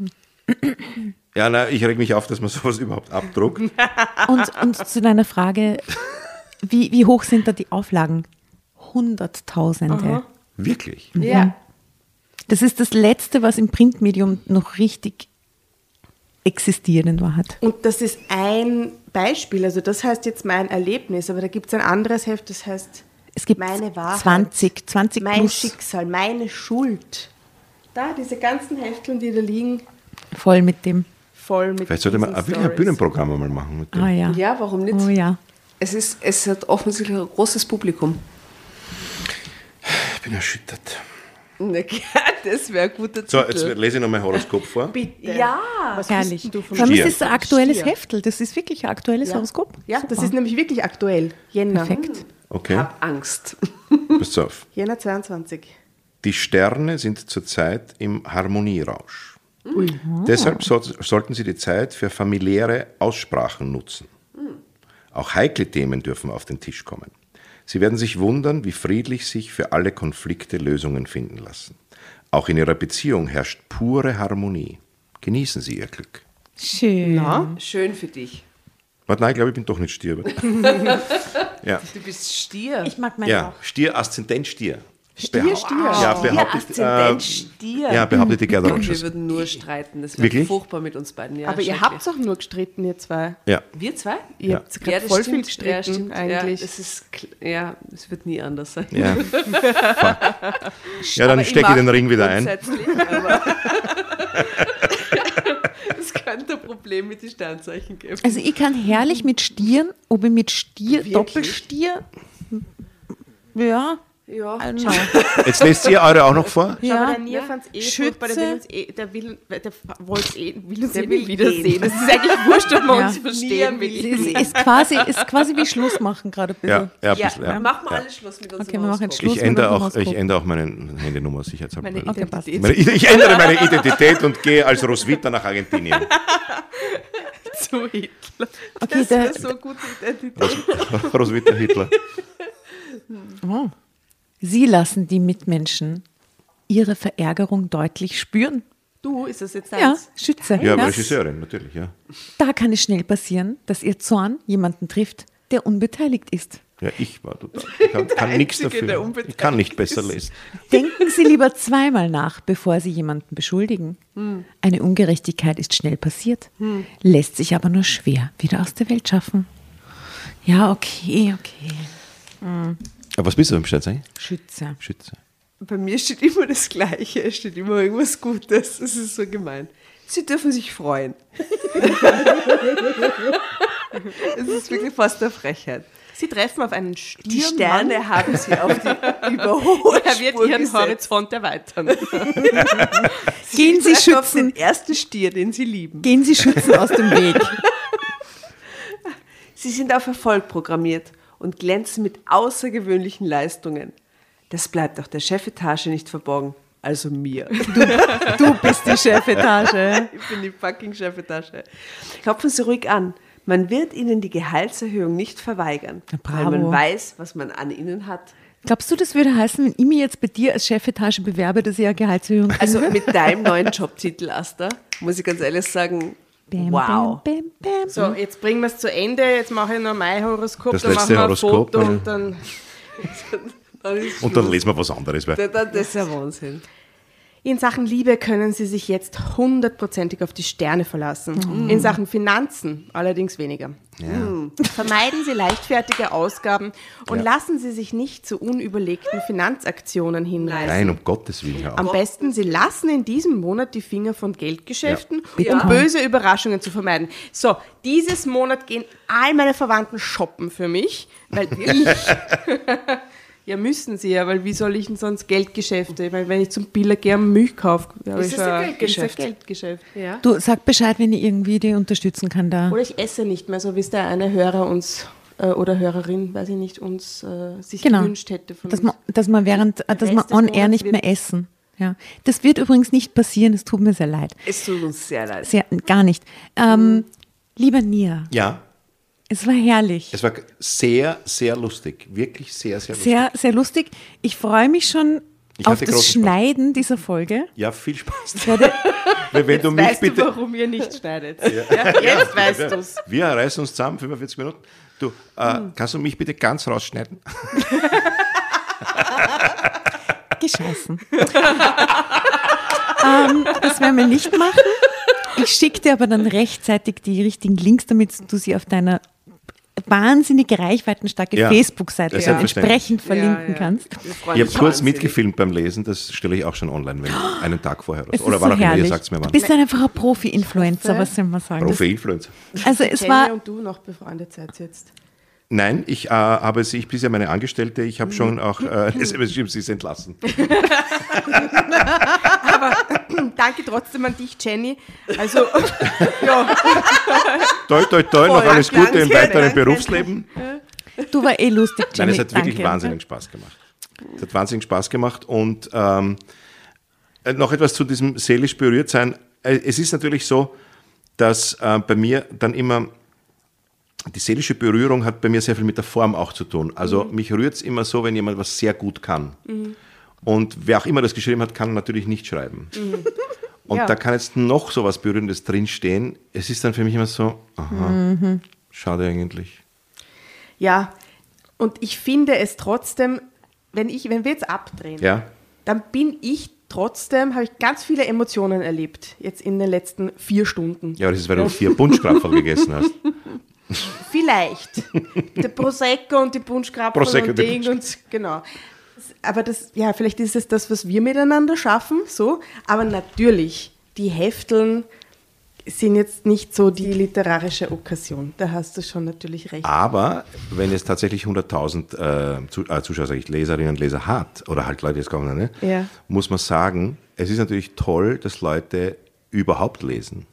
Ja, na, ich reg mich auf, dass man sowas überhaupt abdruckt. Und, und zu deiner Frage, wie, wie hoch sind da die Auflagen? Hunderttausende. Wirklich. Ja. Das ist das Letzte, was im Printmedium noch richtig existiert in Wahrheit. Und das ist ein Beispiel, also das heißt jetzt mein Erlebnis, aber da gibt es ein anderes Heft, das heißt Es gibt meine Wahrheit, 20, 20 mein plus Schicksal, meine Schuld. Da, diese ganzen Hefteln, die da liegen, voll mit dem. voll mit Vielleicht sollte man wirklich ein. Bühnenprogramm einmal machen mit dem. Ah ja. Ja, warum nicht? Oh ja. Es, ist, es hat offensichtlich ein großes Publikum. Ich bin erschüttert. Na, Das wäre ein guter So, Titel. jetzt lese ich noch mein Horoskop vor. Bitte. Ja, Was Herrlich. du Vor von allem Stier. ist es ein aktuelles Stier. Heftel. Das ist wirklich ein aktuelles Ja. Horoskop. Ja, das Super. ist nämlich wirklich aktuell. Jänner. perfekt. Okay, hab Angst. pass auf. Jänner 22. Die Sterne sind zurzeit im Harmonierausch. Deshalb so, sollten Sie die Zeit für familiäre Aussprachen nutzen. Auch heikle Themen dürfen auf den Tisch kommen. Sie werden sich wundern, wie friedlich sich für alle Konflikte Lösungen finden lassen. Auch in Ihrer Beziehung herrscht pure Harmonie. Genießen Sie Ihr Glück. Schön. Na? Schön für dich. Warte, nein, ich glaube, ich bin doch nicht Stier. ja, Du bist Stier. Ich mag meine ja auch. Stier, Aszendent Stier. Stier, Behau- Stier. Ja, Stier, behauptet, Aszendent äh, Stier. ja, behauptet die Gerda Wir Rogers. würden nur streiten. Das wäre Wirklich? furchtbar mit uns beiden. Ja, Aber ihr habt auch nur gestritten, ihr zwei. Ja. Wir zwei? Ihr Ja. habt gerade Ja, das voll stimmt. viel gestritten ja, stimmt. eigentlich. Ja, das ist, ja, es wird nie anders sein. Ja. Ja, dann stecke ich den Ring wieder ein. Es könnte ein Problem mit den Sternzeichen geben. Also ich kann herrlich mit Stieren, ob ich mit Stier, Wirklich? Doppelstier, ja, ja. Know. Jetzt lest ihr eure auch noch vor? Aber Ja. der Nier fand es eh Schütze. furchtbar, der will uns eh, der will, der wollte eh, will uns Der eh will wiedersehen. Das ist eigentlich wurscht, ob wir Ja. uns verstehen. Nier will. Es ist quasi, ist quasi wie Schluss machen gerade ein Ja, bisschen. ja, ein Ja, bisschen, ja. machen wir Ja. alle Schluss mit unserem Okay, wir machen jetzt. Schluss. Ich ändere, auch, ich ändere auch meine Handynummer sicherheitshalber. Meine Okay, passt. Ich ändere meine Identität und gehe als Roswitha nach Argentinien. zu Hitler. Okay, Das der, wäre so gute Identität. Roswitha Hitler. oh. Sie lassen die Mitmenschen ihre Verärgerung deutlich spüren. Du, ist das jetzt Ja, deins? Schütze. Ja, aber Ja. Regisseurin, natürlich, ja. Da kann es schnell passieren, dass ihr Zorn jemanden trifft, der unbeteiligt ist. Ja, ich war total. Ich kann, kann nichts dafür. Ich kann nicht besser lesen. Denken Sie lieber zweimal nach, bevor Sie jemanden beschuldigen. Eine Ungerechtigkeit ist schnell passiert, lässt sich aber nur schwer wieder aus der Welt schaffen. Ja, okay, okay. Aber was bist du beim Sternzeichen? Schütze. Schütze. Bei mir steht immer das Gleiche, es steht immer irgendwas Gutes. Das ist so gemein. Sie dürfen sich freuen. Es ist wirklich fast eine Frechheit. Sie treffen auf einen Stiermann. Die Sterne haben sie auf die Überholspur er wird ihren gesetzt. Horizont erweitern. Gehen Sie treffen auf schützen, den ersten Stier, den sie lieben. gehen Sie schützen aus dem Weg. Sie sind auf Erfolg programmiert und glänzen mit außergewöhnlichen Leistungen. Das bleibt auch der Chefetage nicht verborgen, also mir. Du bist die Chefetage. Ich bin die fucking Chefetage. Klopfen Sie ruhig an. Man wird ihnen die Gehaltserhöhung nicht verweigern, Ja, weil man bravo. weiß, was man an ihnen hat. Glaubst du, das würde heißen, wenn ich mich jetzt bei dir als Chefetage bewerbe, dass ich eine Gehaltserhöhung kriege? Also mit deinem neuen Jobtitel, Asta, muss ich ganz ehrlich sagen, Bam, wow. Bam, bam, bam. So, jetzt bringen wir es zu Ende. Jetzt mache ich noch mein Horoskop. Das dann letzte machen wir ein Horoskop, Foto und dann. Dann ist Und dann lesen wir was anderes. Weil Das, das ist ja Wahnsinn. In Sachen Liebe können Sie sich jetzt hundertprozentig auf die Sterne verlassen. In Sachen Finanzen allerdings weniger. Hm. Vermeiden Sie leichtfertige Ausgaben und lassen Sie sich nicht zu unüberlegten Finanzaktionen hinreißen. Nein, um Gottes Willen. Auf. Am besten, Sie lassen in diesem Monat die Finger von Geldgeschäften, um böse Überraschungen zu vermeiden. So, dieses Monat gehen all meine Verwandten shoppen für mich, weil ich. Ja, müssen sie ja, weil wie soll ich denn sonst Geldgeschäfte? Ich meine, wenn ich zum Biller gehe Milch kaufe, habe Ist ich das ein Geldgeschäft? Geldgeschäft. Ja. Du sag Bescheid, wenn ich irgendwie die unterstützen kann da. Oder ich esse nicht mehr, so wie es der eine Hörer uns äh, oder Hörerin, weiß ich nicht, uns äh, sich Genau. gewünscht hätte von Dass uns. man, dass man während, äh, dass man on air nicht mehr essen. Ja. Das wird übrigens nicht passieren, es tut mir sehr leid. Es tut uns sehr leid. Sehr, gar nicht. Ähm, lieber Nia, Ja, es war herrlich. es war sehr, sehr lustig. Wirklich sehr, sehr lustig. Sehr, sehr lustig. Ich freue mich schon Ich auf das großen Spaß. Schneiden dieser Folge. Ja, viel Spaß. Ich werde, Wenn, du mich weißt bitte. du, warum ihr nicht schneidet? Ja, jetzt weißt du es. Wir reißen uns zusammen, 45 Minuten. Du, äh, Hm. kannst du mich bitte ganz rausschneiden? gescheißen. ähm, das werden wir nicht machen. Ich schicke dir aber dann rechtzeitig die richtigen Links, damit du sie auf deiner wahnsinnig reichweitenstarke Ja, Facebook-Seite ja, entsprechend verlinken Ja, ja. kannst. Ich habe kurz mitgefilmt beim Lesen, das stelle ich auch schon online, wenn einen Tag vorher oder. Oder wann so auch immer, ihr sagt es mir Du wann. bist dann einfach ein Profi-Influencer, was soll man sagen? Profi-Influencer. also es war, und du noch befreundet seid jetzt. Nein, ich äh, habe sie, ich bin ja meine Angestellte, ich habe schon auch äh, SMS geschrieben, sie ist entlassen. Danke trotzdem an dich, Jenny. Also, ja, Toi, toi, toi, noch Voll, alles Gute im weiteren danke. Berufsleben. du war eh lustig, Nein, Jenny. es hat wirklich Danke. wahnsinnig Spaß gemacht. Es hat wahnsinnig Spaß gemacht und ähm, äh, noch etwas zu diesem seelisch berührt sein. Äh, Es ist natürlich so, dass äh, bei mir dann immer die seelische Berührung hat bei mir sehr viel mit der Form auch zu tun. Also mich rührt es immer so, wenn jemand was sehr gut kann. Und wer auch immer das geschrieben hat, kann natürlich nicht schreiben. Und Ja. da kann jetzt noch so was Berührendes drinstehen. Es ist dann für mich immer so, aha, schade eigentlich. ja. Und ich finde es trotzdem, wenn, ich, wenn wir jetzt abdrehen, Ja, dann bin ich trotzdem, habe ich ganz viele Emotionen erlebt, jetzt in den letzten vier Stunden. ja aber das ist, weil du vier Bunschkrapferl gegessen hast. Vielleicht. Der Prosecco und die Bunschkrapfen Prosecco, und die Ding und genau. Aber das, ja, vielleicht ist es das, was wir miteinander schaffen, so. Aber natürlich, die Hefteln sind jetzt nicht so die literarische Okkasion. Da hast du schon natürlich recht. Aber wenn es tatsächlich 100.000 äh, äh, Zuschauer, sag ich, Leserinnen und Leser hat, oder halt Leute, die es kommen, ne, Ja. muss man sagen, es ist natürlich toll, dass Leute überhaupt lesen.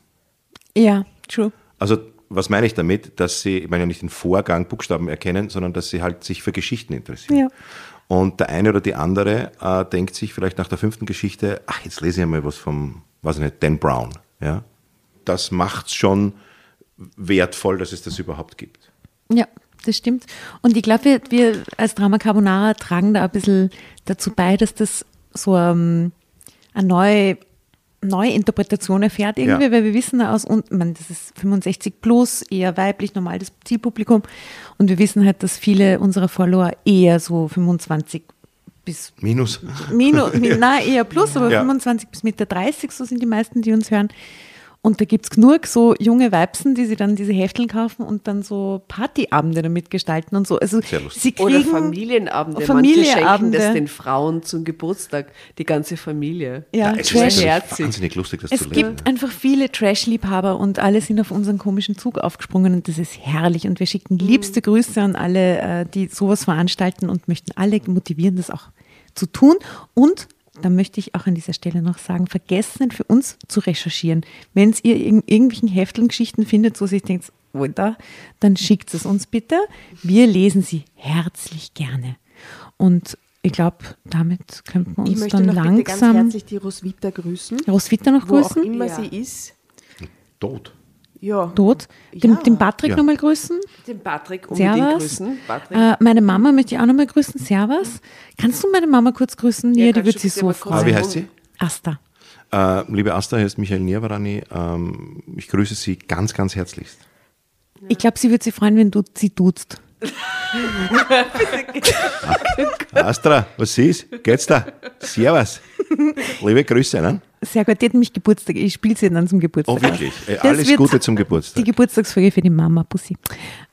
Ja, true. Also was meine ich damit? Dass sie, ich meine ja nicht den Vorgang Buchstaben erkennen, sondern dass sie halt sich für Geschichten interessieren. Ja. Und der eine oder die andere äh, denkt sich vielleicht nach der fünften Geschichte, ach, jetzt lese ich mal was vom, weiß ich nicht, Dan Brown. Ja? Das macht es schon wertvoll, dass es das überhaupt gibt. Ja, das stimmt. Und ich glaube, wir, wir als Drama Carbonara tragen da ein bisschen dazu bei, dass das so ähm, eine neue, neue Interpretation erfährt irgendwie, Ja. weil wir wissen aus, und man, das ist 65 plus, eher weiblich, normal das Zielpublikum. Und wir wissen halt, dass viele unserer Follower eher so 25 bis Minus. Minus, mi- na, eher plus, aber Ja. 25 bis Mitte 30, so sind die meisten, die uns hören. Und da gibt es genug so junge Weibsen, die sich dann diese Hefteln kaufen und dann so Partyabende damit gestalten und so. Also Sehr lustig. sie kriegen Oder Familienabende. Manche Familienabende. schenken das den Frauen zum Geburtstag, die ganze Familie. Ja, es ist Trash. herzig. wahnsinnig lustig, das Es zu lesen. gibt einfach viele Trash-Liebhaber und alle sind auf unseren komischen Zug aufgesprungen und das ist herrlich. Und wir schicken liebste Grüße an alle, äh, die sowas veranstalten und möchten alle motivieren, das auch zu tun. Und da möchte ich auch an dieser Stelle noch sagen, vergessen nicht für uns zu recherchieren. Wenn ihr in irgendwelchen Hefteln Geschichten findet, wo sich denkt, da, dann schickt es uns bitte. Wir lesen sie herzlich gerne. Und ich glaube, damit könnten wir ich uns möchte dann noch bitte ganz langsam herzlich die Roswitha grüßen, Roswitha noch wo auch grüßen. immer Ja. sie ist. Tot. Ja. tot. Den, Ja. den Patrick Ja. nochmal grüßen. Den Patrick unbedingt Servus. grüßen. Patrick. Äh, meine Mama möchte ich auch nochmal grüßen. Servus. Kannst du meine Mama kurz grüßen? Ja, die wird sich so freuen. Ah, wie heißt sie? Asta. Äh, liebe Asta, hier ist Michael Nierwarani. Ähm, ich grüße Sie ganz, ganz herzlichst. Ich glaube, sie wird sich freuen, wenn du sie duzt. Astra, was ist? Geht's da? Servus. Liebe Grüße, ne? Sehr gut, die hat nämlich Geburtstag. Ich spiele sie dann zum Geburtstag. Oh, wirklich? Äh, Das alles Gute zum Die Geburtstag. Geburtstagsfolge für die Mama, Pussy.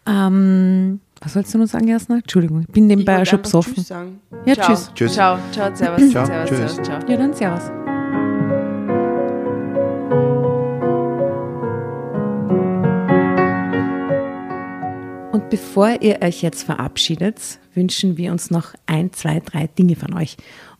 Ähm, was sollst du noch sagen, Jasna? Entschuldigung, ich bin nebenbei wollte schon besoffen. Tschüss sagen. Ja, ciao. tschüss. Tschüss. Ciao, ciao, servus, Ciao, servus, tschüss. servus, ciao. Ja, dann servus. Und bevor ihr euch jetzt verabschiedet, wünschen wir uns noch ein, zwei, drei Dinge von euch.